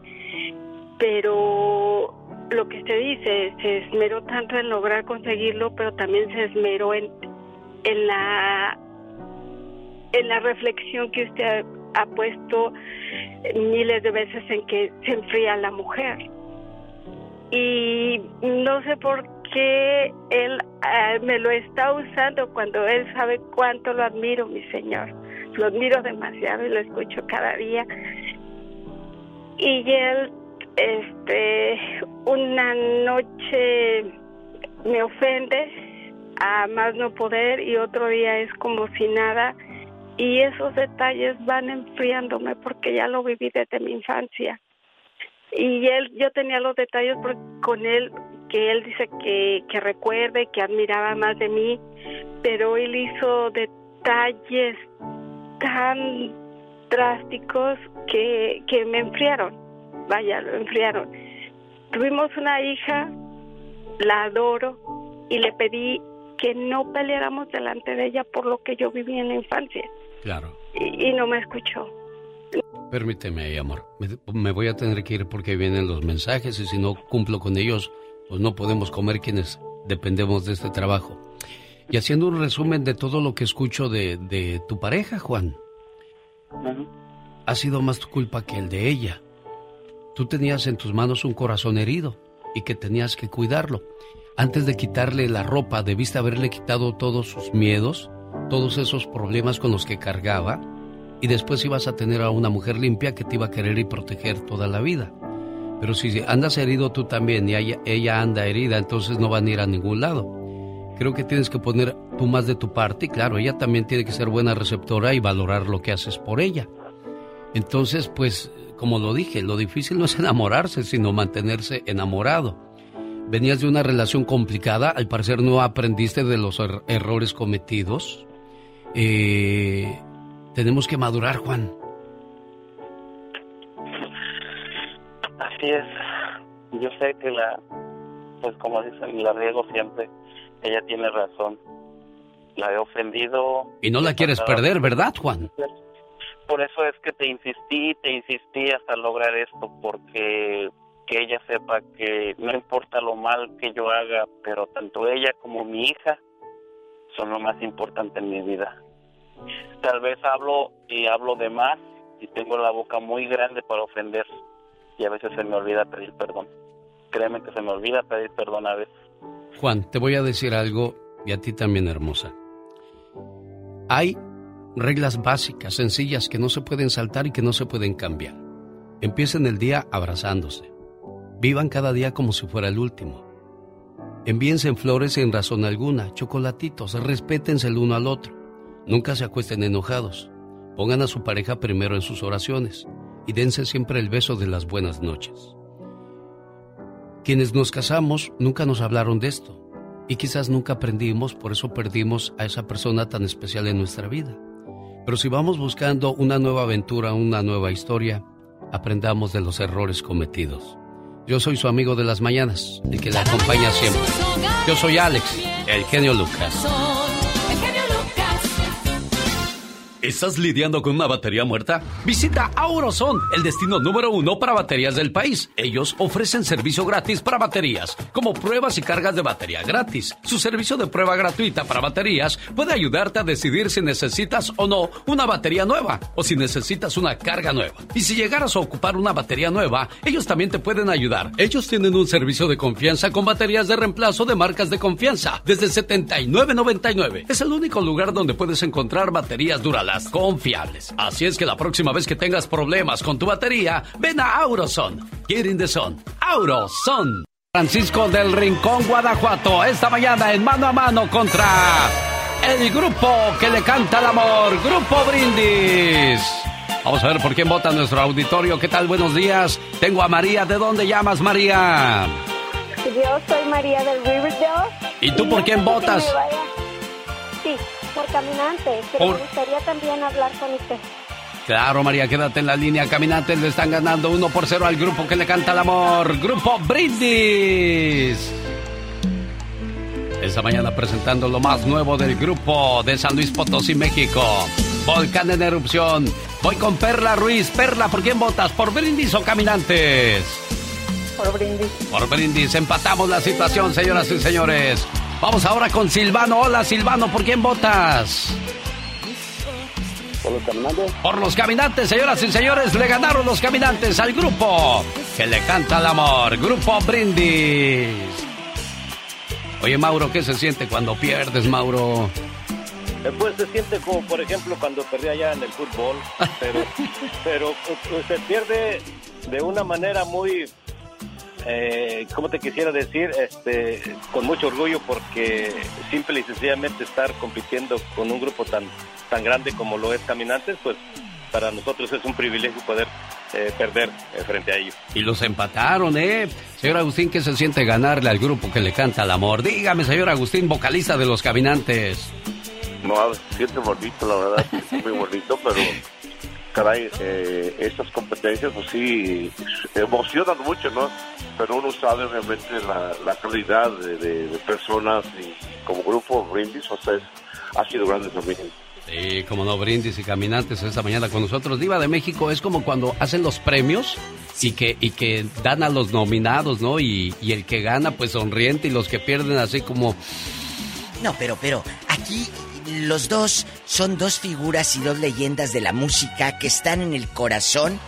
Speaker 39: Pero lo que usted dice, se esmeró tanto en lograr conseguirlo, pero también se esmeró en, en la en la reflexión que usted ha puesto miles de veces en que se enfría la mujer. Y no sé por qué él eh, me lo está usando cuando él sabe cuánto lo admiro, mi señor. Lo admiro demasiado y lo escucho cada día. Y él, este, una noche me ofende a más no poder y otro día es como si nada y esos detalles van enfriándome porque ya lo viví desde mi infancia y él yo tenía los detalles por- con él que él dice que, que recuerde que admiraba más de mí pero él hizo detalles tan drásticos que, que me enfriaron vaya lo enfriaron tuvimos una hija la adoro y le pedí que no peleáramos delante de ella por lo que yo viví en la infancia
Speaker 2: Claro.
Speaker 39: y, y no me escuchó.
Speaker 2: Permíteme amor. Me, me voy a tener que ir porque vienen los mensajes y si no cumplo con ellos, pues no podemos comer quienes dependemos de este trabajo. Y haciendo un resumen de todo lo que escucho de, de tu pareja, Juan, ha sido más tu culpa que el de ella. Tú tenías en tus manos un corazón herido y que tenías que cuidarlo. Antes de quitarle la ropa, debiste haberle quitado todos sus miedos, todos esos problemas con los que cargaba, y después ibas a tener a una mujer limpia que te iba a querer y proteger toda la vida. Pero si andas herido tú también y ella, anda herida, entonces no van a ir a ningún lado. Creo que tienes que poner tú más de tu parte y claro, ella también tiene que ser buena receptora y valorar lo que haces por ella. Entonces, pues, como lo dije, lo difícil no es enamorarse, sino mantenerse enamorado. Venías de una relación complicada, al parecer no aprendiste de los er- errores cometidos. Eh, tenemos que madurar, Juan.
Speaker 19: Así es. Yo sé que la, pues como dicen, la riego siempre. Ella tiene razón. La he ofendido.
Speaker 2: Y no la quieres perder, ¿verdad, Juan?
Speaker 19: Por eso es que te insistí, te insistí hasta lograr esto, porque que ella sepa que no importa lo mal que yo haga, pero tanto ella como mi hija son lo más importante en mi vida. Tal vez hablo y hablo de más y tengo la boca muy grande para ofender y a veces se me olvida pedir perdón. Créeme que se me olvida pedir perdón a veces.
Speaker 2: Juan, te voy a decir algo y a ti también, hermosa. Hay reglas básicas, sencillas, que no se pueden saltar y que no se pueden cambiar. Empiecen el día abrazándose. Vivan cada día como si fuera el último. Envíense en flores sin razón alguna, chocolatitos, respétense el uno al otro. Nunca se acuesten enojados. Pongan a su pareja primero en sus oraciones y dense siempre el beso de las buenas noches. Quienes nos casamos nunca nos hablaron de esto y quizás nunca aprendimos, por eso perdimos a esa persona tan especial en nuestra vida. Pero si vamos buscando una nueva aventura, una nueva historia, aprendamos de los errores cometidos. Yo soy su amigo de las mañanas, el que la acompaña siempre. Yo soy Alex, el genio Lucas. ¿Estás lidiando con una batería muerta? Visita Auroson, el destino número uno para baterías del país. Ellos ofrecen servicio gratis para baterías, como pruebas y cargas de batería gratis. Su servicio de prueba gratuita para baterías puede ayudarte a decidir si necesitas o no una batería nueva o si necesitas una carga nueva. Y si llegaras a ocupar una batería nueva, ellos también te pueden ayudar. Ellos tienen un servicio de confianza con baterías de reemplazo de marcas de confianza desde 79.99. Es el único lugar donde puedes encontrar baterías confiables. Así es que la próxima vez que tengas problemas con tu batería, ven a Auroson. Get in the sun. Auroson. Francisco del Rincón, Guanajuato, esta mañana en mano a mano contra el grupo que le canta el amor, Grupo Brindis. Vamos a ver por quién vota nuestro auditorio. ¿Qué tal? Buenos días. Tengo a María. ¿De dónde llamas, María?
Speaker 10: Yo soy María del Riverdale.
Speaker 2: ¿Y tú por quién
Speaker 10: que por caminante, pero
Speaker 2: Por-
Speaker 10: me gustaría también hablar con usted.
Speaker 2: Claro, María, quédate en la línea. Caminantes le están ganando 1 por 0 al grupo que le canta el amor. Grupo Brindis. Esta mañana presentando lo más nuevo del grupo de San Luis Potosí, México. Volcán en erupción. Voy con Perla Ruiz. Perla, ¿por quién votas? ¿Por Brindis o Caminantes?
Speaker 10: Por brindis.
Speaker 2: Por Brindis. Empatamos la situación, señoras y señores. Vamos ahora con Silvano. Hola, Silvano, ¿por quién votas?
Speaker 40: ¿Por los caminantes?
Speaker 2: Por los caminantes, señoras y señores, le ganaron los caminantes al grupo que le canta el amor, Grupo Brindis. Oye, Mauro, ¿qué se siente cuando pierdes, Mauro?
Speaker 40: Eh, Pues se siente como, por ejemplo, cuando perdí allá en el fútbol, pero, pero eh, se pierde de una manera muy, eh, ¿cómo te quisiera decir? Este, con mucho orgullo porque simple y sencillamente estar compitiendo con un grupo tan, tan grande como lo es Caminantes, pues para nosotros es un privilegio poder eh, perder eh, frente a ellos.
Speaker 2: Y los empataron, ¿eh? Señor Agustín, ¿qué se siente ganarle al grupo que le canta el amor? Dígame, señor Agustín, vocalista de los caminantes.
Speaker 41: No, siente bonito, la verdad, muy bonito, pero caray, eh, estas competencias pues sí emocionan mucho, ¿no? Pero uno sabe obviamente la, la calidad de, de- de personas y como grupo Brindis, o sea, es- ha sido grande también.
Speaker 2: Sí, como no, brindis y caminantes esta mañana con nosotros. Diva de México es como cuando hacen los premios y que, y que dan a los nominados, ¿no? Y, y el que gana, pues sonriente, y los que pierden así como...
Speaker 5: No, pero, pero, aquí los dos son dos figuras y dos leyendas de la música que están en el corazón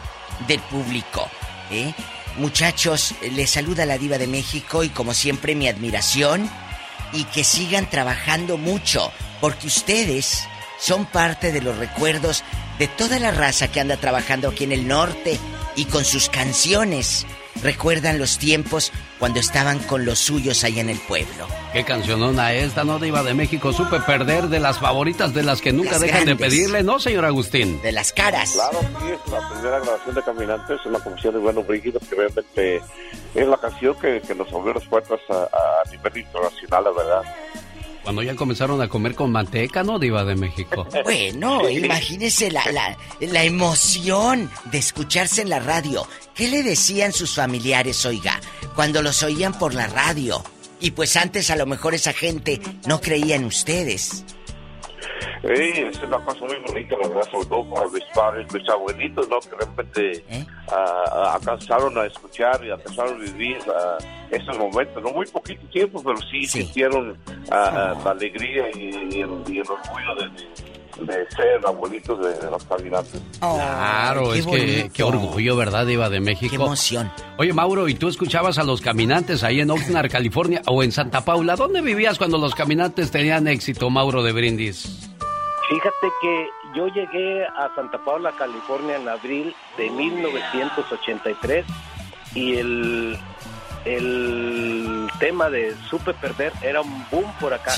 Speaker 5: del público. ¿eh? Muchachos, les saluda la diva de México y como siempre mi admiración y que sigan trabajando mucho, porque ustedes son parte de los recuerdos de toda la raza que anda trabajando aquí en el norte y con sus canciones. Recuerdan los tiempos cuando estaban con los suyos allá en el pueblo.
Speaker 2: Qué cancionona esta, ¿no? Diva de México. Supe perder de las favoritas de las que nunca
Speaker 5: Las
Speaker 2: dejan
Speaker 5: grandes.
Speaker 2: de pedirle, ¿no, señor Agustín?
Speaker 5: De las caras.
Speaker 41: Claro, sí, es la primera grabación de Caminantes, una composición de Bueno Brígido, que realmente es la canción que, que nos abrió las puertas a, a nivel internacional, la verdad.
Speaker 2: Cuando ya comenzaron a comer con manteca, ¿no, Diva de México?
Speaker 5: Bueno, imagínese la, la, la emoción de escucharse en la radio. ¿Qué le decían sus familiares, oiga, cuando los oían por la radio? Y pues antes a lo mejor esa gente no creía en ustedes.
Speaker 41: Sí, es una cosa muy bonita, la verdad, sobre todo para mis padres, mis abuelitos, ¿no? Que de repente ah, ah, alcanzaron a escuchar y alcanzaron a vivir ah, esos momentos, no muy poquito tiempo, pero sí, sintieron ah, ah, la alegría y, y el, y el orgullo de, de ser abuelitos de, de los caminantes.
Speaker 2: Claro,
Speaker 5: qué
Speaker 2: es que qué orgullo, ¿verdad, Diva de México?
Speaker 5: Qué emoción.
Speaker 2: Oye, Mauro, ¿y tú escuchabas a los caminantes ahí en Oxnard, California o en Santa Paula? ¿Dónde vivías cuando los caminantes tenían éxito, Mauro de Brindis?
Speaker 40: Fíjate que yo llegué a Santa Paula, California en abril de 1983 y el el tema de Supe Perder era un boom por acá.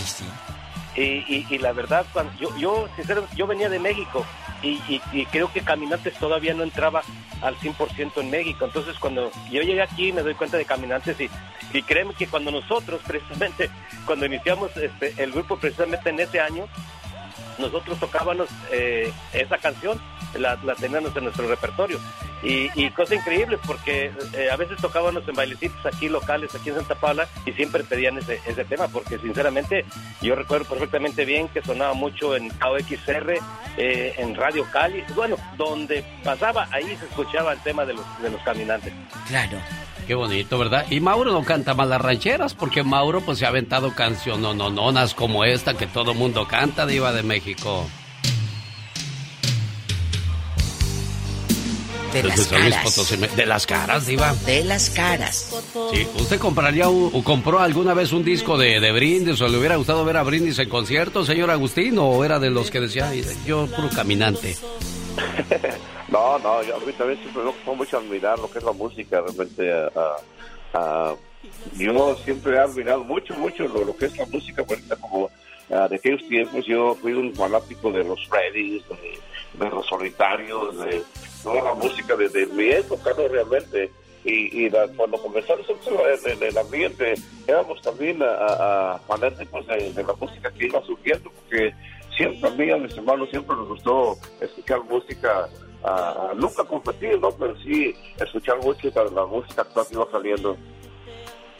Speaker 40: Y, la verdad, yo, yo sinceramente, yo venía de México y creo que Caminantes todavía no entraba al 100% en México. Entonces, cuando yo llegué aquí, me doy cuenta de Caminantes y, y créeme que cuando nosotros, precisamente, cuando iniciamos este, el grupo, precisamente en ese año, nosotros tocábamos eh, esa canción, la, la teníamos en nuestro repertorio. Y, y cosa increíble, porque eh, a veces tocábamos en bailecitos aquí locales, aquí en Santa Paula, y siempre pedían ese, ese tema, porque sinceramente yo recuerdo perfectamente bien que sonaba mucho en KOXR, eh, en Radio Cali, bueno, donde pasaba, ahí se escuchaba el tema de los, de los caminantes.
Speaker 5: Claro.
Speaker 2: Qué bonito, ¿verdad? Y Mauro no canta mal las rancheras, porque Mauro pues se ha aventado canciones no como esta que todo mundo canta, Diva de México.
Speaker 5: De
Speaker 2: Desde
Speaker 5: las caras.
Speaker 2: De las caras, Diva.
Speaker 5: De las caras.
Speaker 2: Sí, ¿usted compraría un- o compró alguna vez un disco de, de Brindis o le hubiera gustado ver a Brindis en concierto, señor Agustín? ¿O era de los que decía, "Ay, yo puro caminante?
Speaker 41: No, no, yo a mí también siempre me gusta mucho admirar lo que es la música, realmente. ah, ah, yo siempre he admirado mucho, mucho lo, que es la música, ejemplo, como ah, de aquellos tiempos yo fui un fanático de los Freddys, de, los solitarios, de toda la música de, de mi época, ¿no? Realmente. Y, y cuando comenzamos en, en el ambiente, éramos también a, a- a fanáticos de, de la música que iba surgiendo, porque siempre a mí, a mis hermanos, siempre nos gustó escuchar música, ah, nunca competir, ¿no? Pero sí escuchar música, la música actual que iba saliendo.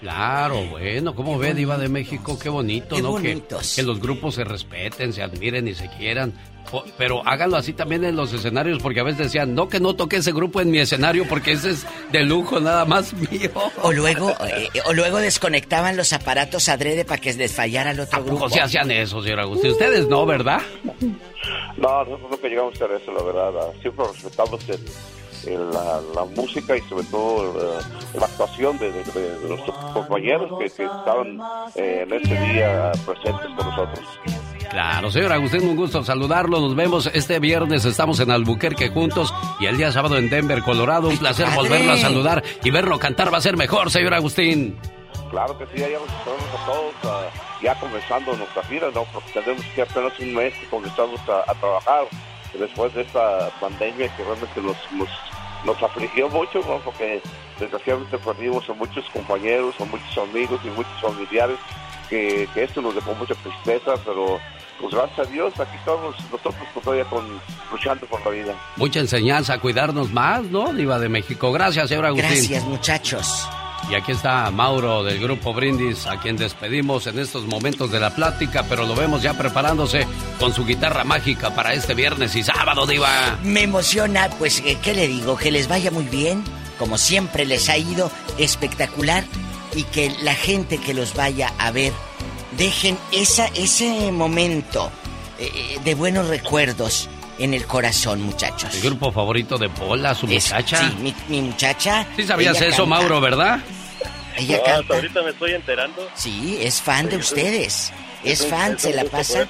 Speaker 2: Claro, bueno, ¿cómo ve, Diva de México? Qué bonito,
Speaker 5: Qué
Speaker 2: ¿no? Que, los grupos se respeten, se admiren y se quieran. O- pero háganlo así también en los escenarios, porque a veces decían, no, que no toque ese grupo en mi escenario, porque ese es de lujo nada más mío.
Speaker 5: O luego, eh, o luego desconectaban los aparatos adrede para que desfallara el otro grupo.
Speaker 2: O se hacían eso, señor Agustín. Ustedes no, ¿verdad?
Speaker 41: No, nosotros nunca llegamos a hacer eso, la verdad. Siempre respetamos el- la, la música y sobre todo eh, la actuación de, de- de- de nuestros compañeros que, que estaban eh, en ese día presentes con nosotros.
Speaker 2: Claro, señor Agustín, un gusto saludarlo. Nos vemos este viernes. Estamos en Albuquerque juntos y el día sábado en Denver, Colorado. Un placer
Speaker 41: padre!
Speaker 2: volverlo a saludar y verlo cantar va a ser mejor, señor Agustín.
Speaker 41: Claro que sí, ya los esperamos a todos, ya comenzando nuestra gira, ¿no? Porque tenemos que apenas un mes que comenzamos a, a trabajar después de esta pandemia que realmente nos, nos, nos afligió mucho, ¿no? Porque desgraciadamente perdimos a muchos compañeros, a muchos amigos y muchos familiares, que, que esto nos dejó mucha tristeza, pero pues gracias a Dios aquí estamos nosotros todavía con, luchando por la vida.
Speaker 2: Mucha enseñanza cuidarnos más, ¿no? Diva de México. Gracias, señor Agustín.
Speaker 5: Gracias, muchachos.
Speaker 2: Y aquí está Mauro del grupo Brindis, a quien despedimos en estos momentos de la plática, pero lo vemos ya preparándose con su guitarra mágica para este viernes y sábado, Diva.
Speaker 5: Me emociona, pues, eh, ¿qué le digo? Que les vaya muy bien, como siempre les ha ido espectacular y que la gente que los vaya a ver dejen esa, ese momento eh, eh, de buenos recuerdos en el corazón, muchachos.
Speaker 2: El grupo favorito de Pola, su
Speaker 5: Es-
Speaker 2: muchacha.
Speaker 5: sí, mi, mi muchacha.
Speaker 2: Sí sabías eso,
Speaker 5: canta.
Speaker 2: Mauro, ¿verdad?
Speaker 5: Ella
Speaker 40: No,
Speaker 5: canta.
Speaker 40: hasta ahorita me estoy enterando.
Speaker 5: Sí, es fan de ustedes. Es
Speaker 40: es un-
Speaker 5: fan,
Speaker 40: es
Speaker 5: se la pasa.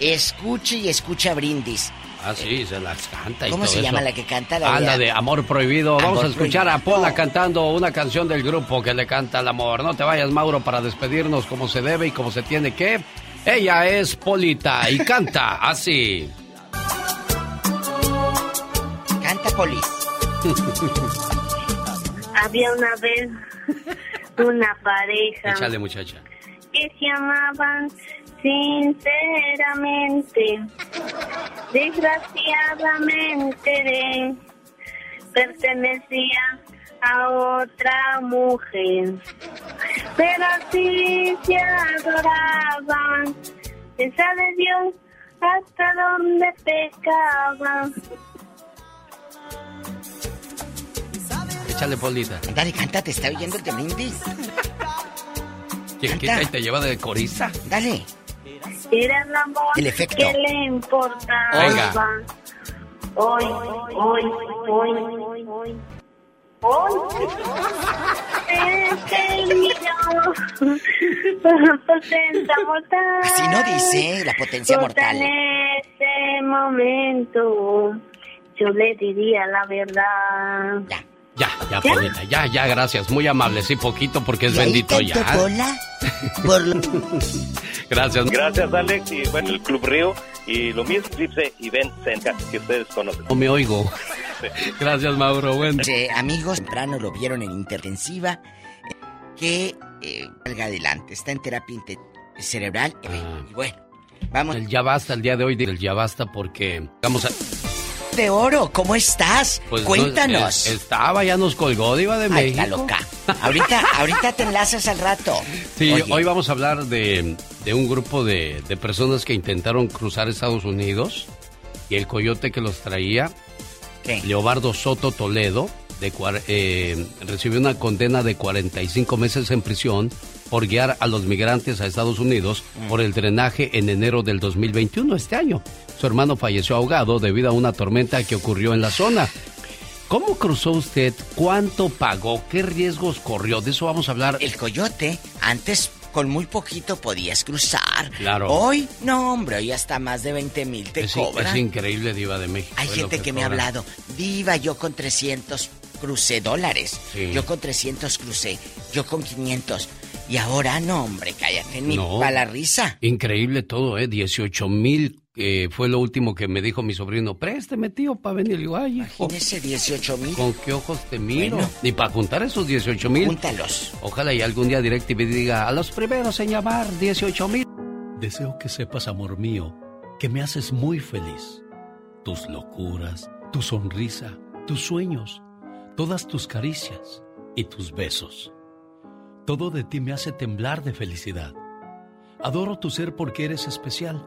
Speaker 5: Escuche y escucha brindis.
Speaker 2: Ah, sí, se las canta y
Speaker 5: ¿Cómo
Speaker 2: todo
Speaker 5: se llama
Speaker 2: eso.
Speaker 5: la que canta? La
Speaker 2: Ah,
Speaker 5: de-
Speaker 2: la de Amor Prohibido. Vamos a escuchar a. Pola cantando una canción del grupo que le canta al amor. No te vayas, Mauro, para despedirnos como se debe y como se tiene que. Ella es Polita y canta así.
Speaker 5: Canta Polis.
Speaker 42: Había una vez una pareja
Speaker 2: Échale, muchacha.
Speaker 42: que se amaban sinceramente. Desgraciadamente de- pertenecía a otra mujer. Pero sí se adoraban. Se sabe Dios hasta dónde pecaban.
Speaker 2: Échale, Polita.
Speaker 5: Dale, canta, te está oyendo el de brindis.
Speaker 2: ¿Quién quita y te lleva de corista?
Speaker 5: Dale.
Speaker 42: Era el amor
Speaker 5: El efecto.
Speaker 42: que le importaba.
Speaker 2: Venga.
Speaker 42: Hoy, hoy, hoy, hoy, hoy. Hoy. Este niño. Potencia mortal.
Speaker 5: Así no dice la potencia mortal.
Speaker 42: En este momento. Yo le diría la verdad.
Speaker 2: Ya, ya, Polita, ya, ya, gracias. Muy amable, sí, poquito porque es
Speaker 5: ¿Y ahí
Speaker 2: bendito
Speaker 5: tanto
Speaker 2: ya.
Speaker 5: Pola? Por lo-
Speaker 2: Gracias.
Speaker 40: Gracias, Alex, y bueno, el Club Río, y lo mismo, Eclipse y Ben Senka, que ustedes conocen.
Speaker 2: No me oigo. Gracias, Mauro. Bueno.
Speaker 5: Eh, amigos, temprano lo vieron en intensiva. Que eh, salga adelante. Está en terapia cerebral. eh, y bueno, vamos.
Speaker 2: El ya basta el día de hoy, el ya basta porque vamos a...
Speaker 5: De oro, ¿cómo estás?
Speaker 2: Pues, no,
Speaker 5: Cuéntanos.
Speaker 2: eh, estaba, ya nos colgó, Diva de
Speaker 5: Ay,
Speaker 2: México.
Speaker 5: está loca. Ahorita, ahorita te enlazas al rato.
Speaker 2: Sí,
Speaker 5: Oye,
Speaker 2: hoy vamos a hablar de, de un grupo de, de personas que intentaron cruzar Estados Unidos y el coyote que los traía, Leobardo Soto Toledo, de, eh, recibió una condena de 45 meses en prisión por guiar a los migrantes a Estados Unidos por el drenaje en enero del 2021, este año. Su hermano falleció ahogado debido a una tormenta que ocurrió en la zona. ¿Cómo cruzó usted? ¿Cuánto pagó? ¿Qué riesgos corrió? De eso vamos a hablar.
Speaker 5: El coyote, antes con muy poquito podías cruzar.
Speaker 2: Claro.
Speaker 5: Hoy, no, hombre, hoy hasta más de 20 mil te
Speaker 2: Es,
Speaker 5: cobran.
Speaker 2: es increíble, Diva de México.
Speaker 5: Hay gente que, me ha hablado. Diva, yo con 300 crucé dólares.
Speaker 2: Sí.
Speaker 5: Yo con 300 crucé. Yo con 500. Y ahora no, hombre, cállate, ni
Speaker 2: No.
Speaker 5: para la risa.
Speaker 2: Increíble todo, ¿eh? 18 mil eh, fue lo último que me dijo mi sobrino. Présteme, tío, para venir. Digo, ay, hijo,
Speaker 5: Imagínese 18 mil.
Speaker 2: ¿con qué ojos te miro?
Speaker 5: Bueno.
Speaker 2: Ni para juntar esos 18 mil.
Speaker 5: Júntalos.
Speaker 2: Ojalá y algún día DirecTV diga, a los primeros en llamar, 18 mil. Deseo que sepas, amor mío, que me haces muy feliz. Tus locuras, tu sonrisa, tus sueños, todas tus caricias y tus besos. Todo de ti me hace temblar de felicidad. Adoro tu ser porque eres especial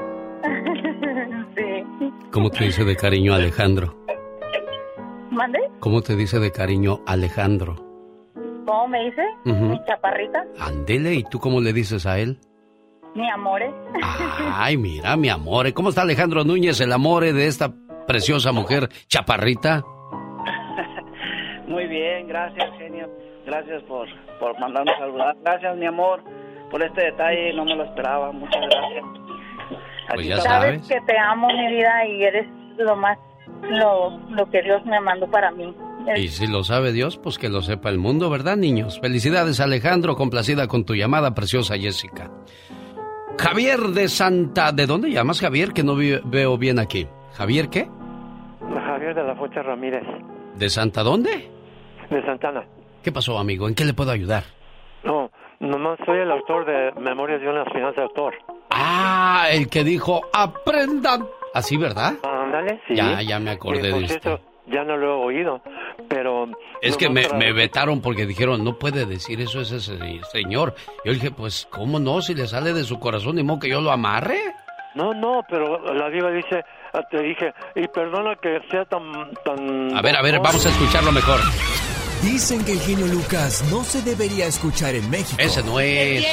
Speaker 2: ¿Cómo te dice de cariño Alejandro?
Speaker 14: ¿Mande?
Speaker 2: ¿Cómo te dice de cariño Alejandro?
Speaker 14: ¿Cómo me dice?
Speaker 2: Ujú.
Speaker 14: Mi chaparrita,
Speaker 2: Andele, ¿y tú cómo le dices a él?
Speaker 14: mi amore.
Speaker 2: Ay, mira, mi amor. ¿Cómo está Alejandro Núñez, el amore de esta preciosa mujer chaparrita?
Speaker 43: Muy bien, gracias, genio. Gracias por, por mandarnos a saludar. Gracias, mi amor, por este detalle. No me lo esperaba. Muchas gracias.
Speaker 2: Pues ya
Speaker 14: Sabes
Speaker 2: sabes.
Speaker 14: que te amo, mi vida, y eres lo más, lo, lo que Dios me mandó para mí.
Speaker 2: Y si lo sabe Dios, pues que lo sepa el mundo, ¿verdad, niños? Felicidades, Alejandro, complacida con tu llamada, preciosa Jessica. Javier de Santa... ¿De dónde llamas, Javier? Que no vi- veo bien aquí. ¿Javier qué?
Speaker 44: Javier de la Fuente Ramírez,
Speaker 2: ¿De Santa dónde?
Speaker 44: de Santana.
Speaker 2: ¿Qué pasó, amigo? ¿En qué le puedo ayudar?
Speaker 44: No, nomás soy el autor de Memorias de una Finanzas de Autor.
Speaker 2: Ah, el que dijo, aprendan. Así, ¿verdad?
Speaker 44: Ándale, sí.
Speaker 2: Ya, ya me acordé
Speaker 44: Eh,
Speaker 2: de usted.
Speaker 44: cierto, ya no lo he oído, pero...
Speaker 2: Es que me,
Speaker 44: para-
Speaker 2: me vetaron porque dijeron, no puede decir eso ese se- señor. Yo dije, pues, ¿cómo no? Si le sale de su corazón, ni modo que yo lo amarre.
Speaker 44: No, no, pero la diva dice, ah, te dije, y perdona que sea tan... tan
Speaker 2: A ver, a ver, vamos a escucharlo mejor.
Speaker 45: Dicen que el genio Lucas no se debería escuchar en México.
Speaker 2: Ese no es.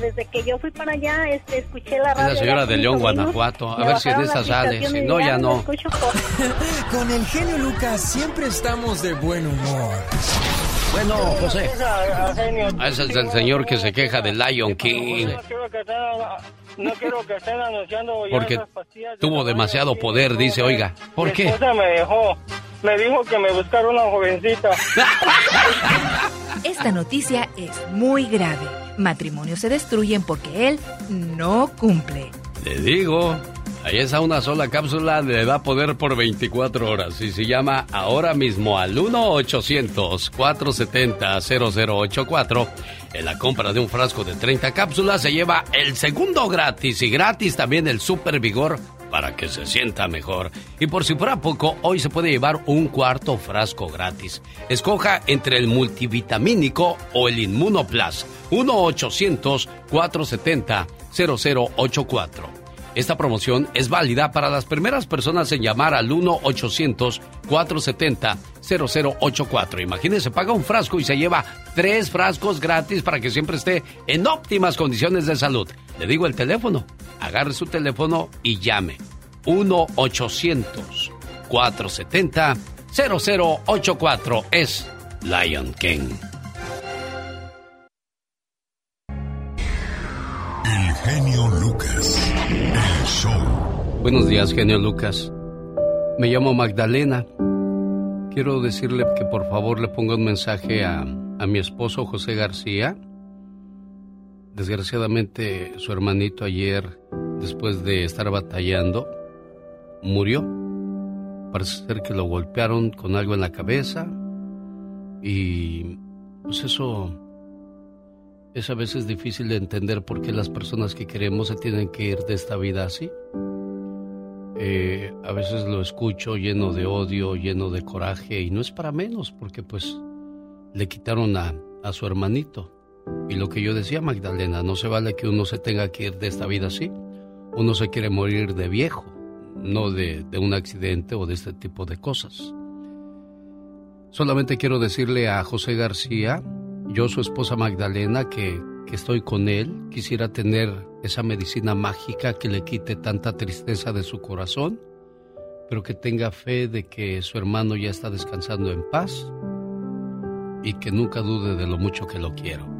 Speaker 42: Desde que yo fui para allá, este, escuché la
Speaker 2: Es
Speaker 42: radio.
Speaker 2: la señora de León. Guanajuato. A ver si esta
Speaker 42: la
Speaker 2: sale. Si no, ya no.
Speaker 45: Con el genio Lucas siempre estamos de buen humor.
Speaker 2: Bueno, José.
Speaker 43: Ah,
Speaker 2: Ese es el señor que se queja de Lion King.
Speaker 43: No quiero que estén, anunciando
Speaker 2: Porque
Speaker 43: esas pastillas de
Speaker 2: tuvo demasiado poder, dice, oiga. ¿Por
Speaker 43: Mi
Speaker 2: qué?
Speaker 43: esposa me dejó. Me dijo que me buscara una jovencita.
Speaker 17: Esta noticia es muy grave. Matrimonios se destruyen porque él no cumple.
Speaker 2: Le digo, ahí está una sola cápsula, le da poder por 24 horas y se llama ahora mismo al 1-800-470-0084. En la compra de un frasco de 30 cápsulas se lleva el segundo gratis y gratis también el Super Vigor para que se sienta mejor. Y por si fuera poco, hoy se puede llevar un cuarto frasco gratis. Escoja entre el multivitamínico o el Inmunoplus. 1-800-470-0084. Esta promoción es válida para las primeras personas en llamar al 1-800-470-0084. Imagínense, paga un frasco y se lleva tres frascos gratis para que siempre esté en óptimas condiciones de salud. Le digo el teléfono, agarre su teléfono y llame. 1-800-470-0084 es Lion King.
Speaker 12: El genio Lucas. El show.
Speaker 2: Buenos días, genio Lucas. Me llamo Magdalena. Quiero decirle que por favor le ponga un mensaje a, a mi esposo José García. Desgraciadamente su hermanito ayer, después de estar batallando, murió. Parece ser que lo golpearon con algo en la cabeza y pues eso es a veces difícil de entender por qué las personas que queremos se tienen que ir de esta vida así. Eh, a veces lo escucho lleno de odio, lleno de coraje y no es para menos porque pues le quitaron a, a su hermanito. Y lo que yo decía Magdalena, no se vale que uno se tenga que ir de esta vida así. Uno se quiere morir de viejo, no de, de un accidente o de este tipo de cosas. Solamente quiero decirle a José García, yo su esposa Magdalena, que, que estoy con él, quisiera tener esa medicina mágica que le quite tanta tristeza de su corazón, pero que tenga fe de que su hermano ya está descansando en paz y que nunca dude de lo mucho que lo quiero.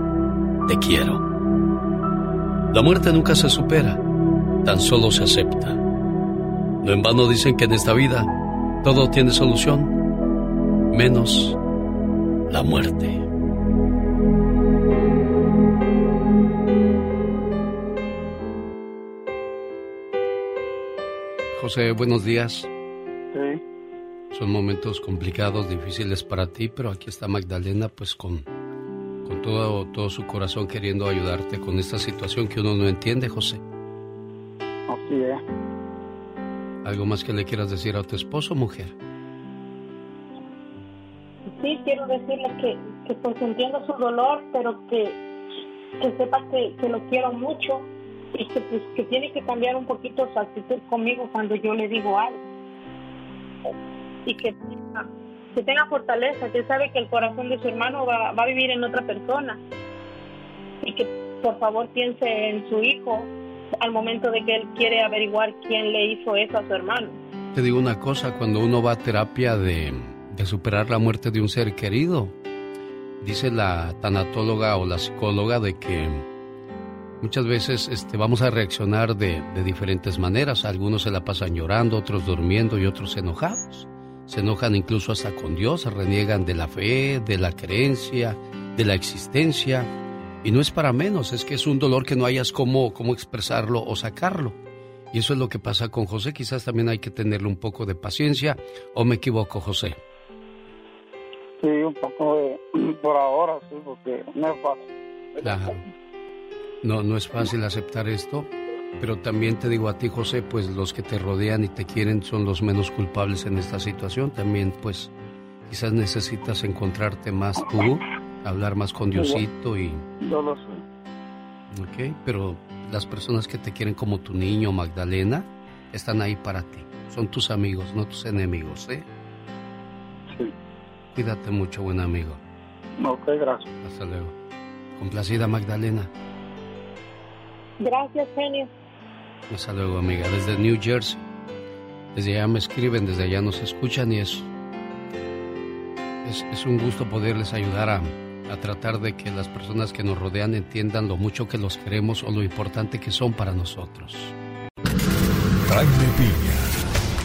Speaker 2: te quiero. La muerte nunca se supera, tan solo se acepta. No en vano dicen que en esta vida todo tiene solución, menos la muerte. José, buenos días.
Speaker 44: Sí.
Speaker 2: Son momentos complicados, difíciles para ti, pero aquí está Magdalena, pues con, con todo, todo su corazón queriendo ayudarte con esta situación que uno no entiende, José.
Speaker 44: Así es.
Speaker 2: ¿Algo más que le quieras decir a tu esposo, mujer?
Speaker 46: Sí, quiero decirle que, que pues entiendo su dolor, pero que, que sepa que, que lo quiero mucho y que, pues, que tiene que cambiar un poquito su actitud conmigo cuando yo le digo algo. Y que, que tenga fortaleza, que sabe que el corazón de su hermano va, a vivir en otra persona. Y que por favor piense en su hijo al momento de que él quiere averiguar quién le hizo eso a su hermano.
Speaker 2: Te digo una cosa, cuando uno va a terapia de, de superar la muerte de un ser querido, dice la tanatóloga o la psicóloga de que muchas veces este, vamos a reaccionar de, de diferentes maneras. Algunos se la pasan llorando, otros durmiendo y otros enojados. Se enojan incluso hasta con Dios, se reniegan de la fe, de la creencia, de la existencia. Y no es para menos, es que es un dolor que no hayas cómo, cómo expresarlo o sacarlo. Y eso es lo que pasa con José. Quizás también hay que tenerle un poco de paciencia. ¿O me equivoco, José?
Speaker 44: Sí, un poco de, por ahora, sí, porque no es fácil.
Speaker 2: Claro. No, no es fácil aceptar esto. Pero también te digo a ti, José, pues los que te rodean y te quieren son los menos culpables en esta situación. También, pues, quizás necesitas encontrarte más tú, hablar más con Diosito y...
Speaker 44: Yo lo sé.
Speaker 2: Ok, pero las personas que te quieren como tu niño, Magdalena, están ahí para ti. Son tus amigos, no tus enemigos, ¿eh?
Speaker 44: Sí.
Speaker 2: Cuídate mucho, buen amigo.
Speaker 44: Ok, gracias.
Speaker 2: Hasta luego. Complacida, Magdalena.
Speaker 46: Gracias, genio.
Speaker 2: Hasta luego, amiga. Desde New Jersey. Desde allá me escriben, desde allá nos escuchan y es, es, es un gusto poderles ayudar a, a tratar de que las personas que nos rodean entiendan lo mucho que los queremos o lo importante que son para nosotros.
Speaker 12: Jaime Piña,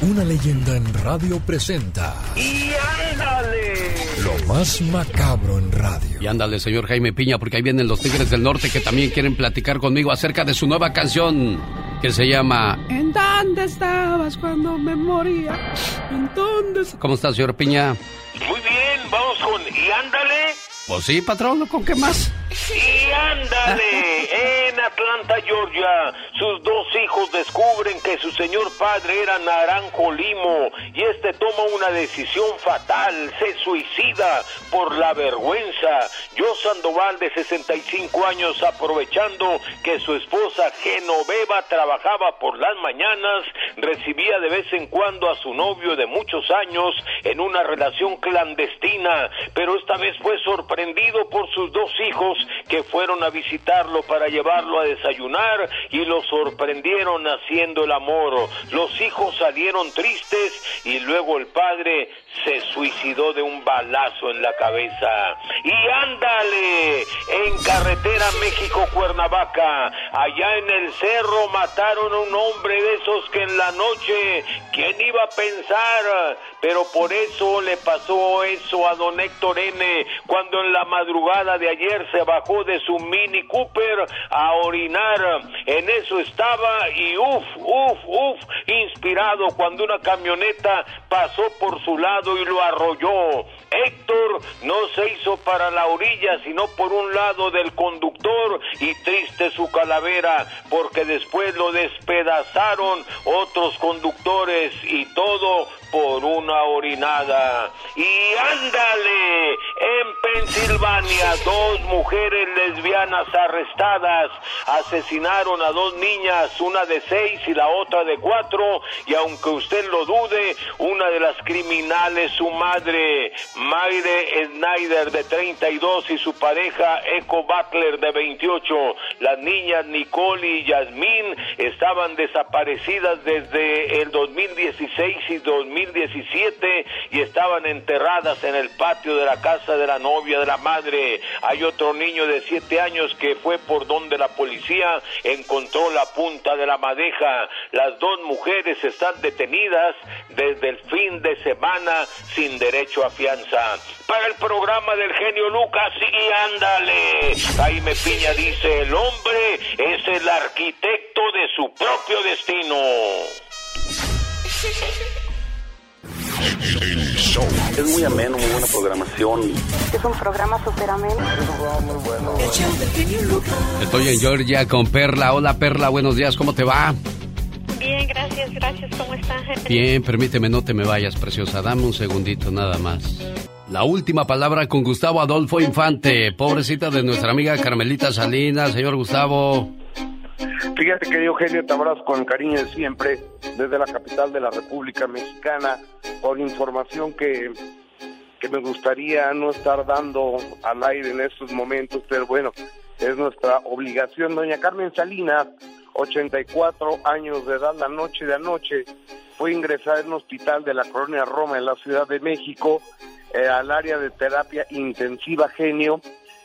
Speaker 11: Una leyenda en radio presenta.
Speaker 15: ¡Y ándale!
Speaker 11: Lo más macabro en radio.
Speaker 2: Y ándale, señor Jaime Piña, porque ahí vienen los Tigres del Norte que también quieren platicar conmigo acerca de su nueva canción que se llama ¿En dónde estabas cuando me moría? ¿En dónde? est-?" ¿Cómo está, señor Piña?
Speaker 15: Muy bien, vamos con ¡Y ándale!
Speaker 2: Pues sí, patrón, ¿con qué más?
Speaker 15: Y ándale, en Atlanta, Georgia, sus dos hijos descubren que su señor padre era Naranjo Limo y este toma una decisión fatal, se suicida por la vergüenza. Yo Sandoval, de 65 años, aprovechando que su esposa Genoveva trabajaba por las mañanas, recibía de vez en cuando a su novio de muchos años en una relación clandestina, pero esta vez fue sorprendido por sus dos hijos que fueron a visitarlo para llevarlo a desayunar y lo sorprendieron haciendo el amor. Los hijos salieron tristes y luego el padre se suicidó de un balazo en la cabeza. Y ándale, en carretera México-Cuernavaca, allá en el cerro mataron a un hombre de esos que en la noche, ¿quién iba a pensar? Pero por eso le pasó eso a don Héctor N. cuando en la madrugada de ayer se bajó de su Mini Cooper a orinar. En eso estaba y uf, uf, uf, inspirado cuando una camioneta pasó por su lado y lo arrolló. Héctor no se hizo para la orilla, sino por un lado del conductor y triste su calavera, porque después lo despedazaron otros conductores y todo por una orinada. Y ándale, en Pensilvania, dos mujeres lesbianas arrestadas asesinaron a dos niñas, una de seis y la otra de cuatro, y aunque usted lo dude, una de las criminales, su madre, Mayre Snyder, de 32, y su pareja, Echo Butler, de 28. Las niñas Nicole y Yasmín estaban desaparecidas desde el 2016 y 2017 y estaban enterradas en el patio de la casa de la novia de la madre. Hay otro niño de 7 años que fue por donde la policía encontró la punta de la madeja. Las dos mujeres están detenidas desde el fin de semana sin derecho a fianza. Para el programa del genio Lucas, sí, ándale. Jaime Piña dice, el hombre es el arquitecto de su propio destino.
Speaker 47: Es muy ameno, muy buena programación.
Speaker 39: Es un programa súper ameno.
Speaker 2: Estoy en Georgia con Perla. Hola Perla, buenos días, ¿cómo te va?
Speaker 39: Bien, gracias, gracias. ¿Cómo está, gente?
Speaker 2: Bien, permíteme, no te me vayas, preciosa. Dame un segundito nada más. La última palabra con Gustavo Adolfo Infante, pobrecita de nuestra amiga Carmelita Salinas. Señor Gustavo,
Speaker 15: Fíjate, querido Eugenio, te abrazo con cariño de siempre desde la capital de la República Mexicana por información que, que me gustaría no estar dando al aire en estos momentos, pero bueno, es nuestra obligación. Doña Carmen Salinas, 84 años de edad, la noche de anoche, fue ingresada en un hospital de la colonia Roma en la Ciudad de México eh, al área de terapia intensiva genio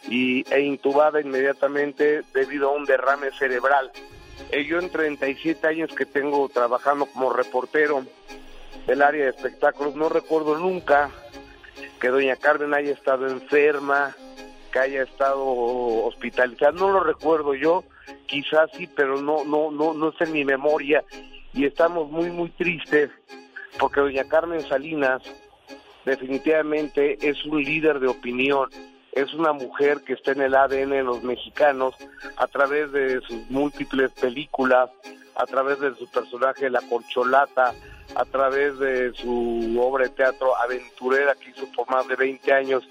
Speaker 15: y, e intubada inmediatamente debido a un derrame cerebral. Eh, yo en 37 años que tengo trabajando como reportero del área de espectáculos, no recuerdo nunca que doña Carmen haya estado enferma, que haya estado hospitalizada, no lo recuerdo yo, quizás sí, pero no, no, no, no está en mi memoria. Y estamos muy, muy tristes porque doña Carmen Salinas definitivamente es un líder de opinión, es una mujer que está en el ADN de los mexicanos a través de sus múltiples películas, a través de su personaje La Corcholata, a través de su obra de teatro aventurera que hizo por más de 20 años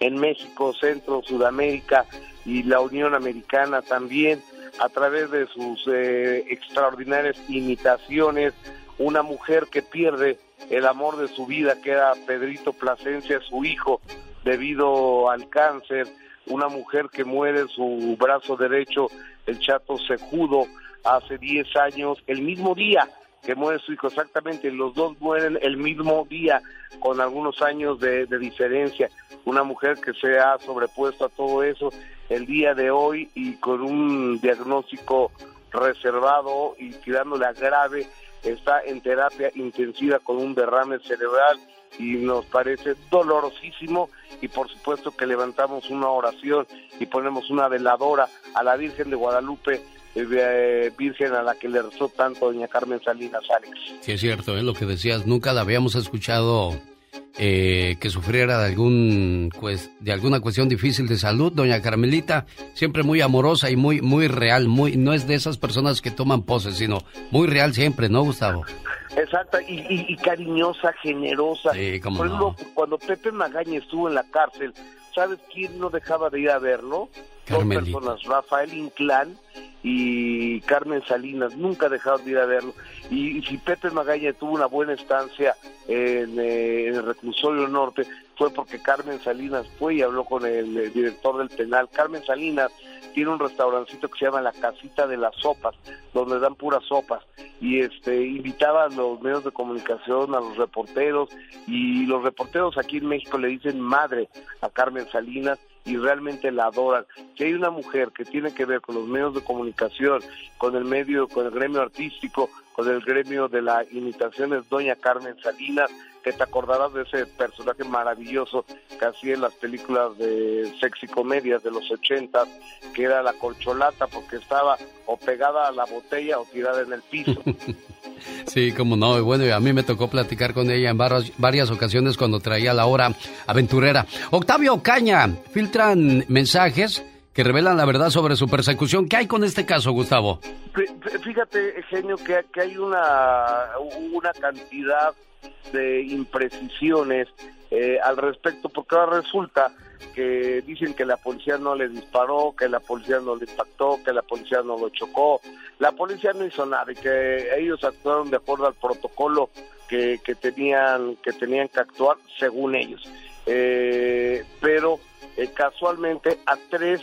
Speaker 15: en México, Centro, Sudamérica y la Unión Americana también, a través de sus eh, extraordinarias imitaciones, una mujer que pierde el amor de su vida, que era Pedrito Plasencia, su hijo, debido al cáncer, una mujer que muere su brazo derecho, el chato Sejudo, hace 10 años, el mismo día que muere su hijo, exactamente, los dos mueren el mismo día, con algunos años de, de diferencia. Una mujer que se ha sobrepuesto a todo eso el día de hoy y con un diagnóstico
Speaker 48: reservado y tirándole grave, está en terapia intensiva con un derrame cerebral y nos parece dolorosísimo y por supuesto que levantamos una oración y ponemos una veladora a la Virgen de Guadalupe, eh, Virgen a la que le rezó tanto doña Carmen Salinas Alex.
Speaker 2: Sí, es cierto, es lo que decías, nunca la habíamos escuchado eh, que sufriera de algún pues, de alguna cuestión difícil de salud, doña Carmelita, siempre muy amorosa y muy muy real, muy no es de esas personas que toman poses, sino muy real siempre, ¿no, Gustavo?
Speaker 48: Exacta, y, y- y cariñosa, generosa.
Speaker 2: Sí, cómo
Speaker 48: Por
Speaker 2: no.
Speaker 48: ejemplo, cuando Pepe Magaña estuvo en la cárcel, ¿sabes quién no dejaba de ir a verlo?
Speaker 2: Carmelita.
Speaker 48: Dos personas, Rafael Inclán y Carmen Salinas, nunca dejaron de ir a verlo. Y, y si Pepe Magaña tuvo una buena estancia en, eh, en el reclusorio norte, fue porque Carmen Salinas fue y habló con el, eh, director del penal. Carmen Salinas tiene un restaurancito que se llama La Casita de las Sopas, donde dan puras sopas. Y este invitaba a los medios de comunicación, a los reporteros, y los reporteros aquí en México le dicen madre a Carmen Salinas y realmente la adoran. Si hay una mujer que tiene que ver con los medios de comunicación, con el medio, con el gremio artístico, con el gremio de la imitación es doña Carmen Salinas, que te acordarás de ese personaje maravilloso que hacía en las películas de sexy comedias de los 80, que era la corcholata porque estaba o pegada a la botella o tirada en el piso.
Speaker 2: Sí, como no. Y bueno, y a mí me tocó platicar con ella en varias, varias ocasiones cuando traía la hora aventurera. Octavio Caña, filtran mensajes que revelan la verdad sobre su persecución. ¿Qué hay con este caso, Gustavo?
Speaker 48: Fí- fí- Fíjate, genio, que, que hay una, una cantidad de imprecisiones eh, al respecto, porque ahora resulta que dicen que la policía no le disparó, que la policía no le impactó, que la policía no lo chocó. La policía no hizo nada y que ellos actuaron de acuerdo al protocolo que, que tenían que tenían que actuar según ellos. Eh, pero eh, casualmente a tres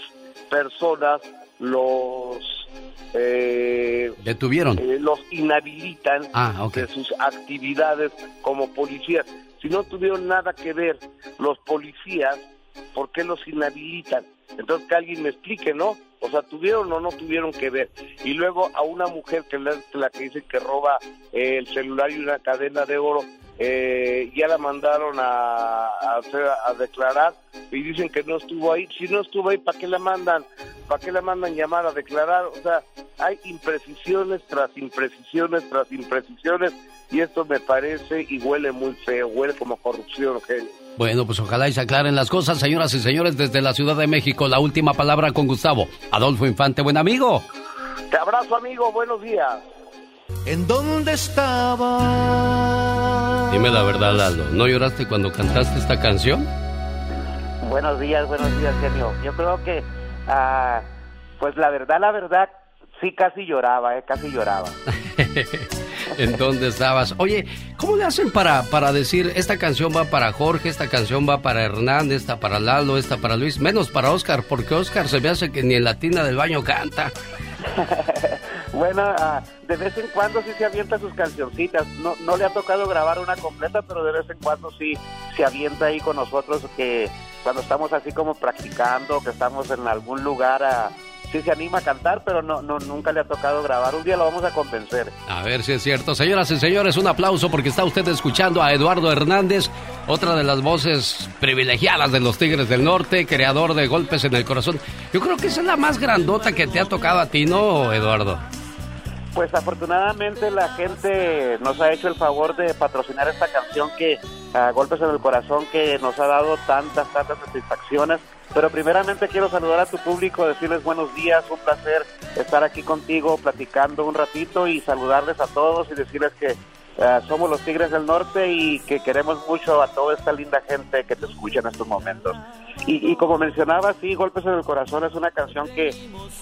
Speaker 48: personas los eh,
Speaker 2: ¿Detuvieron?
Speaker 48: eh, los inhabilitan
Speaker 2: Ah,
Speaker 48: de sus actividades como policías. Si no tuvieron nada que ver los policías, ¿por qué los inhabilitan? Entonces que alguien me explique, ¿no? O sea, tuvieron o no tuvieron que ver. Y luego a una mujer que es la, la que dice que roba eh, el celular y una cadena de oro, eh, ya la mandaron a, a, hacer- a declarar y dicen que no estuvo ahí. Si no estuvo ahí, ¿para qué la mandan? ¿Para qué la mandan llamar a declarar? O sea, hay imprecisiones tras imprecisiones tras imprecisiones y esto me parece y huele muy feo, huele como corrupción.
Speaker 2: Bueno, pues ojalá y se aclaren las cosas, señoras y señores, desde la Ciudad de México. La última palabra con Gustavo. Adolfo Infante, buen amigo.
Speaker 48: Te abrazo, amigo, buenos días.
Speaker 49: ¿En dónde estaba?
Speaker 2: Dime la verdad, Lalo. ¿No lloraste cuando cantaste esta canción?
Speaker 3: Buenos días, buenos días, genio. Yo creo que, ah, pues la verdad, la verdad, sí casi lloraba, eh, casi lloraba.
Speaker 2: ¿En dónde estabas? Oye, ¿cómo le hacen para, para decir esta canción va para Jorge, esta canción va para Hernández, esta para Lalo, esta para Luis? Menos para Oscar, porque Oscar se me hace que ni en la tina del baño canta.
Speaker 3: Bueno, ah, de vez en cuando sí se avienta sus cancioncitas. No, no le ha tocado grabar una completa, pero de vez en cuando sí se avienta ahí con nosotros, que cuando estamos así como practicando, que estamos en algún lugar, ah, sí se anima a cantar, pero no, no, nunca le ha tocado grabar. Un día lo vamos a convencer.
Speaker 2: A ver si es cierto. Señoras y señores, un aplauso porque está usted escuchando a Eduardo Hernández, otra de las voces privilegiadas de los Tigres del Norte, creador de Golpes en el Corazón. Yo creo que esa es la más grandota que te ha tocado a ti, ¿no, Eduardo?
Speaker 3: Pues afortunadamente la gente nos ha hecho el favor de patrocinar esta canción que a golpes en el corazón que nos ha dado tantas, tantas satisfacciones. Pero primeramente quiero saludar a tu público, decirles buenos días, un placer estar aquí contigo platicando un ratito y saludarles a todos y decirles que eh, somos los Tigres del Norte y que queremos mucho a toda esta linda gente que te escucha en estos momentos. Y, y como mencionaba, sí, Golpes en el Corazón es una canción que,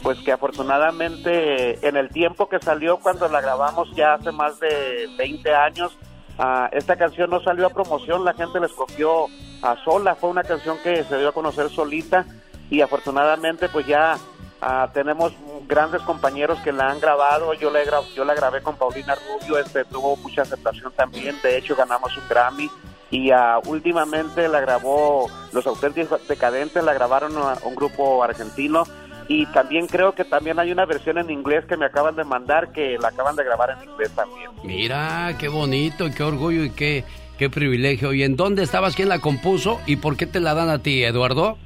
Speaker 3: pues que afortunadamente en el tiempo que salió cuando la grabamos ya hace más de 20 años, ah, esta canción no salió a promoción, la gente la escogió a sola, fue una canción que se dio a conocer solita y afortunadamente pues ya ah, tenemos grandes compañeros que la han grabado, yo la, he gra- yo la grabé con Paulina Rubio, este tuvo mucha aceptación también, de hecho ganamos un Grammy y ah, últimamente la grabó Los Auténticos Decadentes, la grabaron un grupo argentino y también creo que también hay una versión en inglés que me acaban de mandar que la acaban de grabar en inglés también.
Speaker 2: Mira, qué bonito, qué orgullo y qué, qué privilegio. ¿Y en dónde estabas? ¿Quién la compuso? ¿Y por qué te la dan a ti, Eduardo?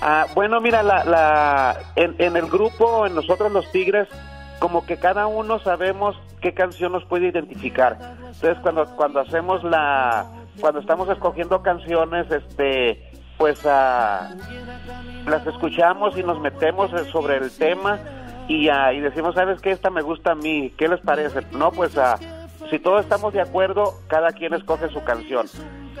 Speaker 3: Ah, bueno, mira, la, la, en, en el grupo, en nosotros los Tigres, como que cada uno sabemos qué canción nos puede identificar. Entonces, cuando, cuando hacemos la, cuando estamos escogiendo canciones, este, pues ah, las escuchamos y nos metemos eh, sobre el tema y, ah, y decimos, ¿sabes qué? Esta me gusta a mí, ¿qué les parece? No, pues ah, si todos estamos de acuerdo, cada quien escoge su canción.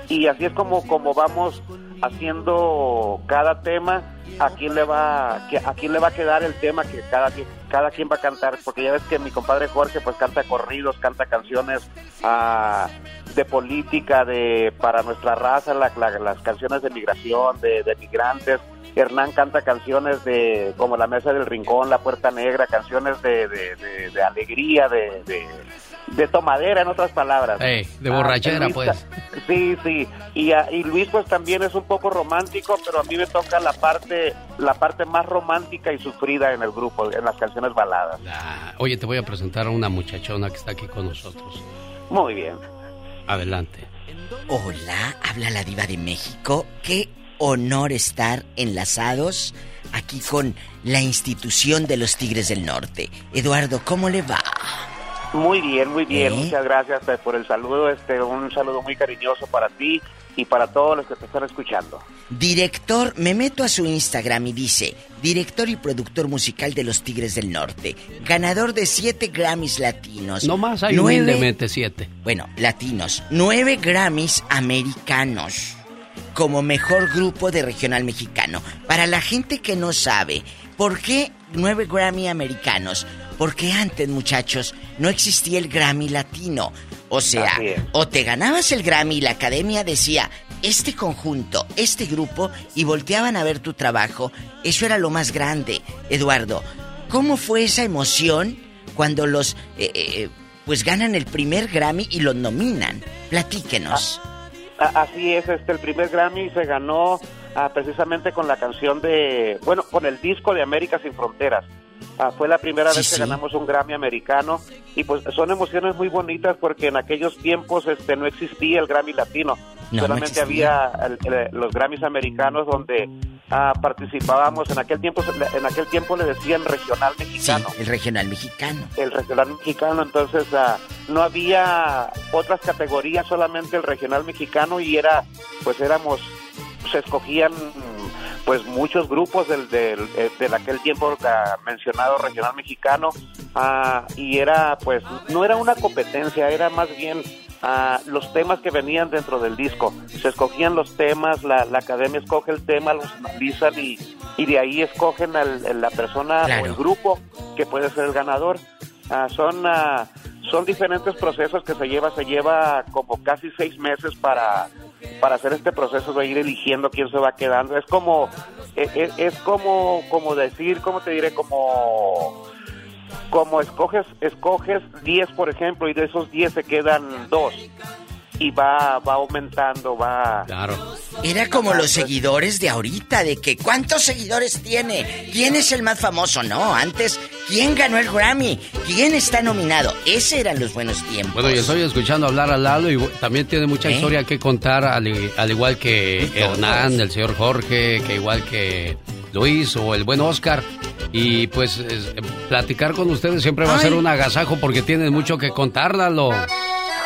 Speaker 3: Y así es como, como vamos haciendo cada tema, a quién le va, a quién le va a quedar el tema que cada, cada quien va a cantar, porque ya ves que mi compadre Jorge pues canta corridos, canta canciones ah, de política, de para nuestra raza, la- la- las canciones de migración, de, de migrantes. Hernán canta canciones de como La Mesa del Rincón, La Puerta Negra, canciones de, de, de- de alegría, de, de, de tomadera, en otras palabras.
Speaker 2: Ey, de
Speaker 3: Ah,
Speaker 2: borrachera,
Speaker 3: Luis
Speaker 2: pues.
Speaker 3: Sí, sí. Y, ah, y Luis pues también es un poco romántico, pero a mí me toca la parte la parte más romántica y sufrida en el grupo, en las canciones baladas.
Speaker 2: Oye, te voy a presentar a una muchachona que está aquí con nosotros.
Speaker 3: Muy bien.
Speaker 2: Adelante.
Speaker 5: Hola, habla la diva de México. Qué honor estar enlazados aquí con la institución de los Tigres del Norte. Eduardo, ¿cómo le va?
Speaker 3: Muy bien, muy bien.
Speaker 5: ¿Eh?
Speaker 3: Muchas gracias por el saludo, este un saludo muy cariñoso para ti y para todos los que te están escuchando.
Speaker 5: Director, me meto a su Instagram y dice, director y productor musical de los Tigres del Norte, ganador de siete Grammys latinos.
Speaker 2: No más, hay
Speaker 5: nueve-
Speaker 2: humildemente siete.
Speaker 5: Bueno, latinos, nueve Grammys americanos como mejor grupo de regional mexicano. Para la gente que no sabe, ¿por qué nueve Grammy americanos? Porque antes, muchachos, no existía el Grammy latino. O sea, o te ganabas el Grammy y la academia decía, este conjunto, este grupo, y volteaban a ver tu trabajo. Eso era lo más grande. Eduardo, ¿cómo fue esa emoción cuando los, eh, eh, pues ganan el primer Grammy y los nominan? Platíquenos.
Speaker 3: A- Así es, este el primer Grammy se ganó ah, precisamente con la canción de, bueno, con el disco de América sin Fronteras. Ah, fue la primera
Speaker 5: Sí,
Speaker 3: vez que
Speaker 5: sí.
Speaker 3: ganamos un Grammy americano y pues son emociones muy bonitas porque en aquellos tiempos este no existía el Grammy latino.
Speaker 5: No, no
Speaker 3: Solamente había el- el- los Grammys americanos donde ah, participábamos. En aquel tiempo en aquel tiempo le decían regional
Speaker 5: Sí,
Speaker 3: mexicano
Speaker 5: el regional mexicano.
Speaker 3: el regional mexicano, entonces ah, no había otras categorías, solamente el regional mexicano y era, pues éramos, se escogían pues muchos grupos del, del, eh, de aquel tiempo mencionado regional mexicano ah, y era pues no era una competencia, era más bien ah, los temas que venían dentro del disco. Se escogían los temas, la, la academia escoge el tema, los analizan y, y de ahí escogen al- a la persona
Speaker 5: Claro.
Speaker 3: o el grupo que puede ser el ganador. Ah, son son diferentes procesos que se lleva se lleva como casi seis meses para para hacer este proceso de ir eligiendo quién se va quedando. Es como es, es- es como como decir cómo te diré como como escoges escoges 10 por ejemplo y de esos 10 se quedan dos y va va aumentando va
Speaker 2: Claro.
Speaker 5: Era como los seguidores de ahorita, de que ¿cuántos seguidores tiene? ¿Quién es el más famoso? No, antes, ¿quién ganó el Grammy? ¿Quién está nominado? Ese eran los buenos tiempos.
Speaker 2: Bueno, yo estoy escuchando hablar a Lalo y también tiene mucha
Speaker 5: ¿Eh?
Speaker 2: historia que contar, al, al igual que Hernán, el señor Jorge, que igual que Luis o el buen Oscar. Y pues es- platicar con ustedes siempre va a ser un agasajo porque tienen mucho que contar, Lalo.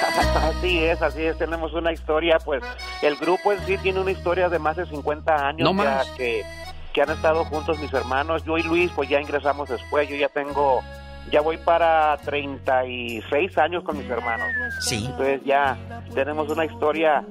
Speaker 3: Así es, así es, tenemos una historia, pues el grupo en sí tiene una historia de más de 50 años
Speaker 2: No
Speaker 3: ya
Speaker 2: más.
Speaker 3: que, que han estado juntos mis hermanos, yo y Luis pues ya ingresamos después, yo ya tengo, ya voy para 36 años con mis hermanos.
Speaker 5: Sí.
Speaker 3: Entonces ya tenemos una historia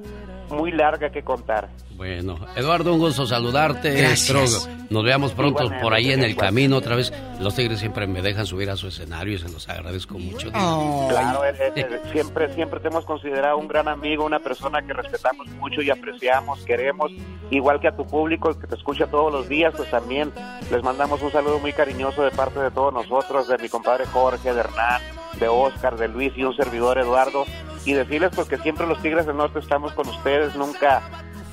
Speaker 3: muy larga que contar.
Speaker 2: Bueno, Eduardo, un gusto saludarte.
Speaker 5: Gracias.
Speaker 2: Nos veamos pronto
Speaker 3: Igualmente,
Speaker 2: por ahí en el camino otra vez. Los Tigres siempre me dejan subir a su escenario y se los agradezco mucho.
Speaker 3: Claro, eh, eh, eh, siempre, siempre te hemos considerado un gran amigo, una persona que respetamos mucho y apreciamos, queremos, igual que a tu público el que te escucha todos los días, pues también les mandamos un saludo muy cariñoso de parte de todos nosotros, de mi compadre Jorge, de Hernán, de Oscar, de Luis y un servidor Eduardo, y decirles pues que siempre los Tigres del Norte estamos con ustedes, nunca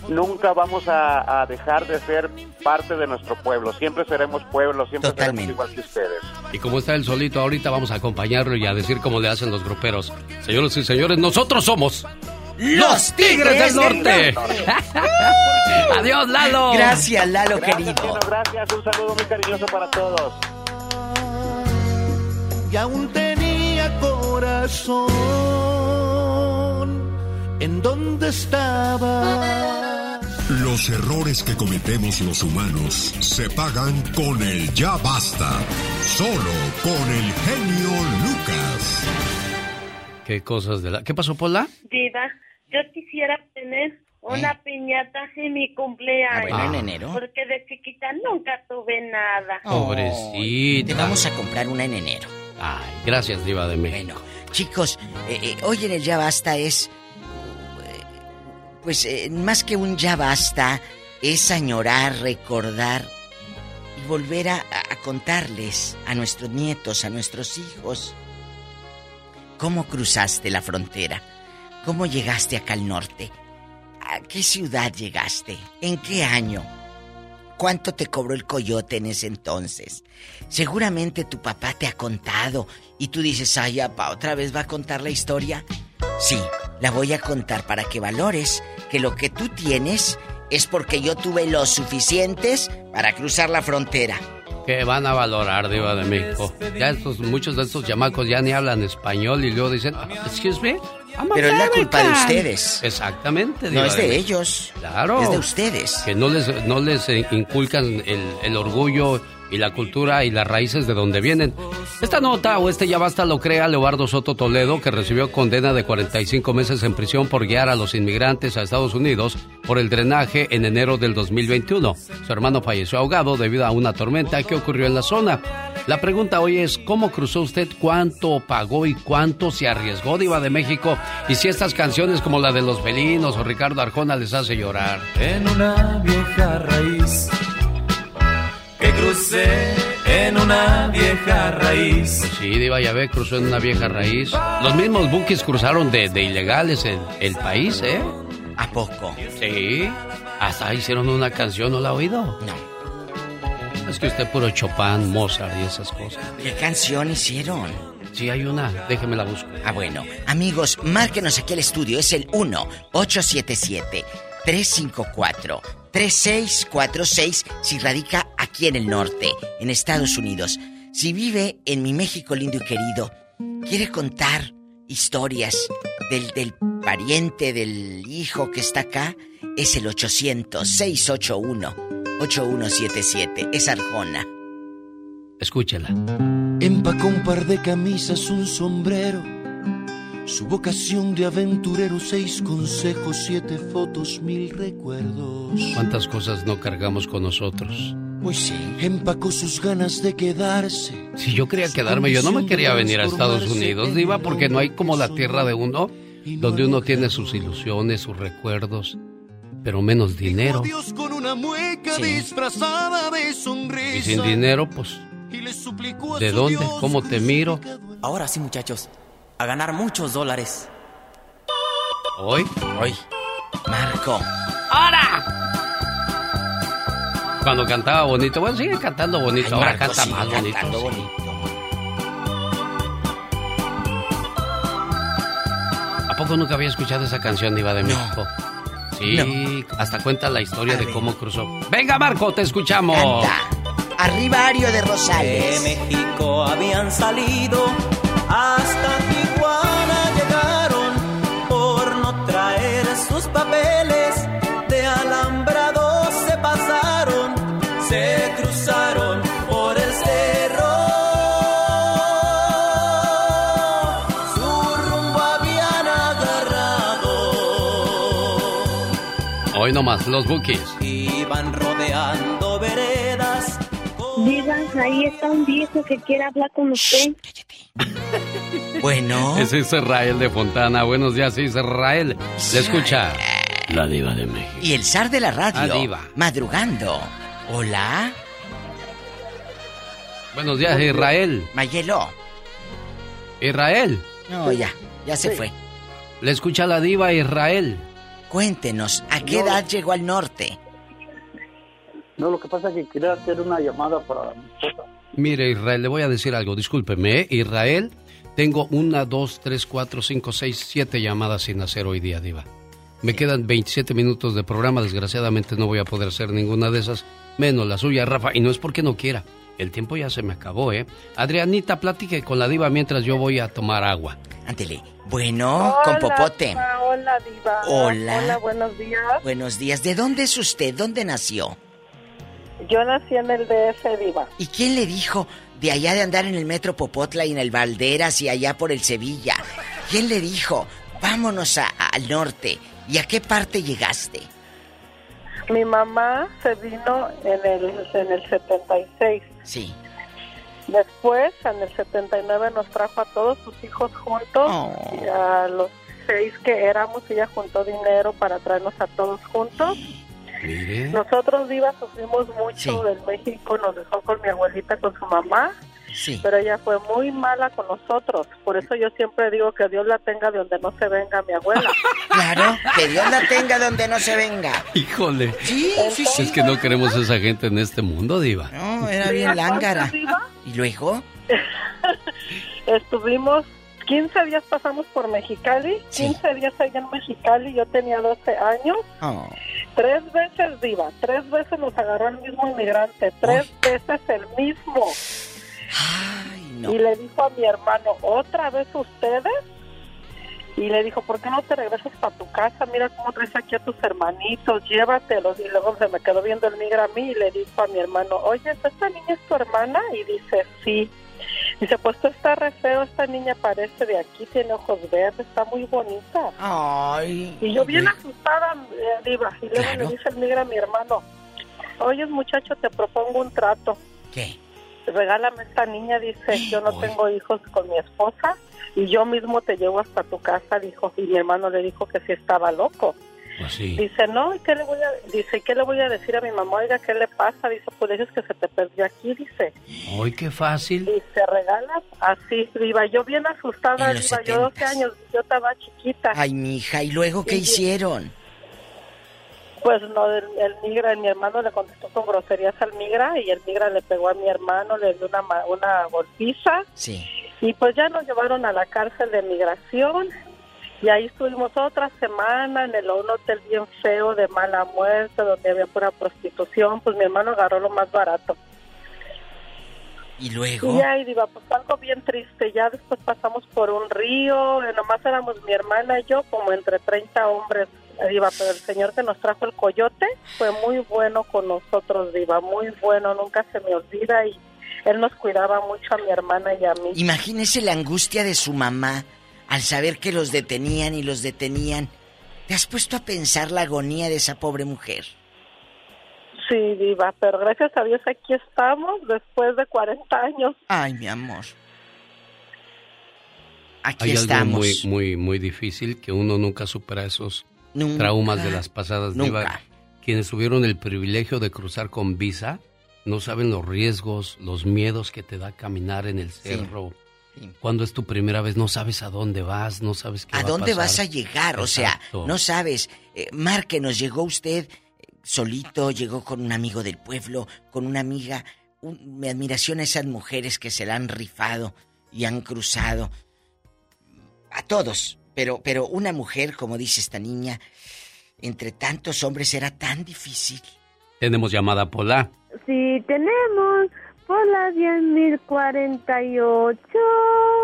Speaker 50: nunca vamos a, a dejar de ser parte de nuestro pueblo. Siempre seremos pueblo, siempre seremos igual que ustedes.
Speaker 2: Y como está él solito, ahorita vamos a acompañarlo y a decir cómo le hacen los gruperos. Señoras y señores, nosotros somos los Tigres del Norte. Adiós, Lalo.
Speaker 5: Gracias, Lalo,
Speaker 50: Gracias,
Speaker 5: querido.
Speaker 50: Chino, gracias. Un saludo muy cariñoso para todos.
Speaker 49: y aún corazón. ¿En dónde estaba?
Speaker 12: Los errores que cometemos los humanos se pagan con el ya basta. Solo con el genio Lucas.
Speaker 2: Qué cosas de la... ¿Qué pasó, Pola?
Speaker 36: Diva, yo quisiera tener una piñata en mi cumpleaños.
Speaker 5: Ah, bueno, en enero.
Speaker 36: Porque de chiquita nunca tuve nada.
Speaker 2: Pobrecita.
Speaker 5: Te vamos a comprar una en enero.
Speaker 2: Ay, gracias, Diva de México.
Speaker 5: Chicos, eh, eh, hoy en el Ya Basta es. Pues eh, más que un Ya Basta, es añorar, recordar y volver a, a contarles a nuestros nietos, a nuestros hijos, cómo cruzaste la frontera, cómo llegaste acá al norte, a qué ciudad llegaste, en qué año. ¿Cuánto te cobró el coyote en ese entonces? Seguramente tu papá te ha contado y tú dices, ay, ¿otra vez va a contar la historia? Sí, la voy a contar para que valores que lo que tú tienes es porque yo tuve los suficientes para cruzar la frontera.
Speaker 2: Que van a valorar, Diva de. Ya estos, muchos de estos chamacos ya ni hablan español y luego dicen, "Ah, excuse me.
Speaker 5: Pero es la culpa de
Speaker 2: American".
Speaker 5: ustedes.
Speaker 2: Exactamente.
Speaker 5: No es de ellos.
Speaker 2: Claro.
Speaker 5: Es de ustedes.
Speaker 2: Que no les, no les eh, inculcan el, el orgullo y la cultura y las raíces de donde vienen. Esta nota o este ya basta lo crea Leobardo Soto Toledo, que recibió condena de 45 meses en prisión por guiar a los inmigrantes a Estados Unidos por el drenaje en enero del 2021. Su hermano falleció ahogado debido a una tormenta que ocurrió en la zona. La pregunta hoy es, ¿cómo cruzó usted? ¿Cuánto pagó y cuánto se arriesgó Diva de México? Y si estas canciones como la de Los Felinos o Ricardo Arjona les hace llorar.
Speaker 51: En una vieja raíz que crucé en una vieja raíz.
Speaker 2: Pues sí, Diva, ya ve, cruzó en una vieja raíz. Los mismos buques cruzaron de, de ilegales en el país, ¿eh?
Speaker 5: ¿A poco?
Speaker 2: Sí. Hasta hicieron una canción, ¿no la ha oído?
Speaker 5: No.
Speaker 2: Es que usted puro Chopin, Mozart y esas cosas.
Speaker 5: ¿Qué canción hicieron?
Speaker 2: Sí, hay una. Déjeme la busco.
Speaker 5: Ah, bueno. Amigos, márquenos aquí al estudio. Es el 1-877-354-3646 si radica aquí en el norte, en Estados Unidos. Si vive en mi México lindo y querido, quiere contar historias del, del pariente, del hijo que está acá, es el 800-681-8177. Es Arjona.
Speaker 2: Escúchela.
Speaker 49: Empacó un par de camisas, un sombrero. Su vocación de aventurero, seis consejos, siete fotos, mil recuerdos.
Speaker 2: ¿Cuántas cosas no cargamos con nosotros?
Speaker 49: Pues sí. Empacó sus ganas de quedarse.
Speaker 2: Si yo quería quedarme, yo no me quería venir a Estados Unidos, Diva, porque no hay como la tierra de uno, donde uno tiene sus ilusiones, sus recuerdos, pero menos dinero.
Speaker 49: Dios con una mueca disfrazada de sonrisa.
Speaker 2: Y sin dinero, pues,
Speaker 49: Y le suplicó a
Speaker 2: ¿de
Speaker 49: su
Speaker 2: dónde?
Speaker 49: Dios
Speaker 2: ¿Cómo te miro?
Speaker 51: Ahora sí, muchachos, a ganar muchos dólares.
Speaker 2: ¿Hoy?
Speaker 5: Hoy. Marco.
Speaker 2: ¡Ahora! Cuando cantaba bonito, bueno, sigue cantando bonito,
Speaker 5: Ay,
Speaker 2: ahora
Speaker 5: Marco,
Speaker 2: canta
Speaker 5: sigue
Speaker 2: más bonito.
Speaker 5: cantando
Speaker 2: sí.
Speaker 5: bonito.
Speaker 2: ¿A poco nunca había escuchado esa canción, Diva de México? Sí, hasta cuenta la historia de cómo cruzó. Venga, Marco, te escuchamos.
Speaker 5: Arriba Ario de Rosales.
Speaker 51: De México habían salido, hasta
Speaker 2: nomás, los bookies.
Speaker 51: Iban rodeando veredas.
Speaker 36: Diva, ahí está un viejo que quiere hablar con usted.
Speaker 5: Bueno.
Speaker 2: Ese es Israel de Fontana. Buenos días, Israel. Le escucha la Diva de México.
Speaker 5: Y el zar de la radio.
Speaker 2: Diva.
Speaker 5: Madrugando. Hola.
Speaker 2: Buenos días, Israel.
Speaker 5: Mayelo.
Speaker 2: Israel.
Speaker 5: No, ya. Ya se fue.
Speaker 2: Le escucha la Diva Israel.
Speaker 5: Cuéntenos, ¿a qué
Speaker 32: No.
Speaker 5: edad llegó al norte?
Speaker 32: No, lo que pasa es que quería hacer una llamada para mi esposa.
Speaker 2: Mire, Israel, le voy a decir algo, discúlpeme, ¿eh? Israel, tengo una, dos, tres, cuatro, cinco, seis, siete llamadas sin hacer hoy día, Diva. Me quedan 27 minutos de programa, desgraciadamente no voy a poder hacer ninguna de esas, menos la suya, Rafa, y no es porque no quiera. El tiempo ya se me acabó, ¿eh? Adrianita, platique con la diva mientras yo voy a tomar agua.
Speaker 5: Ándele. Bueno, con
Speaker 36: Hola,
Speaker 5: popote.
Speaker 36: Diva, hola, Diva.
Speaker 5: Hola.
Speaker 36: Hola, buenos días.
Speaker 5: Buenos días. ¿De dónde es usted? ¿Dónde nació?
Speaker 36: Yo nací en el DF, Diva.
Speaker 5: ¿Y quién le dijo de allá de andar en el metro Popotla y en el Valderas y allá por el Sevilla? ¿Quién le dijo, vámonos a- al norte? ¿Y a qué parte llegaste?
Speaker 36: Mi mamá se vino en el, en el 76.
Speaker 5: Sí.
Speaker 36: Después, en el 79, nos trajo a todos sus hijos juntos. Y a los seis que éramos, ella juntó dinero para traernos a todos juntos.
Speaker 2: Mire.
Speaker 36: Nosotros, Diva, sufrimos mucho del México. Nos dejó con mi abuelita, con su mamá.
Speaker 5: Sí.
Speaker 36: Pero ella fue muy mala con nosotros. Por eso yo siempre digo que Dios la tenga de donde no se venga mi abuela.
Speaker 5: Claro, que Dios la tenga donde no se venga.
Speaker 2: Híjole.
Speaker 5: Sí, sí, sí.
Speaker 2: Es que no queremos a esa gente en este mundo, Diva.
Speaker 5: No, era bien lángara. ¿Y luego?
Speaker 36: Estuvimos 15 días pasamos por Mexicali, 15 días allá en Mexicali, yo tenía 12 años.
Speaker 5: Oh.
Speaker 36: Tres veces diva, tres veces nos agarró el mismo inmigrante, tres veces el mismo.
Speaker 5: No.
Speaker 36: Y le dijo a mi hermano, ¿otra vez ustedes? Y le dijo, ¿por qué no te regresas para tu casa? Mira cómo traes aquí a tus hermanitos, llévatelos. Y luego se me quedó viendo el migra a mí y le dijo a mi hermano, oye, ¿esta niña es tu hermana? Y dice, sí. Dice, pues tú estás re feo, esta niña parece de aquí, tiene ojos verdes, está muy bonita.
Speaker 5: Ay.
Speaker 36: Y yo bien asustada, eh, diva. Y luego le dice el migra a mi hermano, oye muchacho, te propongo un trato.
Speaker 5: ¿Qué?
Speaker 36: Regálame esta niña, dice, yo no tengo hijos con mi esposa y yo mismo te llevo hasta tu casa, dijo. Y mi hermano le dijo que sí estaba loco. Dice, no, ¿y qué le voy a, dice, ¿qué le voy a decir a mi mamá? Oiga, ¿qué le pasa? Dice, pues dices que se te perdió aquí, dice.
Speaker 2: ¡Ay, qué fácil!
Speaker 36: Y se regala así, viva. Yo bien asustada, viva. Yo 12 años, yo estaba chiquita.
Speaker 5: Ay, mi hija, ¿y luego qué
Speaker 36: Sí, sí.
Speaker 5: hicieron?
Speaker 36: Pues no, el, el migra, mi hermano le contestó con groserías al migra y el migra le pegó a mi hermano, le dio una, una golpiza
Speaker 5: Sí.
Speaker 36: y pues ya nos llevaron a la cárcel de migración y ahí estuvimos otra semana en el un hotel bien feo de mala muerte donde había pura prostitución, pues mi hermano agarró lo más barato.
Speaker 5: ¿Y luego?
Speaker 36: Y y diva, pues algo bien triste. Ya después pasamos por un río, eh, nomás éramos mi hermana y yo, como entre 30 hombres, diva, pero el señor que nos trajo el coyote fue muy bueno con nosotros, diva, muy bueno, nunca se me olvida y él nos cuidaba mucho a mi hermana y a mí.
Speaker 5: Imagínese la angustia de su mamá al saber que los detenían y los detenían. ¿Te has puesto a pensar la agonía de esa pobre mujer?
Speaker 36: Sí, diva, pero gracias a Dios aquí estamos después de 40 años.
Speaker 5: Ay, mi amor. Aquí
Speaker 2: Hay
Speaker 5: estamos.
Speaker 2: algo muy, muy, muy difícil que uno nunca supera esos
Speaker 5: Nunca,
Speaker 2: traumas de las pasadas
Speaker 5: nunca.
Speaker 2: Diva. Quienes tuvieron el privilegio de cruzar con visa no saben los riesgos, los miedos que te da caminar en el cerro. Cuando es tu primera vez, no sabes a dónde vas, no sabes qué
Speaker 5: ¿A
Speaker 2: va
Speaker 5: dónde
Speaker 2: pasar.
Speaker 5: vas a llegar? O sea, no sabes. Eh, Márquenos, llegó usted eh, solito, llegó con un amigo del pueblo, con una amiga. Un- mi admiración a esas mujeres que se la han rifado y han cruzado. A todos. Pero, pero una mujer, como dice esta niña, entre tantos hombres era tan difícil.
Speaker 2: Tenemos llamada Pola.
Speaker 42: Sí, tenemos por la 10.048.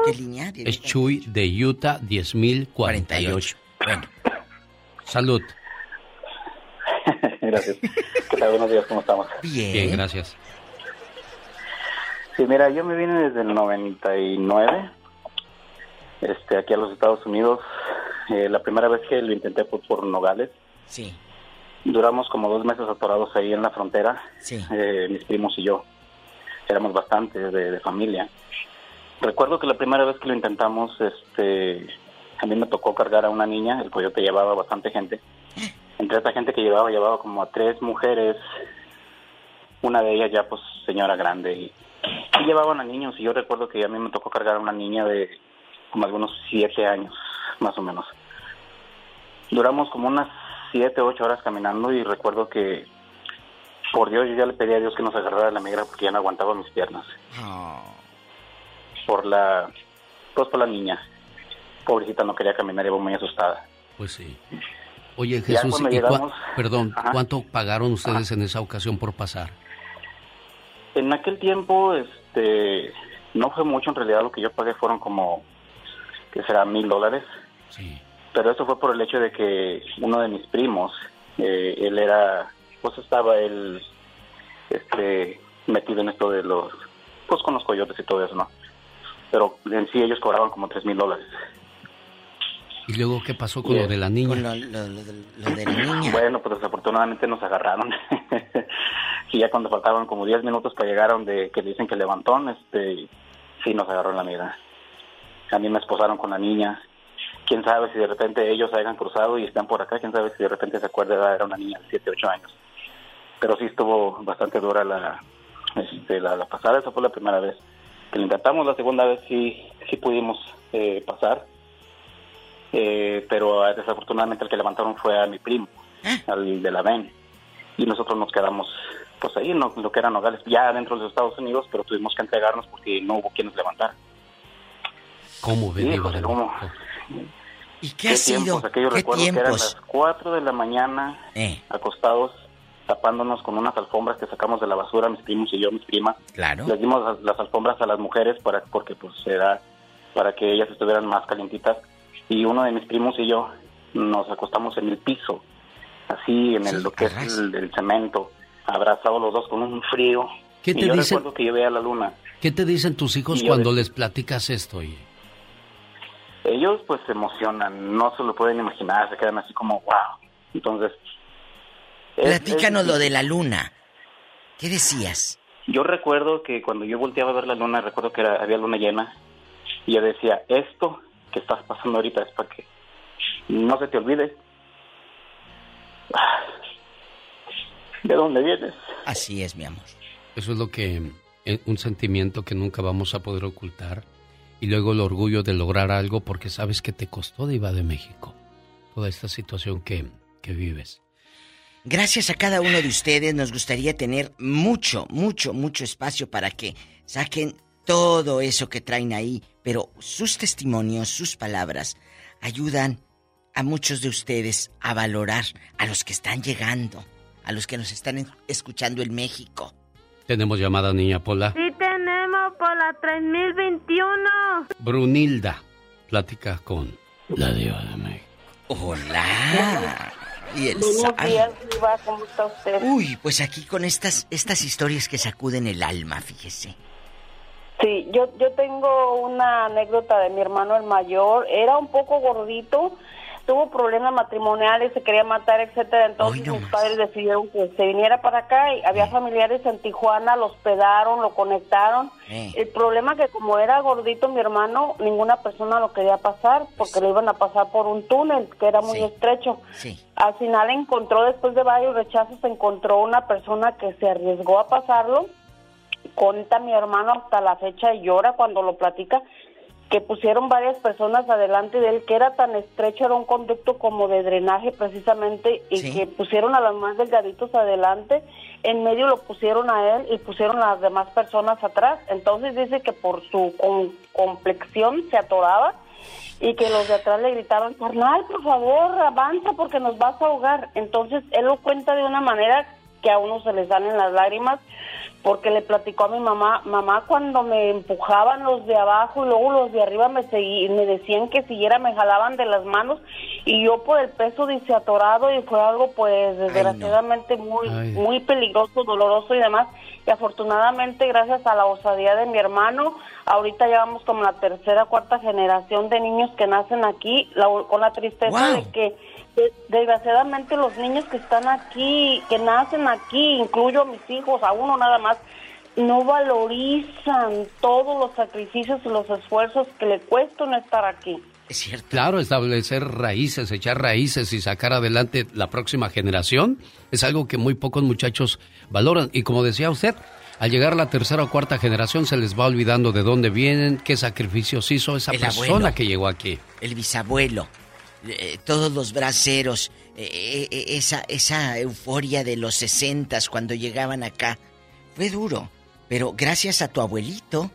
Speaker 5: ¿Qué línea?
Speaker 2: Es Chuy de Utah 10048.
Speaker 5: Bueno.
Speaker 2: Salud.
Speaker 32: Gracias. ¿Qué tal? Buenos días, ¿cómo estamos?
Speaker 2: Bien, gracias.
Speaker 32: Sí, mira, yo me vine desde el 99, este, aquí a los Estados Unidos. Eh, la primera vez que lo intenté fue por Nogales.
Speaker 5: Sí.
Speaker 32: Duramos como dos meses atorados ahí en la frontera,
Speaker 5: Sí.
Speaker 32: eh, mis primos y yo. Éramos bastantes de, de familia. Recuerdo que la primera vez que lo intentamos, este, a mí me tocó cargar a una niña, el coyote llevaba bastante gente. Entre esa gente que llevaba, llevaba como a tres mujeres, una de ellas ya pues señora grande y, y llevaban a niños y yo recuerdo que a mí me tocó cargar a una niña de como algunos siete años más o menos duramos como unas siete, ocho horas caminando y recuerdo que por Dios yo ya le pedí a Dios que nos agarrara la migra porque ya no aguantaba mis piernas. Por la, pues por la niña. Pobrecita no quería caminar, iba muy asustada.
Speaker 2: Pues sí. Oye, Jesús, ¿y
Speaker 32: llegamos-
Speaker 2: perdón,
Speaker 32: Ajá.
Speaker 2: ¿cuánto pagaron ustedes en esa ocasión por pasar?
Speaker 32: En aquel tiempo, este, no fue mucho en realidad, lo que yo pagué fueron como, que será mil dólares.
Speaker 2: Sí.
Speaker 32: Pero eso fue por el hecho de que uno de mis primos, eh, él era, pues estaba él, este, metido en esto de los, pues con los coyotes y todo eso, ¿no? Pero en sí ellos cobraban como tres mil dólares.
Speaker 2: ¿Y luego qué pasó con lo de la niña?
Speaker 32: Bueno, pues desafortunadamente nos agarraron. y ya cuando faltaban como 10 minutos para llegar a donde que dicen que levantón, este, sí nos agarró en la mira. A mí me esposaron con la niña. Quién sabe si de repente ellos hayan cruzado y están por acá, quién sabe si de repente se acuerda, era una niña de 7, 8 años. Pero sí estuvo bastante dura la, este, la, la pasada, esa fue la primera vez que lo intentamos, la segunda vez sí, sí pudimos eh, pasar. Eh, pero eh, desafortunadamente el que levantaron fue a mi primo, al de la VEN. Y nosotros nos quedamos pues ahí, en lo, que eran Nogales, ya dentro de los Estados Unidos, pero tuvimos que entregarnos porque no hubo quien nos levantara.
Speaker 2: ¿Cómo ve, Diva
Speaker 32: Híjole,
Speaker 2: de
Speaker 32: cómo-
Speaker 5: ¿Y qué ha sido?
Speaker 32: tiempos, aquellos
Speaker 5: ¿Qué
Speaker 32: recuerdo que eran
Speaker 5: tiempos?
Speaker 32: las 4 de la mañana,
Speaker 5: Eh.
Speaker 32: acostados, tapándonos con unas alfombras que sacamos de la basura, mis primos y yo, mis primas.
Speaker 5: Claro.
Speaker 32: Les dimos las, las alfombras a las mujeres para porque pues era para que ellas estuvieran más calientitas. Y uno de mis primos y yo nos acostamos en el piso, así en el, lo que es el, el cemento, abrazados los dos con un frío.
Speaker 2: ¿Qué
Speaker 32: y
Speaker 2: te
Speaker 32: yo
Speaker 2: dicen?
Speaker 32: recuerdo que yo veía la luna.
Speaker 2: ¿Qué te dicen tus hijos
Speaker 32: Y
Speaker 2: cuando
Speaker 32: de-
Speaker 2: les platicas esto? oye?
Speaker 32: Ellos pues se emocionan, no se lo pueden imaginar, se quedan así como wow. Entonces, es-
Speaker 5: Platícanos
Speaker 32: es-
Speaker 5: lo de la luna. ¿Qué decías?
Speaker 32: yo recuerdo que cuando yo volteaba a ver la luna, recuerdo que era- había luna llena y yo decía, esto que estás pasando ahorita es para que no se te olvide de dónde vienes.
Speaker 5: Así es, mi amor.
Speaker 2: Eso es lo que, eh, un sentimiento que nunca vamos a poder ocultar. Y luego el orgullo de lograr algo porque sabes que te costó Diva de México. Toda esta situación que, que vives.
Speaker 5: Gracias a cada uno de ustedes nos gustaría tener mucho, mucho, mucho espacio para que saquen todo eso que traen ahí, pero sus testimonios, sus palabras, ayudan a muchos de ustedes a valorar a los que están llegando, a los que nos están escuchando en México.
Speaker 2: Tenemos llamada niña Pola.
Speaker 42: Sí por la 3021.
Speaker 2: Brunilda. Plática con la Diva de México.
Speaker 5: Hola. Y el
Speaker 52: Buenos días, Diva, ¿cómo está usted?
Speaker 5: Uy, pues aquí con estas, estas historias que sacuden el alma, fíjese.
Speaker 52: Sí, yo, yo tengo una anécdota de mi hermano el mayor. Era un poco gordito, tuvo problemas matrimoniales, se quería matar, etcétera. Entonces mis padres decidieron que se viniera para acá y había familiares en Tijuana, lo hospedaron, lo conectaron. El problema que como era gordito mi hermano, ninguna persona lo quería pasar porque lo iban a pasar por un túnel que era muy estrecho.
Speaker 5: Sí.
Speaker 52: Al final encontró, después de varios rechazos, encontró una persona que se arriesgó a pasarlo. Cuenta mi hermano hasta la fecha y llora cuando lo platica que pusieron varias personas adelante de él, que era tan estrecho, era un conducto como de drenaje precisamente, y
Speaker 53: Sí.
Speaker 52: que pusieron a los más delgaditos adelante, en medio lo pusieron a él y pusieron a las demás personas atrás. Entonces dice que por su con- complexión se atoraba y que los de atrás le gritaban, carnal, por favor, avanza porque nos vas a ahogar. Entonces él lo cuenta de una manera que a uno se le salen las lágrimas porque le platicó a mi mamá, mamá cuando me empujaban los de abajo y luego los de arriba me seguí, me decían que siguiera, me jalaban de las manos y yo por el peso dice atorado y fue algo pues desgraciadamente muy
Speaker 53: Ay.
Speaker 52: muy peligroso, doloroso y demás y afortunadamente gracias a la osadía de mi hermano, ahorita llevamos como la tercera, cuarta generación de niños que nacen aquí, la- con la tristeza de que de- desgraciadamente los niños que están aquí, que nacen aquí, incluyo a mis hijos, a uno nada más, no valorizan todos los sacrificios y los esfuerzos que le cuesta no estar aquí.
Speaker 5: Es cierto.
Speaker 2: Claro, establecer raíces, echar raíces y sacar adelante la próxima generación es algo que muy pocos muchachos valoran. Y como decía usted, al llegar a la tercera o cuarta generación se les va olvidando de dónde vienen, qué sacrificios hizo esa
Speaker 5: El
Speaker 2: persona
Speaker 5: abuelo.
Speaker 2: que llegó aquí.
Speaker 5: El bisabuelo. eh, todos los braceros, eh, eh, esa, esa euforia de los sesentas cuando llegaban acá. Fue duro, pero gracias a tu abuelito,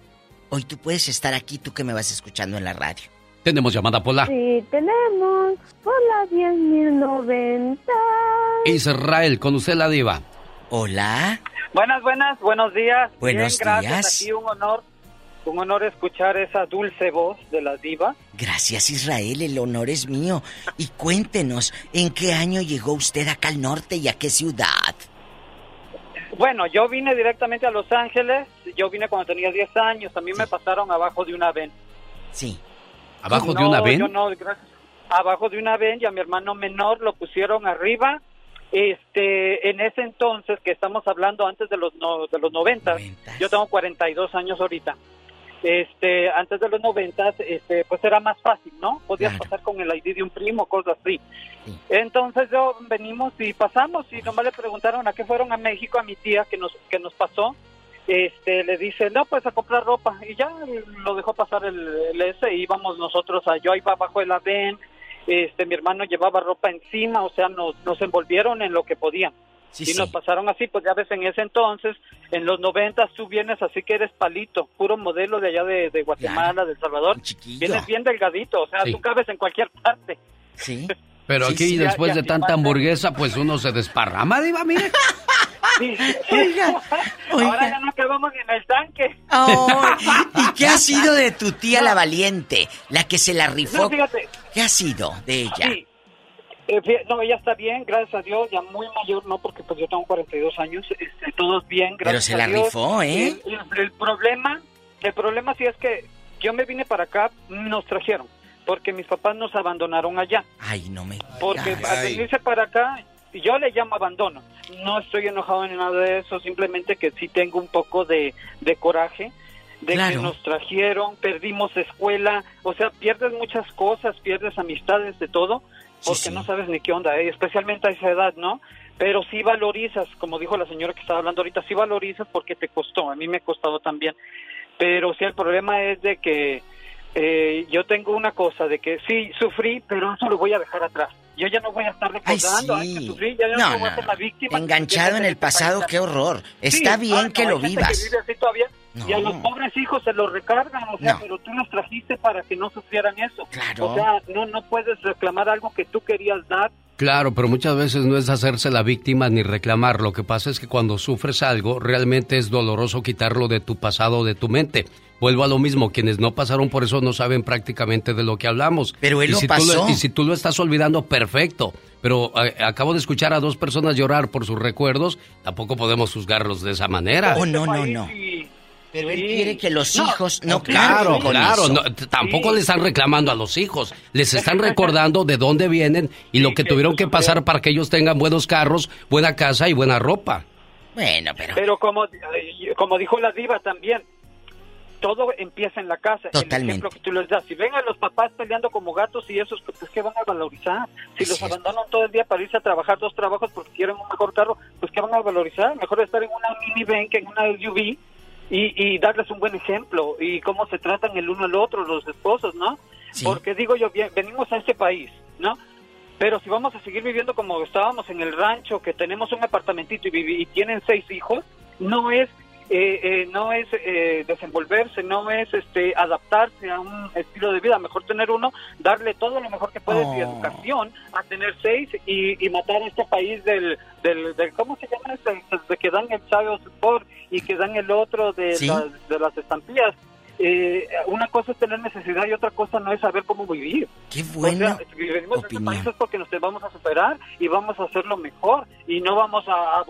Speaker 5: hoy tú puedes estar aquí, tú que me vas escuchando en la radio.
Speaker 2: Tenemos llamada Pola.
Speaker 42: Sí, tenemos por la 10.090.
Speaker 2: Israel, con usted la diva.
Speaker 5: Hola.
Speaker 54: Buenas, buenas, buenos días.
Speaker 5: Buenos
Speaker 54: Bien, gracias.
Speaker 5: días.
Speaker 54: Aquí un honor, un honor escuchar esa dulce voz de la diva.
Speaker 5: Gracias Israel, el honor es mío. Y cuéntenos, ¿en qué año llegó usted acá al norte y a qué ciudad?
Speaker 54: Bueno, yo vine directamente a Los Ángeles. Yo vine cuando tenía 10 años. A mí me pasaron abajo de una ven.
Speaker 5: Sí.
Speaker 2: ¿Abajo de una ven?
Speaker 54: yo no, gracias. Abajo de una ven y a mi hermano menor lo pusieron arriba. Este, en ese entonces que estamos hablando antes de los no- de los 90, yo tengo 42 años ahorita. Este, antes de los 90, este, pues era más fácil, ¿no? Podías pasar con el ID de un primo, cosas así. Entonces yo venimos y pasamos y nomás le preguntaron a qué fueron a México a mi tía que nos que nos pasó. Este, le dice, no, pues a comprar ropa. Y ya lo dejó pasar el, el y íbamos nosotros a, yo iba abajo de la ven, este, mi hermano llevaba ropa encima, o sea, nos, nos envolvieron en lo que podían. y nos pasaron así, pues ya ves, en ese entonces, en los noventas tú vienes así que eres palito, puro modelo de allá de, de Guatemala, de El Salvador. Vienes bien delgadito, o sea,
Speaker 2: Sí.
Speaker 54: tú cabes en cualquier parte.
Speaker 5: Sí.
Speaker 2: Pero
Speaker 54: Sí,
Speaker 2: aquí
Speaker 54: ya-
Speaker 2: después
Speaker 54: ya
Speaker 2: de tanta hamburguesa, pues uno se desparrama, diva, mire.
Speaker 54: Sí, Ahora ya no acabamos en el tanque.
Speaker 5: Oh, ¿Y qué ha sido de tu tía la valiente? La que se la rifó.
Speaker 54: No, fíjate.
Speaker 5: ¿Qué ha sido de ella?
Speaker 54: Sí. Eh, no, ella está bien, gracias a Dios, ya muy mayor, no, porque pues yo tengo 42 años, este, todos bien, gracias
Speaker 5: se
Speaker 54: a
Speaker 5: la
Speaker 54: Dios.
Speaker 5: rifó, ¿eh?
Speaker 54: El, el- el problema, el problema sí es que yo me vine para acá, nos trajeron, porque mis papás nos abandonaron allá,
Speaker 5: Ay, no me.
Speaker 54: porque al venirse para acá, yo le llamo abandono, no estoy enojado ni nada de eso, simplemente que sí tengo un poco de, de coraje, de
Speaker 5: Claro.
Speaker 54: que nos trajeron, perdimos escuela, o sea, pierdes muchas cosas, pierdes amistades de todo, porque no sabes ni qué onda, eh, especialmente a esa edad, ¿no? Pero sí valorizas, como dijo la señora que estaba hablando ahorita, sí valorizas porque te costó, a mí me ha costado también. Pero sí, el problema es de que eh, yo tengo una cosa, de que sí, sufrí, pero eso lo voy a dejar atrás. Yo ya no voy a estar recordando,
Speaker 5: Ay,
Speaker 54: "Ay, que sufrí, ya yo
Speaker 5: No,
Speaker 54: no, voy a
Speaker 5: no,
Speaker 54: ser la víctima.
Speaker 5: Enganchado en el pasado, qué horror. Está
Speaker 54: Sí,
Speaker 5: bien
Speaker 54: ah,
Speaker 5: que
Speaker 54: no,
Speaker 5: lo vivas.
Speaker 54: que vive así todavía, Y a
Speaker 5: No.
Speaker 54: los pobres hijos se los recargan, o sea,
Speaker 5: No.
Speaker 54: pero tú los trajiste para que no sufrieran eso.
Speaker 5: Claro.
Speaker 54: O sea, no, no puedes reclamar algo que tú querías dar.
Speaker 2: Claro, pero muchas veces no es hacerse la víctima ni reclamar. Lo que pasa es que cuando sufres algo, realmente es doloroso quitarlo de tu pasado, de tu mente. Vuelvo a lo mismo, quienes no pasaron por eso no saben prácticamente de lo que hablamos.
Speaker 5: Pero él
Speaker 2: y
Speaker 5: lo
Speaker 2: si Tú
Speaker 5: pasó.
Speaker 2: lo, y si tú lo estás olvidando, perfecto. Pero acabo de escuchar a dos personas llorar por sus recuerdos, tampoco podemos juzgarlos de esa manera.
Speaker 5: Oh, no, no, no. Pero él quiere que los hijos no,
Speaker 2: Claro,
Speaker 5: con
Speaker 2: claro,
Speaker 5: eso.
Speaker 2: no, tampoco le están reclamando a los hijos, les están recordando de dónde vienen y lo que tuvieron que pasar para que ellos tengan buenos carros, buena casa y buena ropa.
Speaker 5: Bueno, pero...
Speaker 54: Pero como, como dijo la diva también, todo empieza en la casa. El
Speaker 5: Totalmente.
Speaker 54: ejemplo que tú les das. Si ven a los papás peleando como gatos y esos, pues ¿qué van a valorizar? Si los abandonan todo el día para irse a trabajar dos trabajos porque quieren un mejor carro, pues ¿qué van a valorizar? Mejor estar en una minivan que en una SUV y, y darles un buen ejemplo y cómo se tratan el uno al otro los esposos, ¿no? Porque digo yo, bien, venimos a este país, ¿no? Pero si vamos a seguir viviendo como estábamos en el rancho, que tenemos un apartamentito y, y tienen seis hijos, no es eh, eh, no es eh, desenvolverse, no es este adaptarse a un estilo de vida. Mejor tener uno, darle todo lo mejor que puedes y
Speaker 5: Oh.
Speaker 54: educación, a tener seis y, y matar a este país del, del, del ¿cómo se llama? este? De que dan el child support y que dan el otro de,
Speaker 5: Sí.
Speaker 54: las, de las estampillas. Eh, una cosa es tener necesidad y otra cosa no es saber cómo vivir.
Speaker 5: Qué
Speaker 54: buena si venimos de este país es porque nos vamos a superar y vamos a hacerlo mejor y no vamos a, a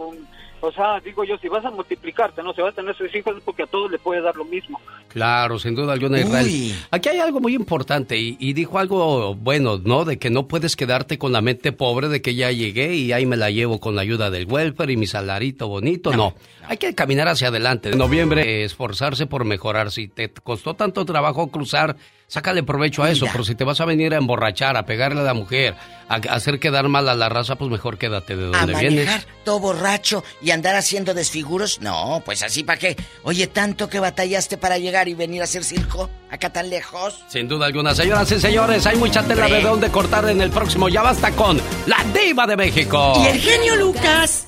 Speaker 54: o sea, digo yo, si vas a multiplicarte, no, si vas a tener seis hijos es porque a todos le puede dar lo mismo.
Speaker 2: Claro, sin duda alguna, Israel. Aquí hay algo muy importante y, y dijo algo bueno, ¿no? De que no puedes quedarte con la mente pobre de que ya llegué y ahí me la llevo con la ayuda del welfare y mi salarito bonito. No, hay que caminar hacia adelante. En noviembre, esforzarse por mejorar. Si te costó tanto trabajo cruzar, sácale provecho a eso.
Speaker 5: Mira.
Speaker 2: Pero si te vas a venir a emborrachar, a pegarle a la mujer, a, a hacer quedar mal a la raza, pues mejor quédate de
Speaker 5: A
Speaker 2: donde vienes.
Speaker 5: manejar todo borracho y andar haciendo desfiguros, no, pues así para qué. Oye, tanto que batallaste para llegar y venir a hacer circo acá tan lejos.
Speaker 2: Sin duda alguna, señoras y señores, hay mucha tela de dónde cortar en el próximo Ya Basta con la Diva de México.
Speaker 5: Y el genio Lucas.